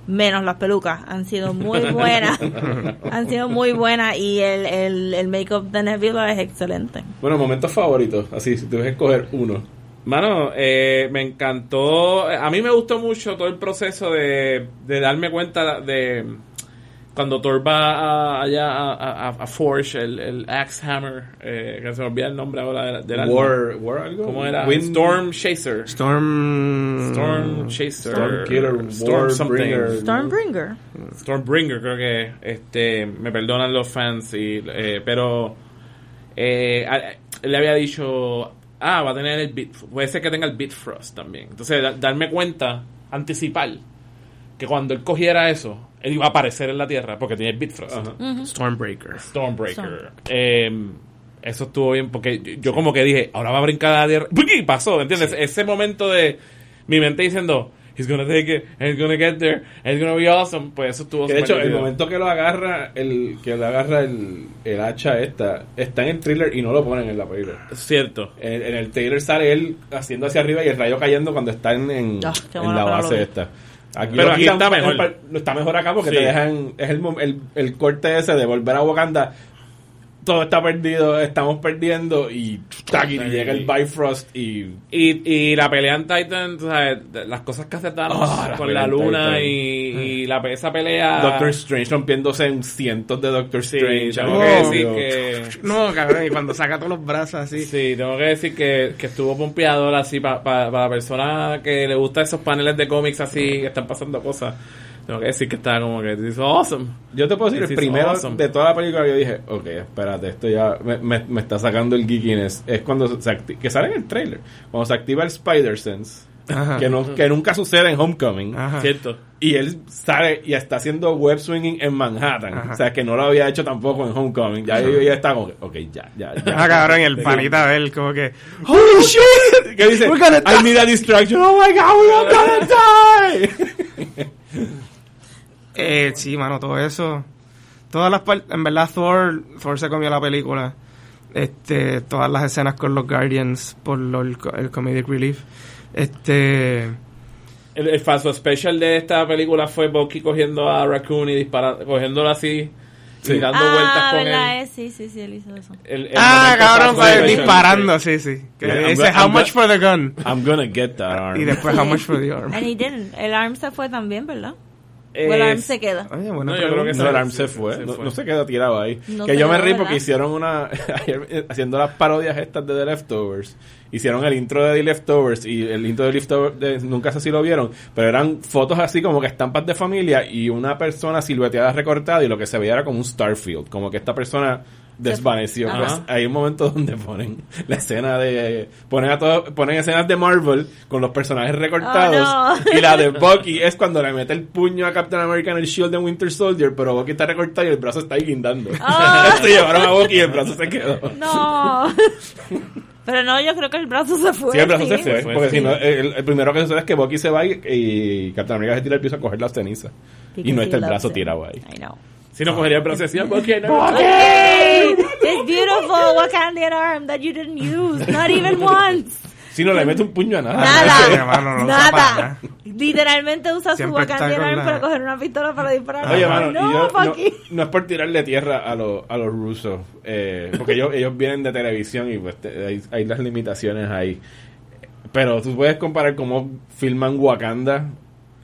menos las pelucas, han sido muy buenas, [laughs] han sido muy buenas, y el, el, el makeup de Nebula es excelente. Bueno, momentos favoritos. Así, si tuvieses que escoger uno. Mano, eh, me encantó. A mí me gustó mucho todo el proceso de, de darme cuenta de cuando Thor va a- allá a, a- a Forge, el, el Axe Hammer, eh, que se me olvida el nombre ahora del, del. War, War algo. ¿Cómo era? Wind- Storm Chaser. Storm. Storm Chaser. Storm Killer, Storm something. Warbringer. Stormbringer. Stormbringer, creo que este me perdonan los fans, y, eh, pero eh, a- le había dicho, ah, va a tener el Bit, puede ser que tenga el Bitfrost también. Entonces, da- darme cuenta, anticipar, que cuando él cogiera eso, él iba a aparecer en la Tierra porque tiene el Bitfrost. Stormbreaker. Stormbreaker. Eh, eso estuvo bien porque yo, yo como que dije, ahora va a brincar a la Tierra. ¡Puki! Pasó, ¿entiendes? Ese momento de mi mente diciendo, he's gonna take it, he's gonna get there, it's gonna be awesome. Pues eso estuvo Que de hecho, el momento que lo agarra, el que le agarra el, el hacha esta, está en el thriller y no lo ponen en la película. Cierto. En, en el trailer sale él haciendo hacia arriba y el rayo cayendo cuando está en, en, Ah, en la lo base esta. Aquí Pero lo aquí está mejor. Está mejor acá porque Sí. te dejan. Es el, el, el corte ese de volver a Wakanda. Todo está perdido, estamos perdiendo y, tac, y llega el Bifrost y Y, y la pelea en Titan, tú sabes, las cosas que hace Thanos la con la luna y, y la, esa pelea... Doctor Strange rompiéndose en cientos de Doctor Sí, Strange. tengo Oh, que decir que... No, cabrón, y cuando saca todos los brazos así. Sí, tengo que decir que, que estuvo pompeador así para la persona que le gusta esos paneles de cómics así, que están pasando cosas. Tengo que decir que está como que this is awesome. Yo te puedo decir, This el primero awesome. de toda la película yo dije, ok, espérate, esto ya me, me- me está sacando el geekiness. Es cuando se acti- que sale en el trailer, cuando se activa el Spider-Sense, Ajá. que, no, que nunca sucede en Homecoming. Ajá. Cierto. Y él sale y está haciendo web swinging en Manhattan. Ajá. O sea, que no lo había hecho tampoco en Homecoming. Ya yo ya estaba como que, ok, ya, ya, ya. [laughs] Ah, cabrón, el panita de él, como que. [laughs] ¡Holy shit! ¿Qué dice? I need a distraction. Oh my god, we're gonna [laughs] die. Eh, sí, mano, todo eso. Todas las. En verdad, Thor, Thor se comió la película. Este, todas las escenas con los Guardians por lo- el, co- el comedic relief. Este. El, el falso special de esta película fue Bucky cogiendo a Raccoon y disparando, cogiéndolo así y dando vueltas Ah, con ¿verdad? él. Sí, sí, sí, él hizo eso. El- el Ah, cabrón, pues, disparando, sí, sí. Yeah, dice, go- how much for the gun? I'm gonna get that arm. Y después, how much for the arm? And he didn't. El arm se fue también, ¿verdad? Eh, arm se queda. Oye, buena No, yo creo que pregunta. No, el se- arm se fue. se no, fue. no se quedó tirado ahí. No que yo me reí porque hicieron una. [laughs] ayer, eh, haciendo las parodias estas de The Leftovers. Hicieron el intro de The Leftovers. Y el intro de The Leftovers. de- nunca sé si lo vieron. Pero eran fotos así como que estampas de familia. Y una persona silueteada recortada. Y lo que se veía era como un Starfield. Como que esta persona desvaneció. Pues hay un momento [laughs] donde ponen la escena de. Ponen a todos. Ponen escenas de Marvel con los personajes recortados. Oh, no. [laughs] Y la de Bucky es cuando le mete el puño a Captain America en el shield de Winter Soldier, pero Bucky está recortado y el brazo está ahí guindando. Ah. [laughs] se llevaron a Bucky y el brazo se quedó. No. Pero no, yo creo que el brazo se fue. Sí, el brazo sí. se fue, fue, porque sí. si no, el, el primero que sucede es que Bucky se va y, y Captain America se tira al piso a coger las cenizas. Y no está el brazo tirado ahí. I know. Si no cogería el brazo y decía, Bucky, no. Okay, this beautiful Wakandian arm that you didn't use, not even once. Si no le mete un puño a nada. Nada, no nada. Literalmente usa Siempre su Wakandian arm la- para coger una pistola para disparar. Oye, mano, no, y yo- no, Bucky. no es por tirarle tierra a, los a los rusos, eh, porque ellos, ellos vienen de televisión y pues te- hay, hay las limitaciones ahí. Pero tú puedes comparar cómo filman Wakanda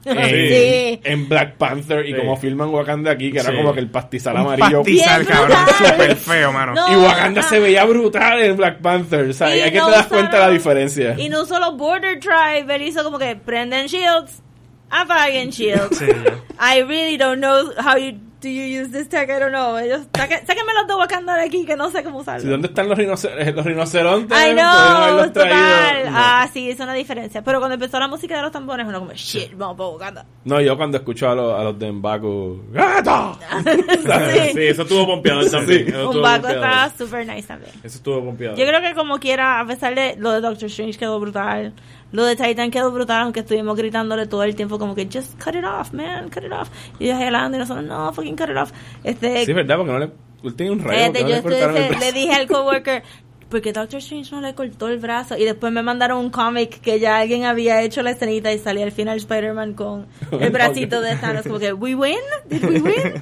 en, Sí. en Black Panther y Sí. cómo filman Wakanda aquí, que era como que el pastizal amarillo. pastizal, cabrón, súper feo, mano. No. Y Wakanda ah. se veía brutal en Black Panther. O sea, Y hay que no te das cuenta la diferencia. Y no usó los Border Tribe, él hizo como que prenden shields, apaguen shields. Sí, ya. I really don't know how you do you use this tech, I don't know. Ellos, saque- sáquenme los de Wakanda de aquí que no sé cómo usarlo. Sí, ¿Dónde están los, rinocer- los rinocerontes? I know, total. No. Ah, sí, es una diferencia. Pero cuando empezó la música de los tambores, uno como, shit, vamos para Wakanda. No, yo cuando escucho a los, a los de Mbaku, ¡Gato! [laughs] [laughs] Sí. Sí, eso estuvo pompeado también. Eso Un estuvo pompeado. está super nice también. Eso estuvo pompeado. Yo creo que como quiera, a pesar de lo de Doctor Strange quedó brutal, lo de Titan quedó brutal, aunque estuvimos gritándole todo el tiempo como que just cut it off, man, cut it off. Y yo y nosotros, no, fucking cut it off. Este, Sí, ¿verdad? Porque no le... Él tenía un rayo. No yo le el le, dije al [laughs] coworker, porque Doctor Strange no le cortó el brazo. Y después me mandaron un cómic que ya alguien había hecho la escenita y salía al final Spider-Man con [laughs] el bracito de Thanos. Como que, ¿we win? ¿Did we [laughs] win?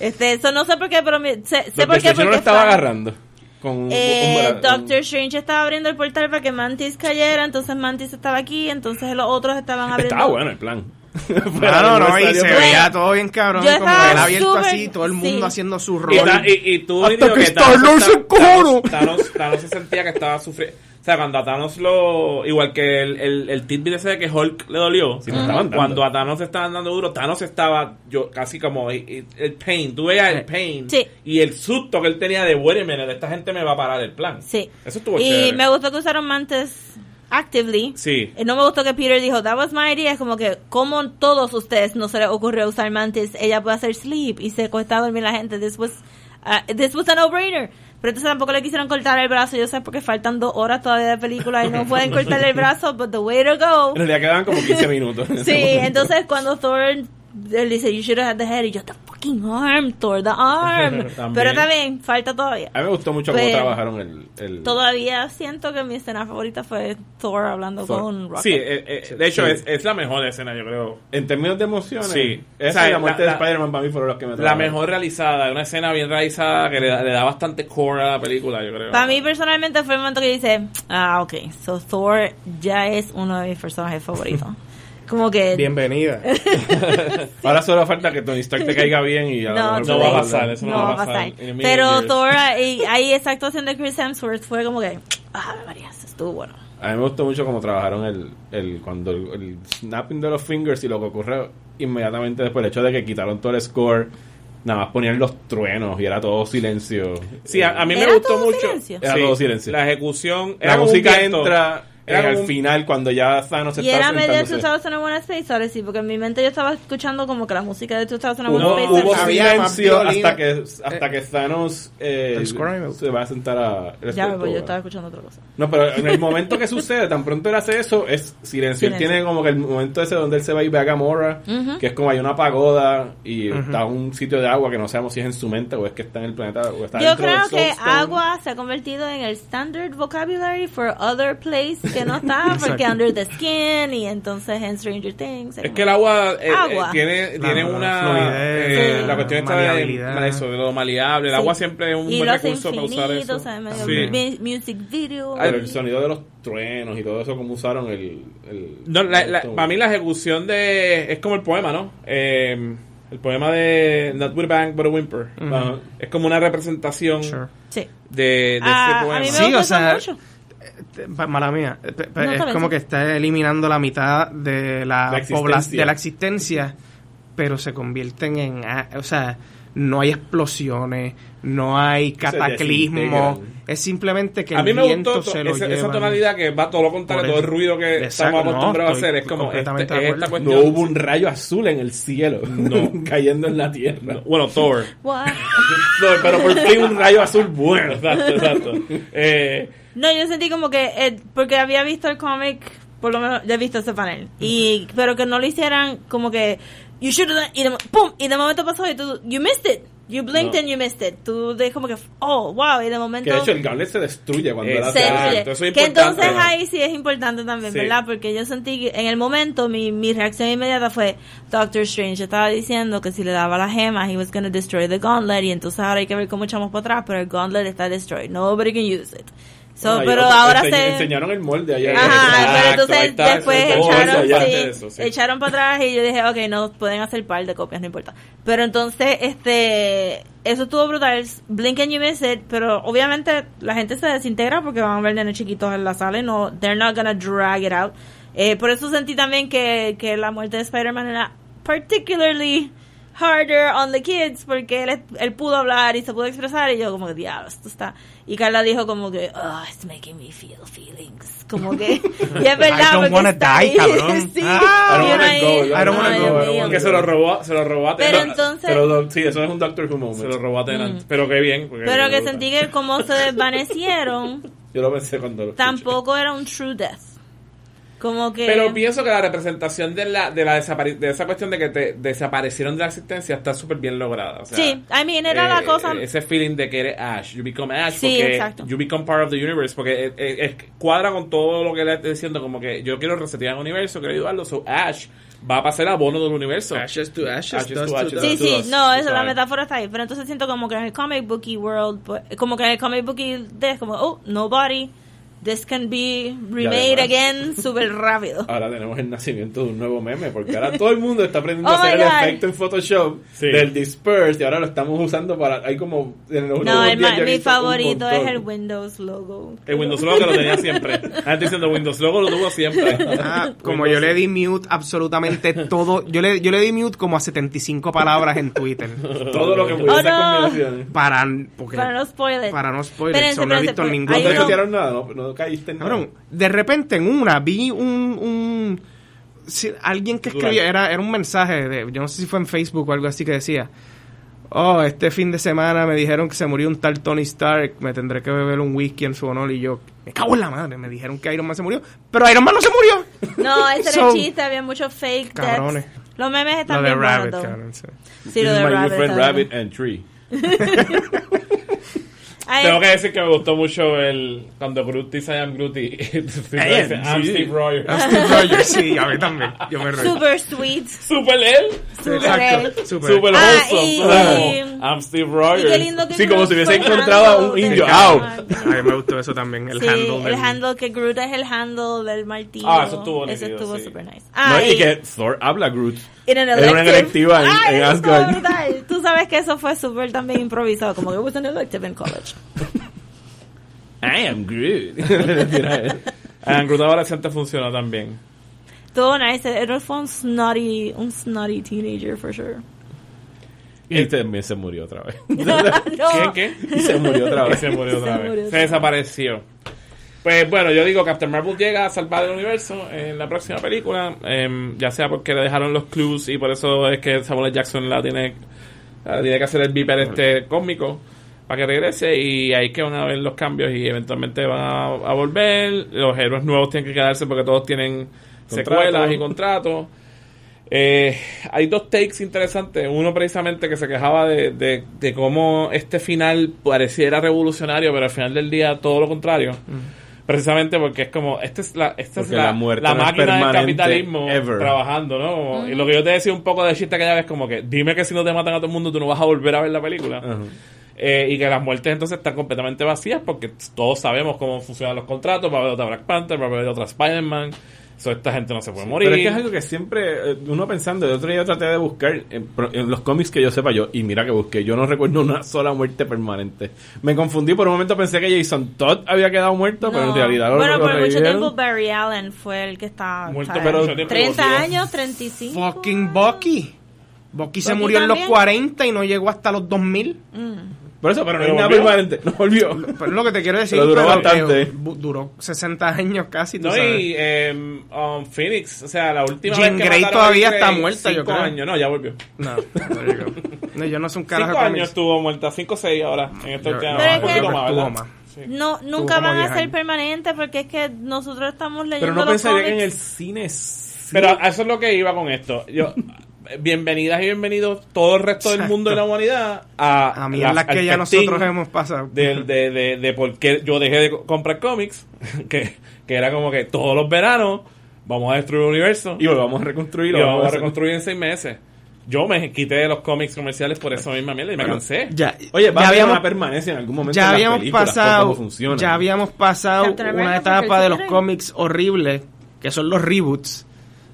Este, eso no sé por qué, pero me- sé, por qué. PlayStation no lo Porque estaba agarrando. Con Eh, un- Doctor Strange estaba abriendo el portal para que Mantis cayera, entonces Mantis estaba aquí, entonces los otros estaban abriendo. Estaba bueno el plan. [laughs] Claro, no, y se veía todo bien cabrón, yo como él abierto súper- así, todo el mundo sí. haciendo su Y, rol. ta- y, y tú Hasta que que Thanos se. Thanos, Thanos- Thanos se sentía que estaba sufriendo. O sea, cuando a Thanos lo. Igual que el, el, el tidbit ese de que Hulk le dolió. Sí, dando. cuando a Thanos se estaban dando duro, Thanos estaba yo casi como el, el pain. Tú veías el pain. Sí. Y el susto que él tenía de, bueno, esta gente me va a parar el plan. Sí. Eso estuvo Y chévere. me gustó que usaron Mantis actively. Sí. Eh, No me gustó que Peter dijo, that was my idea. Es como que, como todos ustedes no se les ocurrió usar Mantis, ella puede hacer sleep y se acuesta a dormir la gente. This was, uh, this was a no-brainer. Pero entonces tampoco le quisieron cortar el brazo. Yo sé porque faltan dos horas todavía de película y no [laughs] pueden cortarle el brazo, but the way to go. En realidad quedaban como 15 minutos. en Sí, entonces cuando Thor él dice, you should have had the head, y yo, the fucking arm, Thor, the arm. [laughs] También. Pero también, falta todavía. A mí me gustó mucho cómo Pues, trabajaron el... el Todavía siento que mi escena favorita fue Thor hablando Thor. con Rocket. Sí, eh, eh, de hecho Sí. es, es la mejor escena, yo creo. En términos de emociones, Sí. esa O sea, y la muerte la- de Spider-Man para mí fueron los que me La mejor realizada, una escena bien realizada que le, da- le da bastante core a la película, yo creo. Para mí personalmente fue el momento que dice, ah, ok, so Thor ya es uno de mis personajes favoritos. [laughs] Como que... Bienvenida. [laughs] [laughs] Ahora solo falta que Tony Stark te caiga bien y a lo No, mejor no va a pasar, eso no, va a pasar. Million Pero. Thor, y [laughs] ahí esa actuación de Chris Hemsworth fue como que, ah, María, eso estuvo bueno. A mí me gustó mucho cómo trabajaron el, el cuando el, el snapping de los fingers y lo que ocurrió inmediatamente después, el hecho de que quitaron todo el score, nada más ponían los truenos y era todo silencio. Sí, a, a mí me ¿Era gustó mucho. silencio? Era todo silencio. La ejecución. La música entra Era eh, como al un- final cuando ya Thanos se Y está era medio de sentándose. 2001 Space Odyssey, porque en mi mente yo estaba escuchando como que la música de 2001 Hubo, Space hubo Odyssey. Más silencio hasta que hasta que Thanos eh, se va a sentar a Ya, respecto pues yo estaba escuchando otra cosa. No, pero en el momento que sucede, tan pronto él hace eso, es silencio. Él Silencio. tiene como que el momento ese donde él se va y ve a Gamora, Ujú. que es como hay una pagoda y está un sitio de agua que no sabemos si es en su mente o es que está en el planeta o está Yo dentro del creo que agua se ha convertido en el standard vocabulary for other place [laughs] que no está, porque. Under the Skin y entonces en Stranger Things. Es que el agua, eh, Agua. eh, tiene, La- tiene la una. fluidez, eh, Sí. La cuestión está de, eso, de lo maleable. El Sí. agua siempre es un y buen recurso para usar eso. o sea, medio Sí. mu- music video. Pero el sonido de los truenos y todo eso, como usaron el. el No, la- la- para mí la ejecución de... Es como el poema, ¿no? Eh, el poema de Not with a Bang but a Whimper. Ajá. Es como una representación Sure. Sí. de, de Ah, ese poema. a mí me Sí, gustó o sea, mucho. Pa- Mala mía. Pe- pe- No, es como que está eliminando la mitad de la, La población existencia. de la existencia, pero se convierten en, o sea, no hay explosiones, no hay cataclismo, es simplemente que a mí el me viento gustó se lo esa, tonalidad que va todo lo contrario, todo el ruido que Exacto, estamos no, acostumbrados a estoy hacer. Es como completamente este- de esta cuestión. No hubo un rayo azul en el cielo [laughs] No. [laughs] cayendo en la tierra. No, Bueno, Thor. What? [laughs] No, pero por fin un rayo azul bueno. Exacto, exacto. Eh, No, yo sentí como que, eh, porque había visto el cómic, por lo menos ya he visto ese panel, y pero que no lo hicieran como que, you should y de, pum, y de momento pasó y tú, you missed it, you blinked No. and you missed it, tú de como que, oh, wow, y de momento... Que de hecho el gauntlet se destruye cuando hace se destruye. eso es que entonces ¿no? ahí sí es importante también, Sí. ¿verdad? Porque yo sentí que en el momento mi, mi reacción inmediata fue Doctor Strange estaba diciendo que si le daba las gemas he was going to destroy the gauntlet y entonces ahora hay que ver cómo echamos para atrás, pero el gauntlet está destroyed. Nobody can use it. So, pero ahora enseñ- se enseñaron el molde allá. Ajá, pero entonces está, después echaron, sí, eso, sí. echaron para atrás y yo dije, ok, no, pueden hacer par de copias, no importa. Pero entonces, este, eso estuvo brutal, Blink and You Miss It, pero obviamente la gente se desintegra porque van a ver nenes chiquitos en la sala y no, they're not gonna drag it out. Eh, por eso sentí también que, que la muerte de Spider-Man era particularly harder on the kids porque él, él pudo hablar y se pudo expresar y yo como diablo esto está y Carla dijo como que oh it's making me feel feelings como que y es [laughs] verdad I don't porque wanna está die, ahí. cabrón. [laughs] sí, Ah, I don't wanna ahí, go, I don't wanna ay, go, wanna que se lo robó, se lo robó a pero entonces Pero sí, eso es un Doctor Who moment. Se lo robó a Tennant. Pero qué bien. pero que sentí que como se desvanecieron [laughs] Yo lo pensé cuando lo escuché. tampoco era un true death Como que... Pero pienso que la representación de la de la desapari- de esa cuestión de que te desaparecieron de la existencia está súper bien lograda. o sea, Sí, I mean, era la eh, cosa- Ese feeling de que eres Ash, you become Ash, Sí, porque exacto. you become part of the universe, porque eh, eh, es- cuadra con todo lo que le estoy diciendo, como que yo quiero resetear el universo, quiero ayudarlo, so Ash va a pasar abono del universo. Ashes to ashes, Ashes to to ashes. Sí, sí, no, eso, la metáfora está ahí. Pero entonces siento como que en el comic booky world, pues, como que en el comic booky de es como, oh, nobody, this can be remade además- again súper rápido. [laughs] Ahora tenemos el nacimiento de un nuevo meme, porque ahora todo el mundo está aprendiendo [laughs] Oh a hacer my el efecto en Photoshop Sí. del disperse y ahora lo estamos usando para. Hay como. En los No, el días mi favorito es el Windows logo. El Windows Logo que lo tenía siempre. Estoy diciendo Windows Logo lo tuvo siempre. [laughs] Ah, como yo le di mute absolutamente todo, yo le, yo le di mute como a 75 palabras en Twitter. Todo lo que pudiese Oh, hacer no. combinaciones. Para, porque, Para no spoiler. para no spoiler, Espérense, so no he visto pues, ningún No te nada, no, no caíste en. Cabrón, de repente en una vi un, alguien que escribía, era, era un mensaje de, yo no sé si fue en Facebook o algo así que decía, oh, este fin de semana me dijeron que se murió un tal Tony Stark, me tendré que beber un whisky en su honor y yo, me cago en la madre, me dijeron que Iron Man se murió, pero Iron Man no se murió. [laughs] No, ese era el [laughs] chiste, había muchos fake Cabrones. deaths. Los memes Lo están de bien Rabbit, buenos, though. cabrón, sí. Sí, lo de Rabbit. Rabbit and Tree. [laughs] Tengo que decir que me gustó mucho el cuando Groot dice I am Groot y [laughs] dice, I'm sí. Steve Rogers. Ah, Steve Rogers, sí, a mí también, yo me reí. Super sweet. Super él. Super él. super. Super Ah, wholesome. y- I'm Steve Y Rogers. qué lindo que Sí, como si hubiese encontrado a un indio. Au. A mí me gustó eso también, el sí, handle el del... handle que Groot es el handle del martillo. Ah, eso estuvo Eso estuvo sí. super nice. No, Ah, y que Thor habla Groot. en un Era una electiva en- Ay, en Asgard. brutal. Tú sabes que eso fue súper también improvisado, como que was an elective in college. [laughs] I am Groot. [laughs] Ah, Groot adolescente funcionó también. Todo nice. Él fue un snotty, un snotty teenager, for sure. Y también se murió otra vez. [laughs] no. [laughs] ¿Quién qué? Y se murió otra [laughs] Y vez. se murió otra vez. Se desapareció. Pues bueno, yo digo Captain Marvel llega a salvar el universo en la próxima película, em, ya sea porque le dejaron los clues y por eso es que Samuel. Jackson la tiene, la tiene que hacer el viper este cósmico para que regrese y ahí que van a ver los cambios y eventualmente van a, a volver, los héroes nuevos tienen que quedarse porque todos tienen Contrato. secuelas y contratos. Eh, hay dos takes interesantes. Uno precisamente que se quejaba de, de, de cómo este final pareciera revolucionario, pero al final del día todo lo contrario. Precisamente porque es como, esta es la, esta es la, la muerte la no es máquina del capitalismo ever. trabajando, ¿no? Como- Y lo que yo te decía un poco de chiste aquella vez, como que dime que si no te matan a todo el mundo tú no vas a volver a ver la película. Eh, y que las muertes entonces están completamente vacías porque todos sabemos cómo funcionan los contratos. Va a haber otra Black Panther, va a haber otra Spider-Man. So, esta gente no se puede morir. Pero es que es algo que siempre, eh, uno pensando, el otro día traté de buscar en, pro- en los cómics que yo sepa yo, y mira que busqué, yo no recuerdo una sola muerte permanente. Me confundí, por un momento pensé que Jason Todd había quedado muerto, pero en No. realidad lo, bueno, por mucho tiempo Barry Allen fue el que está Muerto, pero mucho tiempo 30 volvió. años, 35. Fucking Bucky. Bucky se Bucky murió en los también. 40 y no llegó hasta los 2000. Por eso, pero no Pero hay nada volvió. permanente, no volvió. Pero es lo que te quiero decir. Pero duró pero, bastante. eh, bu- duró 60 años casi, tú No, sabes. y em, um, Phoenix, o sea, la última Jean vez que Grey todavía está muerta, yo cinco creo. años, no, ya volvió. No, you go. No, yo no soy un carajo Cinco de años cómics. estuvo muerta, cinco o seis ahora, en esta Yo- no, es que- poquito yo más, que. Sí. No, nunca van a 10 ser permanentes porque es que nosotros estamos leyendo Pero no los pensaría que cómics. en el cine... sí. Pero eso es lo que iba con esto. Yo, bienvenidas y bienvenidos todo el resto del mundo de la humanidad a, A mí es las- la que ya nosotros hemos pasado. del- de, de, de por qué yo dejé de co- comprar cómics, [laughs] que, que era como que todos los veranos vamos a destruir el universo Y volvamos a reconstruir. y lo vamos a reconstruir en seis meses. Yo me quité de los cómics comerciales por esa misma mierda y me Bueno, cansé. Ya, Oye, va ya a haber habíamos, una permanencia en algún momento ya en las habíamos por pasado, cómo ya habíamos pasado una etapa de los cómics horribles, que son los reboots,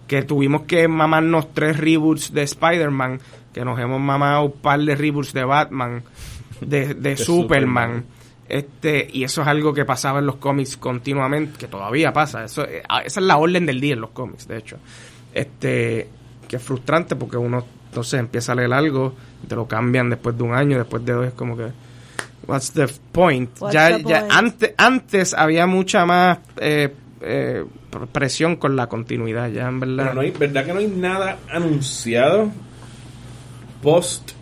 que tuvimos que mamarnos tres reboots de Spider-Man, que nos hemos mamado un par de reboots de Batman, de, de, Superman. Superman. Este, y eso es algo que pasaba en los cómics continuamente, que todavía pasa. Eso, eh, ah, esa es la orden del día en los cómics, de hecho. Este, que es frustrante porque uno entonces empieza a leer algo, y te lo cambian después de un año, después de dos, es como que What's the point? What's ya, the ya antes, antes había mucha más eh, eh, presión con la continuidad, ya en verdad. Pero no hay, ¿verdad que no hay nada anunciado post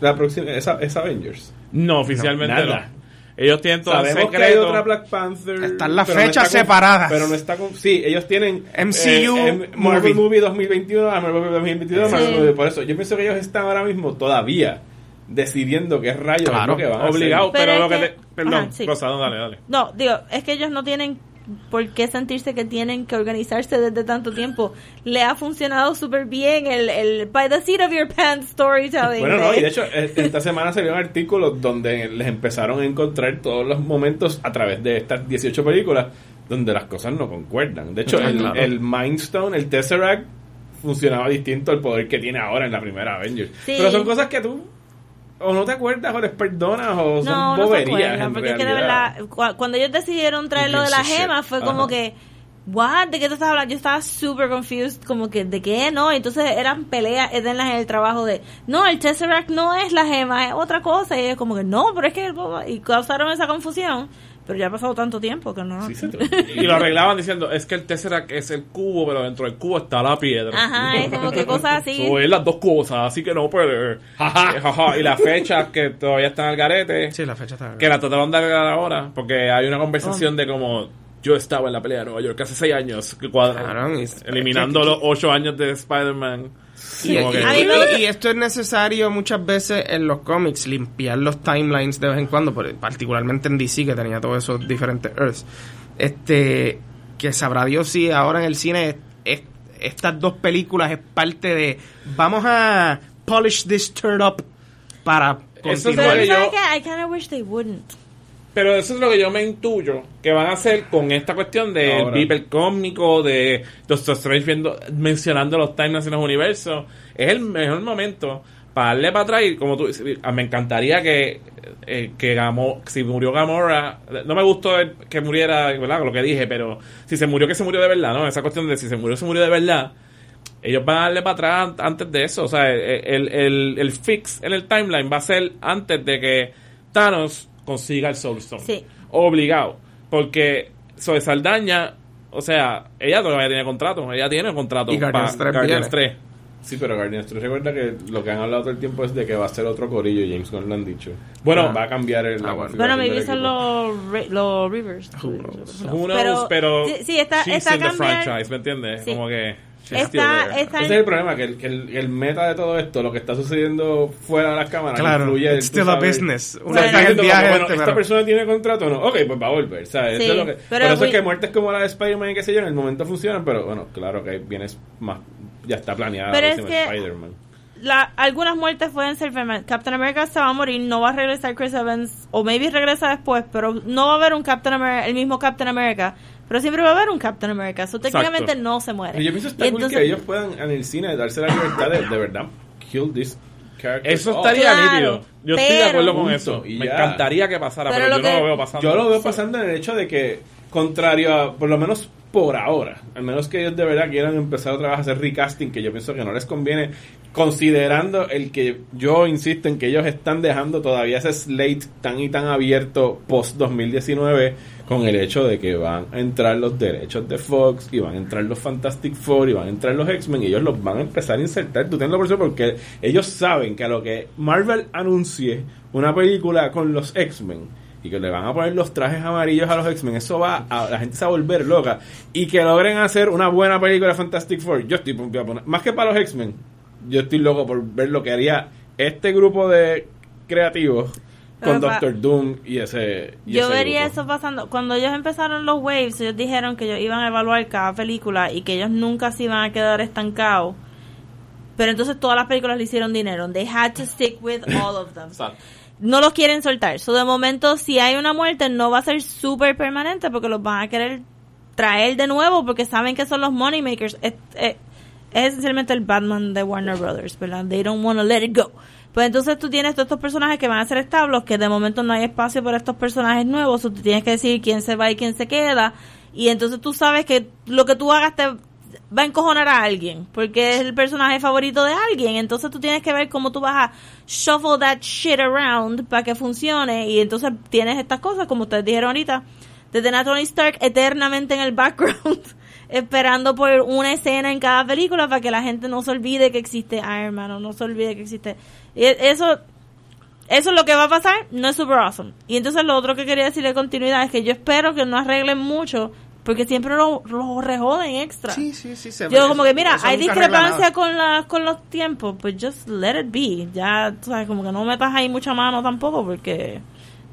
la próxima, esa, esa Avengers? No, oficialmente No. Ellos tienen todo Sabemos que hay secreto. otra Black Panther. Están las no fechas separadas. Pero no está con. Sí, ellos tienen. MCU eh, em- Marvel movie. Movie 2021, Marvel Movie 2022. Sí. Marvel Movie- Por eso, yo pienso que ellos están ahora mismo todavía decidiendo qué rayos es Claro, lo que van a hacer. Obligado, pero, Pero lo es que que- te... Perdón, Ajá, sí. Rosa, no, dale, dale. No, digo, es que ellos no tienen por qué sentirse que tienen que organizarse desde tanto tiempo. Le ha funcionado súper bien el, el by the seat of your pants storytelling. Bueno, no, de- y de hecho, eh, esta [laughs] semana salió un artículo donde les empezaron a encontrar todos los momentos a través de estas 18 películas donde las cosas no concuerdan. De hecho, Ah, el, claro. el Mind Stone, el Tesseract, funcionaba distinto al poder que tiene ahora en la primera Avengers. Sí. Pero son cosas que tú o no te acuerdas o les perdonas o son no, no se boberías. porque es que de verdad, cu- cuando ellos decidieron traer lo de la gema, fue como Ajá. que, what, ¿de qué tú estás hablando? Yo estaba super confused, como que, ¿de qué? No, entonces eran peleas eternas en el trabajo de, no, el Tesseract no es la gema, es otra cosa, y ellos como que, no, pero es que, y causaron esa confusión, pero ya ha pasado tanto tiempo que no. Sí, Y lo arreglaban diciendo, es que el Tesseract es el cubo, pero dentro del cubo está la piedra. Ajá, es como que cosas así. So, es las dos cosas, así que no puede. Jaja. Y las fechas que todavía están al garete, Sí, la fecha está. que la trataron de arreglar ahora, porque hay una conversación de como yo estaba en la pelea de Nueva York hace seis años, que eliminando los ocho años de Spider-Man. Y, Como que- esto es necesario muchas veces en los cómics, limpiar los timelines de vez en cuando, particularmente en DC que tenía todos esos diferentes Earths. Este, que sabrá Dios si ahora en el cine es- es- estas dos películas es parte de vamos a polish this turd up para Eso es Pero lo que ¿sabes yo- qué? I kind of wish they wouldn't. Pero eso es lo que yo me intuyo que van a hacer con esta cuestión del Ahora. beeper cómico, de Doctor Strange viendo, mencionando los timelines en los universos. Es el mejor momento para darle para atrás. y Como tú ah, me encantaría que, eh, que Gamo, si murió Gamora, no me gustó el- que muriera, ¿verdad? Lo que dije, pero si se murió, que se murió de verdad, ¿no? Esa cuestión de si se murió, se murió de verdad. Ellos van a darle para atrás antes de eso. O sea, el, el, el fix en el timeline va a ser antes de que Thanos consiga el Soul Stone. Sí. Obligado. Porque Zoe Saldaña, o sea, ella todavía tiene contrato. Ella tiene contrato para 3 Guardians viene. 3. Sí, pero Guardians 3 recuerda que lo que han hablado todo el tiempo es de que va a ser otro corillo, James Gunn lo han dicho. Bueno, va a cambiar el. Ah, bueno. Bueno, del son los, re- los Rivers. Who knows, pero, sí, sí, está, está cambiar- franchise, ¿me entiendes? Sí. Como que Está, Ese es el problema, que el, que el, el meta de todo esto, lo que está sucediendo fuera de las cámaras, Claro, influye it's still a sabes- business. O sea, como, bueno, este, ¿esta pero- persona tiene contrato o no? Ok, pues va a volver, ¿sabes? Sí, Eso es lo que, pero por eso we- es que muertes como la de Spider-Man y qué sé yo, en el momento funcionan, pero bueno, claro que vienes más, ya está planeada Pero la es que- Spider-Man. la, algunas muertes pueden ser. Captain America se va a morir, no va a regresar Chris Evans, o maybe regresa después, pero no va a haber un Captain America, el mismo Captain America, pero siempre va a haber un Captain America, so técnicamente Exacto. no se muere. Pero yo pienso está Y cool entonces- que ellos puedan en el cine darse la libertad de, de verdad kill this character. Eso off. estaría Claro, nítido. Yo estoy de acuerdo con eso. y Me ya. encantaría que pasara, Pero yo no lo veo pasando. Yo lo veo pasando en el hecho de que, contrario a, por lo menos por ahora, al menos que ellos de verdad quieran empezar otra vez a hacer recasting, que yo pienso que no les conviene, considerando el que yo insisto en que ellos están dejando todavía ese slate tan y tan abierto post 2019 con el hecho de que van a entrar los derechos de Fox y van a entrar los Fantastic Four y van a entrar los X-Men y ellos los van a empezar a insertar. Tú tenlo por eso porque ellos saben que a lo que Marvel anuncie una película con los X-Men y que le van a poner los trajes amarillos a los X-Men, eso va a la gente se va a volver loca y que logren hacer una buena película Fantastic Four. Yo estoy más que para los X-Men. Yo estoy loco por ver lo que haría este grupo de creativos con Doctor Doom y ese y Yo ese vería grupo. eso pasando. Cuando ellos empezaron los waves, ellos dijeron que ellos iban a evaluar cada película y que ellos nunca se iban a quedar estancados. Pero entonces todas las películas le hicieron dinero. They had to stick with all of them. No los quieren soltar. So, de momento, si hay una muerte, no va a ser súper permanente porque los van a querer traer de nuevo porque saben que son los moneymakers. Es, es, es esencialmente el Batman de Warner Brothers, ¿verdad? They don't want to let it go. Pues entonces tú tienes todos estos personajes que van a ser establos, que de momento no hay espacio para estos personajes nuevos, o tú tienes que decir quién se va y quién se queda. Y entonces tú sabes que lo que tú hagas te va a encojonar a alguien, porque es el personaje favorito de alguien. Entonces tú tienes que ver cómo tú vas a shuffle that shit around para que funcione. Y entonces tienes estas cosas, como ustedes dijeron ahorita, de tener a Tony Stark eternamente en el background, [laughs] esperando por una escena en cada película para que la gente no se olvide que existe Iron Man o no se olvide que existe. Y eso eso es lo que va a pasar, no es super awesome. Y entonces lo otro que quería decir de continuidad es que yo espero que no arreglen mucho, porque siempre lo, lo rejoden extra. Sí, sí, sí. Se Yo como que, mira, hay discrepancia con, la, con los tiempos, pues just let it be. Ya, tú sabes, como que no metas ahí mucha mano tampoco, porque,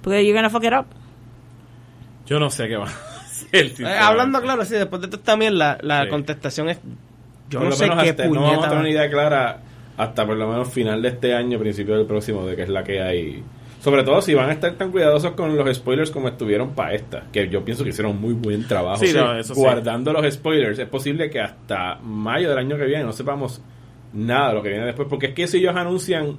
porque you're gonna fuck it up. Yo no sé qué va Eh, hablando claro, sí, después de esto también la, la Sí. contestación es... Yo Por no sé qué hasta- no vamos a tener una idea clara hasta por lo menos final de este año, principio del próximo, de qué es la que hay. Sobre todo si van a estar tan cuidadosos con los spoilers como estuvieron para esta, que yo pienso que hicieron muy buen trabajo. Sí, no, eso sí. guardando los spoilers. Es posible que hasta mayo del año que viene no sepamos nada de lo que viene después, porque es que si ellos anuncian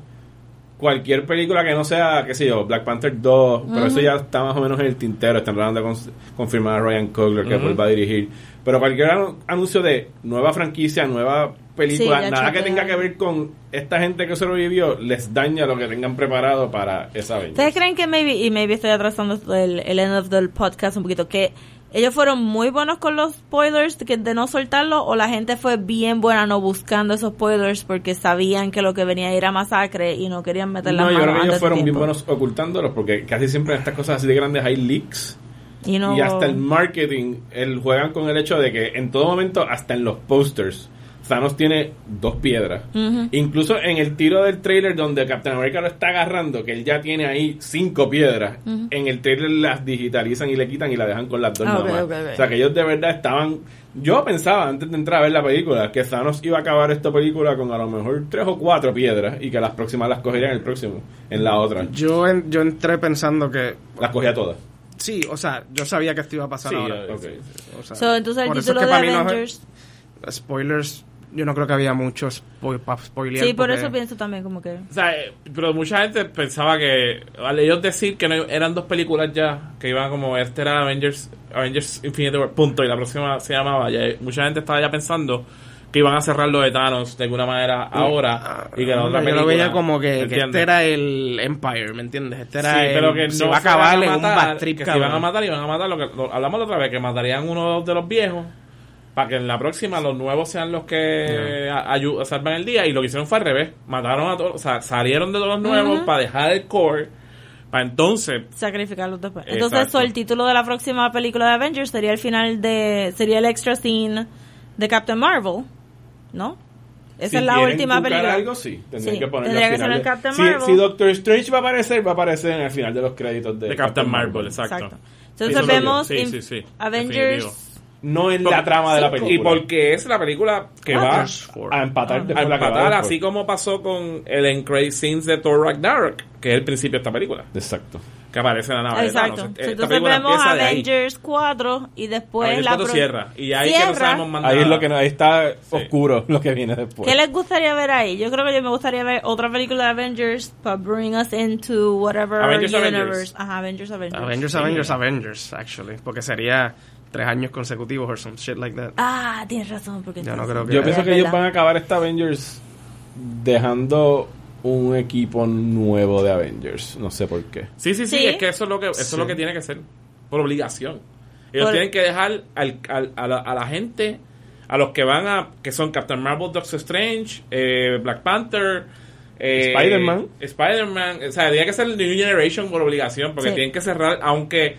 cualquier película que no sea, qué sé yo, Black Panther 2, pero eso ya está más o menos en el tintero, están tratando de confirmar a Ryan Coogler que Ujú. vuelva a dirigir, pero cualquier anu- anuncio de nueva franquicia, nueva película, Sí, nada que tenga que ver con esta gente que sobrevivió, les daña lo que tengan preparado para esa venta. ¿Ustedes creen que maybe, y maybe estoy atrasando el, el end of the podcast un poquito, que ellos fueron muy buenos con los spoilers de, que- de no soltarlo o la gente fue bien buena no buscando esos spoilers porque sabían que lo que venía era masacre y no querían meter No, yo manos creo que ellos fueron bien buenos ocultándolos, porque casi siempre en estas cosas así de grandes hay leaks. Y, no, Y hasta el marketing, el, juegan con el hecho de que en todo momento, hasta en los posters, Thanos tiene dos piedras. Incluso en el tiro del trailer donde Captain America lo está agarrando, que él ya tiene ahí cinco piedras, en el trailer las digitalizan y le quitan y la dejan con las dos Ah. O sea que ellos de verdad estaban... Yo pensaba antes de entrar a ver la película que Thanos iba a acabar esta película con a lo mejor tres o cuatro piedras y que las próximas las cogería en el próximo, en la otra. Yo, en- yo entré pensando que... Las cogía todas. Sí, o sea, yo sabía que esto iba a pasar Sí, ahora. O sea, So, entonces el es título que de no es- Avengers... spoilers, yo no creo que había muchos para spoilear. Sí, por porque- eso pienso también como que... O sea, eh, pero mucha gente pensaba que al ellos decir que no, eran dos películas ya, que iban como este era Avengers, Avengers Infinity War, punto, y la próxima se llamaba, ya, mucha gente estaba ya pensando que iban a cerrar lo de Thanos de alguna manera ahora y que la otra yo película, lo veía como que, que este era el Empire, ¿me entiendes? Este era Sí, el, pero que se no va a acabar van en un matar, bad trip, que se iban a matar y van a matar lo que lo- hablamos la otra vez que matarían uno de los viejos para que en la próxima los nuevos sean los que ayu- salvan el día y lo que hicieron fue al revés mataron a todos o sea salieron de todos los nuevos para dejar el core para entonces sacrificarlos después. Exacto. Entonces, so, el título de la próxima película de Avengers sería el final de... Sería el extra scene de Captain Marvel, ¿no? Esa Si es la última película. algo, sí. Tendrían Sí, que ponerlo tendría al que final ser el de- Captain si, Marvel. si Doctor Strange va a aparecer, va a aparecer en el final de los créditos de, de Captain Marvel exacto, Entonces vemos Sí, sí, sí, definitivo. No en la trama de la película. y porque es la película que va Avengers four. a empatar a que va empatar así como pasó con el end credit scenes de Thor Ragnarok que es el principio de esta película Exacto. que aparece en la nave de Exacto. Esta Entonces vemos. Avengers 4 y después Avengers la 4 pro- cierra y ahí que no sabemos Ahí es lo que no- ahí está oscuro [laughs] lo que viene después. ¿Qué les gustaría ver ahí? Yo creo que yo me gustaría ver otra película de Avengers para bring us into whatever Avengers, universe. Avengers. Ajá, Avengers, Avengers. Avengers, Avengers, Avengers, actually. Porque sería tres años consecutivos or some shit like that. Ah, tienes razón. Porque Yo no creo que- Yo pienso que ellos van a acabar esta Avengers dejando un equipo nuevo de Avengers. No sé por qué. Sí, sí, sí, Sí. es que eso es lo que eso es lo que tiene que ser por obligación. Ellos Por- tienen que dejar al- al- a, la, a la gente, a los que van a, que son Captain Marvel, Doctor Strange, eh, Black Panther, eh, Spider-Man. Spider-Man, o sea, tiene que ser el New Generation por obligación, porque Sí. tienen que cerrar, aunque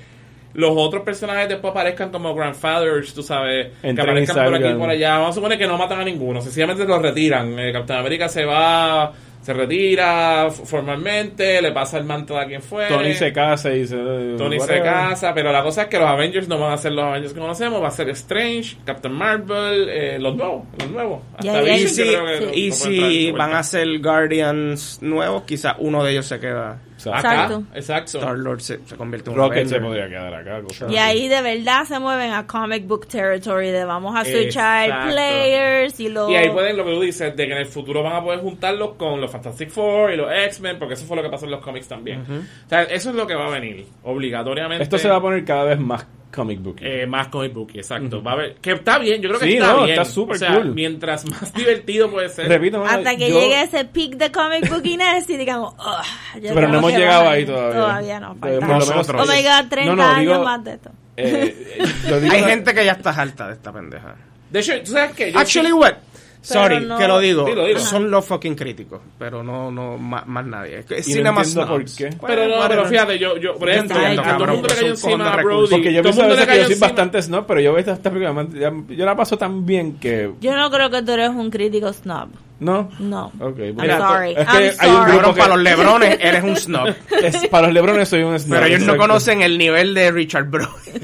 los otros personajes después aparezcan como Grandfathers, tú sabes, que aparezcan por aquí y por allá. Vamos a suponer que no matan a ninguno, sencillamente los retiran. Eh, Captain América se va, se retira formalmente, le pasa el manto a quien fuere. Tony se casa y se. Tony se casa, pero la cosa es que los Avengers no van a ser los Avengers que conocemos, va a ser Strange, Captain Marvel, eh, los nuevos, los nuevos. Hasta Vision Y si, no- no van a ser Guardians nuevos, quizá uno de ellos se queda. Acá, Exacto. exacto. Star-Lord se, se convierte en un Rocket se podría quedar acá. cosas Y así. ahí de verdad se mueven a comic book territory de vamos a switchar Exacto. players y los... Y ahí pueden, lo que tú dices, de que en el futuro van a poder juntarlos con los Fantastic Four y los X-Men, porque eso fue lo que pasó en los cómics también. O sea, eso es lo que va a venir, obligatoriamente. Esto se va a poner cada vez más comic book. Eh, más comic book, exacto. Va a haber, que está bien, yo creo que Sí, está no, bien. está o sea, cool. mientras más [laughs] divertido puede ser. Repito, Hasta que yo- llegue ese peak de comic bookiness y digamos, "Ugh, ya Pero no hemos llegado bajar". ahí todavía. Todavía no, falta. Nosotros. Oh my god, 30 No, no, años digo- más de esto. Eh, [laughs] Hay gente que ya está harta de esta pendeja. De hecho, tú sabes que yo Actually, what? Sorry, no- que lo digo. Dilo, dilo. Son los fucking críticos, pero no, no, más, más nadie. Es Y no entiendo por qué. Pero no, pero fíjate, yo, yo por Yo ejemplo, a todo el mundo le cayó encima a. Brody. Porque yo pienso a veces que yo soy encima- bastante snob, pero yo veo esta, esta película, yo la paso tan bien que... Yo no creo que tú eres un crítico snob. ¿No? No. Ok, I'm mira, sorry. es que I'm hay un grupo que- para los lebrones [laughs] eres un snob. es- para los lebrones soy un snob. pero ellos no conocen el nivel de Richard Brody. Sí,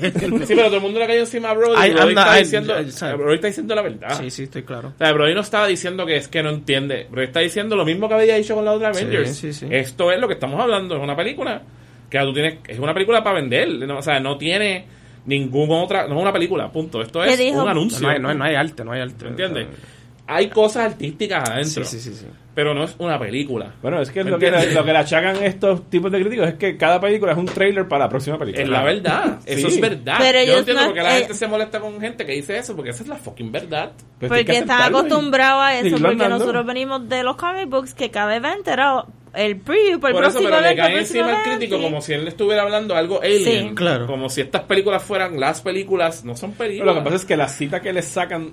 pero todo el mundo le cayó encima a Brody. Brody está diciendo. Brody está diciendo la verdad. sí, sí, estoy claro. O sea, Brody no estaba diciendo que es que no entiende. Brody está diciendo lo mismo que había dicho con la otra Sí, Avengers. sí, sí. Esto es lo que estamos hablando. Es una película que tú tienes, es una película para vender. no, o sea, no tiene ninguna otra, no es una película, punto. Esto ¿Qué es un anuncio. No hay, no, hay, no hay arte, no hay arte. ¿Entiendes? Hay cosas artísticas adentro. Sí, sí, sí, sí. Pero no es una película. Bueno, es que ¿Me lo que, lo que le achacan estos tipos de críticos es que cada película es un trailer para la próxima película. Es la verdad. [laughs] Eso Sí. es verdad. Pero Yo no entiendo por qué la eh, gente se molesta con gente que dice eso, porque esa es la fucking verdad. Pues Porque están acostumbrados a eso, porque andando. nosotros venimos de los comic books que cada evento era el preview para el Por eso, pero le cae encima al crítico como si él le estuviera hablando algo alien. Sí. Claro. Como si estas películas fueran las películas. No son películas. Lo que pasa es que la cita que le sacan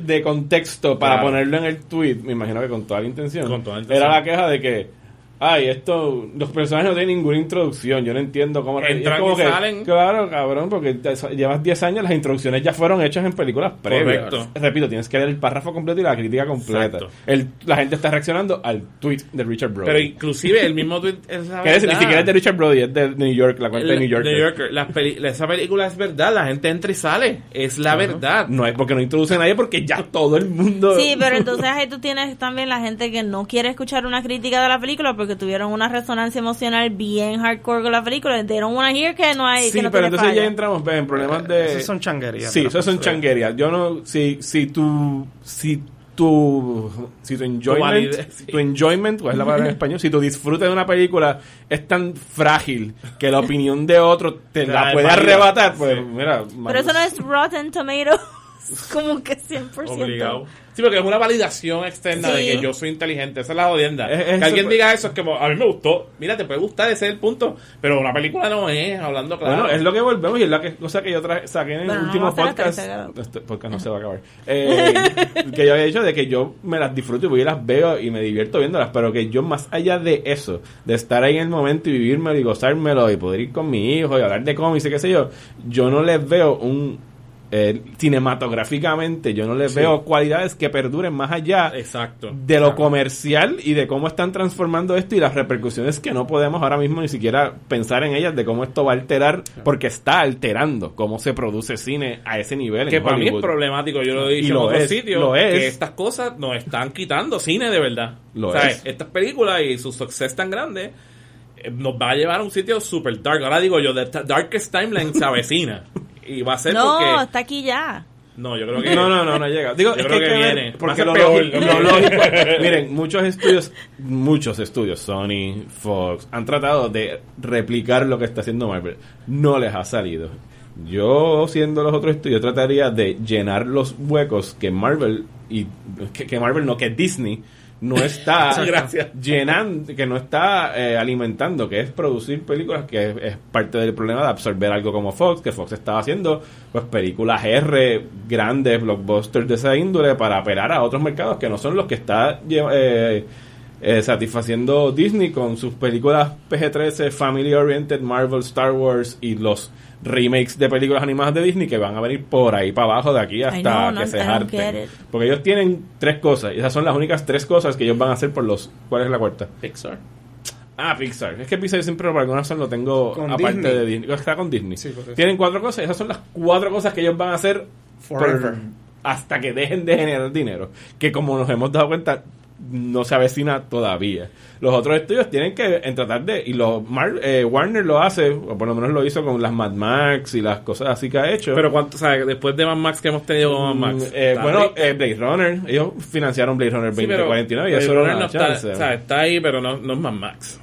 de contexto para Claro. ponerlo en el tweet, me imagino que con toda la intención, Con toda la intención. era la queja de que, ay, esto, los personajes no tienen ninguna introducción, yo no entiendo cómo... Entran como y que, salen. Claro, cabrón, porque te- llevas 10 años, las introducciones ya fueron hechas en películas previas. Correcto. Repito, tienes que leer el párrafo completo y la crítica completa. Exacto. El, la gente está reaccionando al tweet de Richard Brody. Pero inclusive el mismo tweet es la [laughs] ni siquiera es de Richard Brody, es de New York, la cuenta de New Yorker. New Yorker. Peli- esa película es verdad. La gente entra y sale. Es la verdad. No es porque no introduce a nadie, porque ya todo el mundo... Sí, pero entonces ahí tú tienes también la gente que no quiere escuchar una crítica de la película porque tuvieron una resonancia emocional bien hardcore con la película. They don't wanna hear que no hay Sí, que no pero entonces falla. ya entramos en problemas de... Esos son changuerías. Sí, eso son changuerías. Yo no... Si, si tu... Si tu... Si tu enjoyment... sí. Tu enjoyment, ¿cuál es la palabra en [laughs] español? Si tu disfrute de una película es tan frágil que la opinión de otro te la puede arrebatar, pues Sí. mira... Pero eso no es Rotten Tomatoes. [laughs] como que 100%. Obligado. Sí, porque es una validación externa de que yo soy inteligente. Esa es la jodienda. Es- es que alguien diga eso es como, a mí me gustó. Mira, te puede gustar, ese es el punto. Pero una película no es, hablando claro. Bueno, es lo que volvemos y es la que, cosa que yo tra- saqué en el no último podcast. que Este podcast no se va a acabar. Eh, que yo había dicho de que yo me las disfruto y voy y las veo y me divierto viéndolas, pero que yo más allá de eso, de estar ahí en el momento y vivírmelo y gozármelo y poder ir con mi hijo y hablar de cómics y qué sé yo, yo no les veo un... eh, cinematográficamente yo no les Sí. veo cualidades que perduren más allá Exacto. de lo comercial y de cómo están transformando esto y las repercusiones que no podemos ahora mismo ni siquiera pensar en ellas de cómo esto va a alterar porque está alterando cómo se produce cine a ese nivel Que en para mí es problemático, yo lo he Y dicho en otros es, sitios, lo es. que estas cosas nos están quitando cine de verdad. Lo es. Estas películas y su success tan grande eh, nos va a llevar a un sitio super dark. Ahora digo yo, The Darkest Timeline se avecina. [laughs] y va a ser No, porque... está aquí ya. No, yo creo que... No, no, no, no llega. Digo, Yo es creo que viene. Porque lo, peor. lógico- lo [laughs] lógico- miren, muchos estudios, muchos estudios, Sony, Fox, han tratado de replicar lo que está haciendo Marvel. No les ha salido. Yo, siendo los otros estudios, trataría de llenar los huecos que Marvel, y que, que Marvel no, que Disney no está [laughs] llenando, que no está eh, alimentando, que es producir películas, que es, es parte del problema de absorber algo como Fox, que Fox estaba haciendo pues películas R grandes, blockbusters de esa índole para apelar a otros mercados que no son los que está eh, eh, satisfaciendo Disney con sus películas PG-13, Family Oriented, Marvel, Star Wars y los remakes de películas animadas de Disney que van a venir por ahí para abajo de aquí hasta know, no, que se harten. Porque ellos tienen tres cosas y esas son las únicas tres cosas que ellos van a hacer por los... ¿Cuál es la cuarta? Pixar. Ah, Pixar. Es que Pixar siempre por alguna razón lo tengo Con aparte Disney. de Disney. Está con Disney. Sí. Tienen cuatro cosas y esas son las cuatro cosas que ellos van a hacer Forever. por- hasta que dejen de generar dinero. Que como nos hemos dado cuenta, no se avecina todavía. Los otros estudios tienen que en tratar de... Y los Mar- eh, Warner lo hace, o por lo menos lo hizo con las Mad Max y las cosas así que ha hecho. Pero cuánto, o sea, después de Mad Max que hemos tenido con Mad Mm, Max. eh, está bueno, eh, Blade Runner. Ellos financiaron Blade Runner Sí, pero 2049 y Blade eso Runner no está, chance. o sea, está ahí, pero no, no es Mad Max.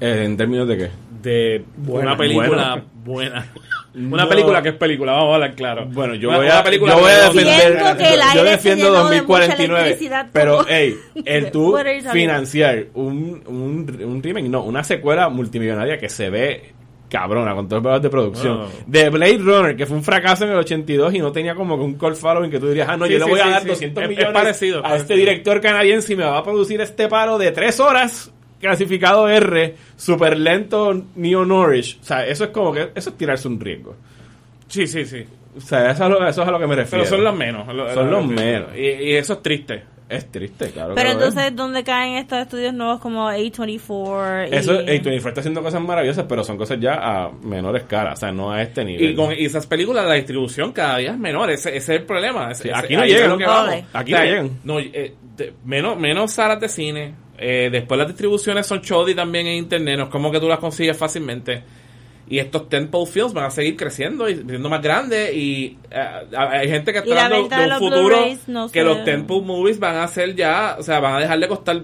Eh, ¿En términos de qué? De Buena, [laughs] una película buena. Una película que es película, vamos a hablar claro. Bueno, yo Una- voy una a, película yo voy a defender. Siento que el yo- defiendo llenó de mucha 2049. electricidad Pero, hey, el [laughs] tú financiar un, un, un remake, no, una secuela multimillonaria que se ve cabrona con todos los problemas de producción. De Blade Runner, que fue un fracaso en el 82 y no tenía como que un call following que tú dirías, ah, no, Sí, yo le sí, voy a sí, dar sí. 200 Es- es millones parecido, a parecido. este director canadiense y me va a producir este paro de tres horas clasificado R, super lento, Neo Norrish. O sea, eso es como que, eso es tirarse un riesgo. Sí, sí, sí. O sea, eso es, lo- eso es a lo que me refiero. Pero son los menos. lo- Son lo- los menos. Y, y eso es triste. Es triste, claro. Pero lo es. entonces, ¿dónde caen estos estudios nuevos como A24? Eso, y... A24 está haciendo cosas maravillosas, pero son cosas ya a menor escala, o sea, no a este nivel. Y con y esas películas, la distribución cada día es menor. Ese, ese es el problema. Ese- Sí, ese- aquí no llegan. lo que vamos. Ole. Aquí no llegan. no, eh, de- menos, menos salas de cine. Eh, después las distribuciones son shoddy también en internet. No es como que tú las consigues fácilmente. Y estos tentpole films van a seguir creciendo y siendo más grandes. Y eh, hay gente que está la hablando de un futuro no que los tentpole movies van a ser ya, o sea, van a dejar de costar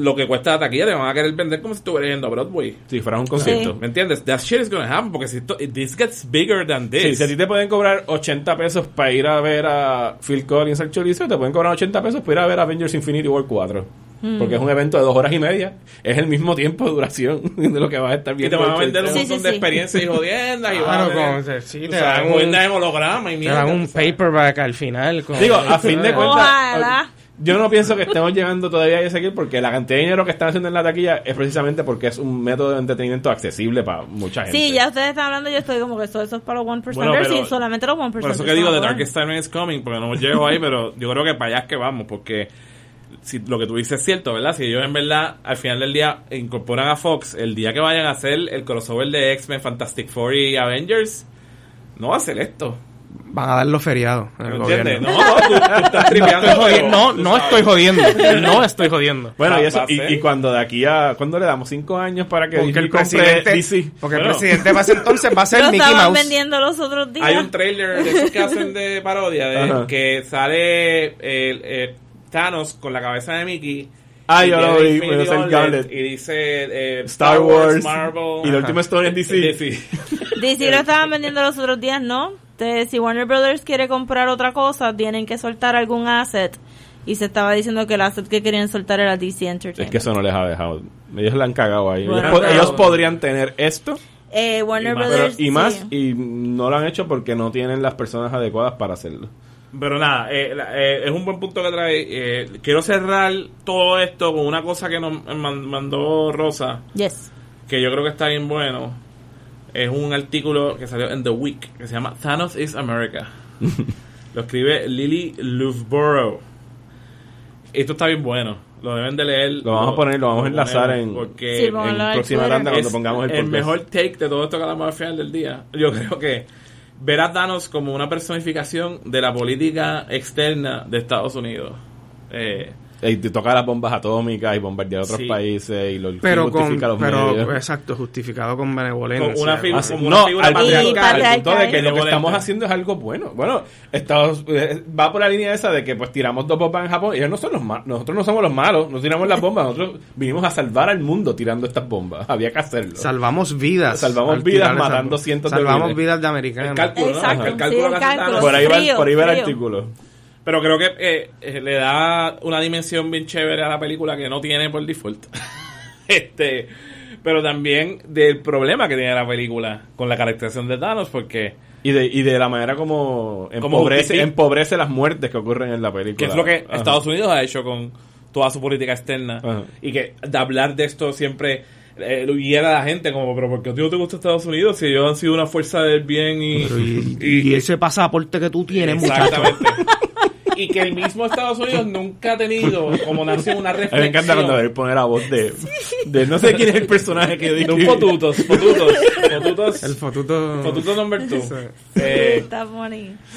lo que cuesta la taquilla, te van a querer vender como si estuvieras yendo a Broadway. Si fuera un concierto. ¿Me entiendes? That shit is gonna happen porque si esto, this gets bigger than this. Sí, si a ti te pueden cobrar 80 pesos para ir a ver a Phil Collins al chorizo, te pueden cobrar 80 pesos para ir a ver Avengers Infinity War 4. Hmm. Porque es un evento de dos horas y media. Es el mismo tiempo de duración [laughs] de lo que vas a estar y viendo. te van a vender un. Sí, montón sí, de sí. experiencias y jodiendas y Claro, van a sí, te sabes, dan un- holograma y Te mierda. dan un paperback al final. con- Digo, a fin de cuentas. Yo no pienso que estemos llegando todavía a ese porque la cantidad de dinero que están haciendo en la taquilla es precisamente porque es un método de entretenimiento accesible para mucha gente. Sí, ya ustedes están hablando, yo estoy como que eso, eso es para los 1%, Bueno, pero- sí, solamente los 1%. Por eso que digo, The Darkest Time is Coming, porque no llego ahí, pero yo creo que para allá es que vamos, porque si lo que tú dices es cierto, ¿verdad? Si ellos en verdad al final del día incorporan a Fox, el día que vayan a hacer el crossover de X-Men, Fantastic Four y Avengers, no va a ser esto. Van a dar los feriados en el. No, tú, tú estás No, estoy jodiendo, no, estoy jodiendo. No estoy jodiendo. Bueno, Va- y, eso, va a y, y cuando de aquí a... ¿Cuándo le damos? ¿Cinco años para que Porque el presidente, DC? porque el presidente va a ser entonces va a [laughs] ser Lo Mickey estaban Mouse. vendiendo los otros días. Hay un trailer de esos que hacen de [laughs] parodia, de Ajá. que sale el, eh, Thanos con la cabeza de Mickey. Ah, y yo lo vi, el gauntlet. Y dice eh, Star Wars. Marvel. Y la última historia es DC. DC. DC lo estaban vendiendo los otros días, ¿no? Entonces, si Warner Brothers quiere comprar otra cosa, tienen que soltar algún asset. Y se estaba diciendo que el asset que querían soltar era DC Entertainment. Es que eso no les ha dejado. Ellos la han cagado ahí. Bueno, ellos, po- pero- ellos podrían tener esto Eh, Warner Y más. pero, Brothers. y más sí. y no lo han hecho porque no tienen las personas adecuadas para hacerlo. Pero nada, eh, la- eh, es un buen punto que trae. Eh, quiero cerrar todo esto con una cosa que nos man- mandó Rosa, Yes. que yo creo que está bien bueno. Es un artículo que salió en The Week, que se llama Thanos is America. [laughs] Lo escribe Lily Loughborough. Esto está bien bueno. Lo deben de leer. Lo vamos a poner, lo vamos a enlazar en- Porque Sí, En próxima tanda cuando pongamos el el podcast. mejor take de todo esto que hablamos al final del día. Yo creo que ver a Thanos como una personificación de la política externa de Estados Unidos. Eh, Y te toca las bombas atómicas y bombardear otros Sí. países y lo Pero con, justifica los pero medios. exacto, justificado con benevolencia. Con una figura- Ah, como una no, figura al, patriarcal. al punto de que lo que estamos haciendo es algo bueno. Bueno, Estados eh, va por la línea esa de que pues tiramos dos bombas en Japón y ellos no son los ma- nosotros no somos los malos, no tiramos las bombas, nosotros vinimos a salvar al mundo tirando estas bombas. Había que hacerlo. Salvamos vidas. Salvamos al vidas matando cientos de Salvamos vidas de el americanos. cálculo, ¿no? Exacto, El sí, cálculo el. Thanos. por ahí va, por ahí va el artículo. Pero creo que eh, eh, le da una dimensión bien chévere a la película que no tiene por default. [laughs] este, pero también del problema que tiene la película con la caracterización de Thanos, porque Y de, y de la manera como Como empobrece, empobrece las muertes que ocurren en la película. que es lo que Ajá. Estados Unidos ha hecho con toda su política externa Ajá. y que de hablar de esto siempre eh, lo hiera a la gente como pero ¿por qué a ti no te gusta Estados Unidos si ellos han sido una fuerza del bien y, y, y ese pasaporte que tú tienes, muchacho. [laughs] y que el mismo Estados Unidos nunca ha tenido como nación una A mí reflexión. me encanta cuando él pone la voz de, de no sé quién es el personaje que de un dice fotutos fotutos fotutos. El fotuto. fotutos number two. Sí. Eh,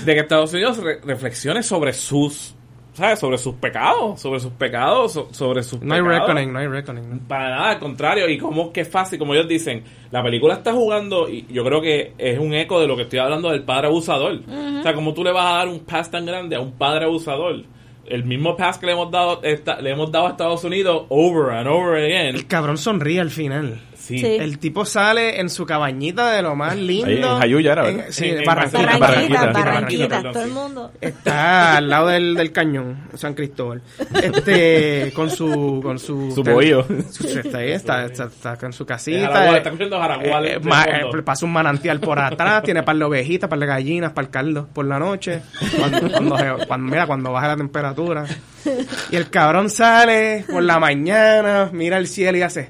de que Estados Unidos re- reflexione sobre sus ¿sabes? sobre sus pecados sobre sus pecados so- sobre sus No hay reckoning, no hay reckoning. Para nada, al contrario. Y como que es fácil, como ellos dicen, la película está jugando y yo creo que es un eco de lo que estoy hablando del padre abusador. O sea, como tú le vas a dar un pass tan grande a un padre abusador. El mismo pass que le hemos dado esta- le hemos dado a Estados Unidos over and over again. El cabrón sonríe al final. Sí. Sí. El tipo sale en su cabañita de lo más lindo. Ahí en Jayuya era, En- ¿verdad? Sí, En- en Barranquita. Barranquita, Barranquita, Barranquita, Barranquita, perdón, todo el mundo. Está al lado del, del cañón, San Cristóbal. Este, con su, con su, Su bohío. está ahí, está, está, está con su Es casita. Jaragual, eh, está escuchando Jaragual eh, ma- eh, pasa un manantial por atrás, tiene par de ovejitas, par de gallinas, par de caldo por la noche. Cuando, cuando, se- cuando- mira, cuando baja la temperatura. Y el cabrón sale por la mañana, mira el cielo y hace,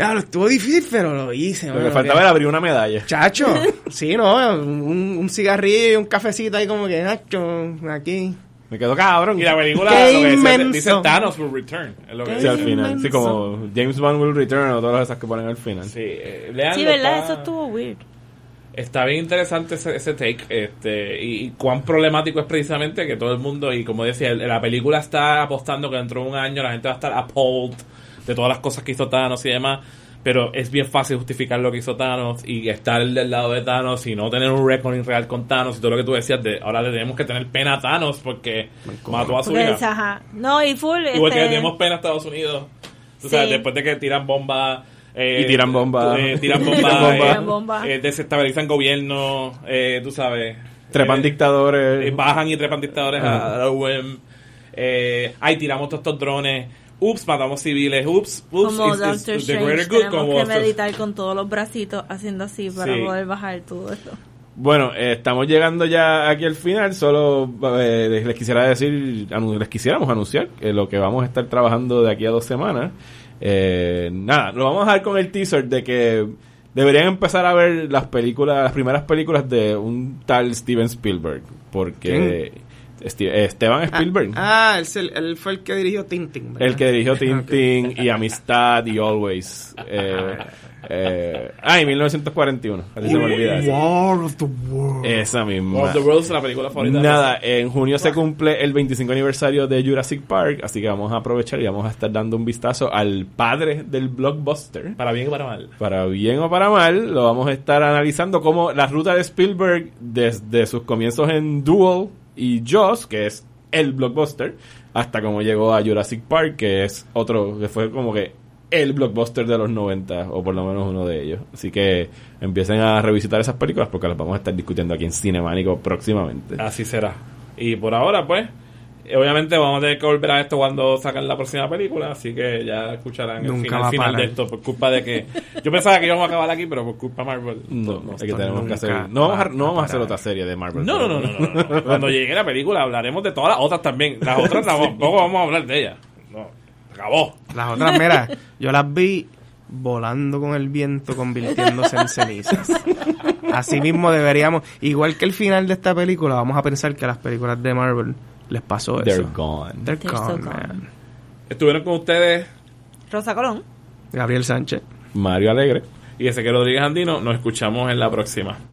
ya lo estuvo difícil, pero lo hice. Lo mano, que faltaba que- era abrir una medalla. Chacho, [laughs] sí, ¿no? Un, un cigarrillo y un cafecito ahí como que, Nacho, aquí. Me quedó cabrón. Y la película Qué lo que decía- dice Thanos will return. Es lo que dice. al final. Sí, como James Bond will return o todas esas que ponen al final. Sí, eh, leanlo, Sí, ¿verdad? está- Eso estuvo weird. Está bien interesante ese, ese take este y, y cuán problemático es precisamente que todo el mundo, y como decía, la película está apostando que dentro de un año la gente va a estar appalled de todas las cosas que hizo Thanos y demás, pero es bien fácil justificar lo que hizo Thanos y estar del lado de Thanos y no tener un reckoning real con Thanos y todo lo que tú decías de ahora le tenemos que tener pena a Thanos porque mató a su Porque, hija. ajá. No, y full. Igual que este, tenemos pena a Estados Unidos. Tú Sí. sabes, después de que tiran bombas. eh, Y tiran bombas. eh, tiran [laughs] bombas. bombas. eh, eh, desestabilizan gobierno. eh, tú sabes. Trepan eh, dictadores. eh, bajan y trepan dictadores a, a la UEM. Eh, ay, tiramos todos estos drones. Ups, matamos civiles. Ups, ups. Como it's- it's the Strange, greater good, tenemos como que Doctor- meditar con todos los bracitos haciendo así para Sí. poder bajar todo esto. Bueno, eh, estamos llegando ya aquí al final. Solo eh, les quisiera decir, anu- les quisiéramos anunciar que lo que vamos a estar trabajando de aquí a dos semanas. Eh, nada, lo vamos a dar con el teaser de que deberían empezar a ver las películas, las primeras películas de un tal Steven Spielberg. Porque Esteban Spielberg, Ah, él, se- él fue el que dirigió Tintin. ¿verdad? el que dirigió [laughs] Tintin y Amistad y Always. Eh, eh, ah, y 1941. Así se me olvida. eso. War of the World. Esa misma. War of the Worlds, la película favorita. Nada, en junio se cumple el 25 aniversario de Jurassic Park, así que vamos a aprovechar y vamos a estar dando un vistazo al padre del blockbuster. Para bien y para mal. Para bien o para mal, lo vamos a estar analizando como la ruta de Spielberg desde sus comienzos en Duel y Jaws, que es el blockbuster, hasta cómo llegó a Jurassic Park, que es otro, que fue como que el blockbuster de los 90, o por lo menos uno de ellos. Así que empiecen a revisitar esas películas porque las vamos a estar discutiendo aquí en Cinemánico próximamente. Así será. Y por ahora, pues, obviamente vamos a tener que volver a esto cuando sacan la próxima película, así que ya escucharán el Nunca final, de esto por culpa de que... Yo pensaba que íbamos a acabar aquí, pero por culpa de Marvel. No, no, es que tenemos que nunca hacer. No vamos a, va no vamos a hacer otra serie de Marvel. No, no, no, no, no, no. [laughs] Cuando llegue la película hablaremos de todas las otras también. Las [laughs] otras tampoco vamos a hablar de ellas. No, acabó. Las otras, mira, yo las vi volando con el viento, convirtiéndose en cenizas. Así mismo deberíamos, igual que el final de esta película, vamos a pensar que a las películas de Marvel les pasó They're eso. gone. They're They're so gone, gone. man. Estuvieron con ustedes Rosa Colón. Gabriel Sánchez. Mario Alegre. y Ezequiel Rodríguez Andino. Nos escuchamos en la próxima.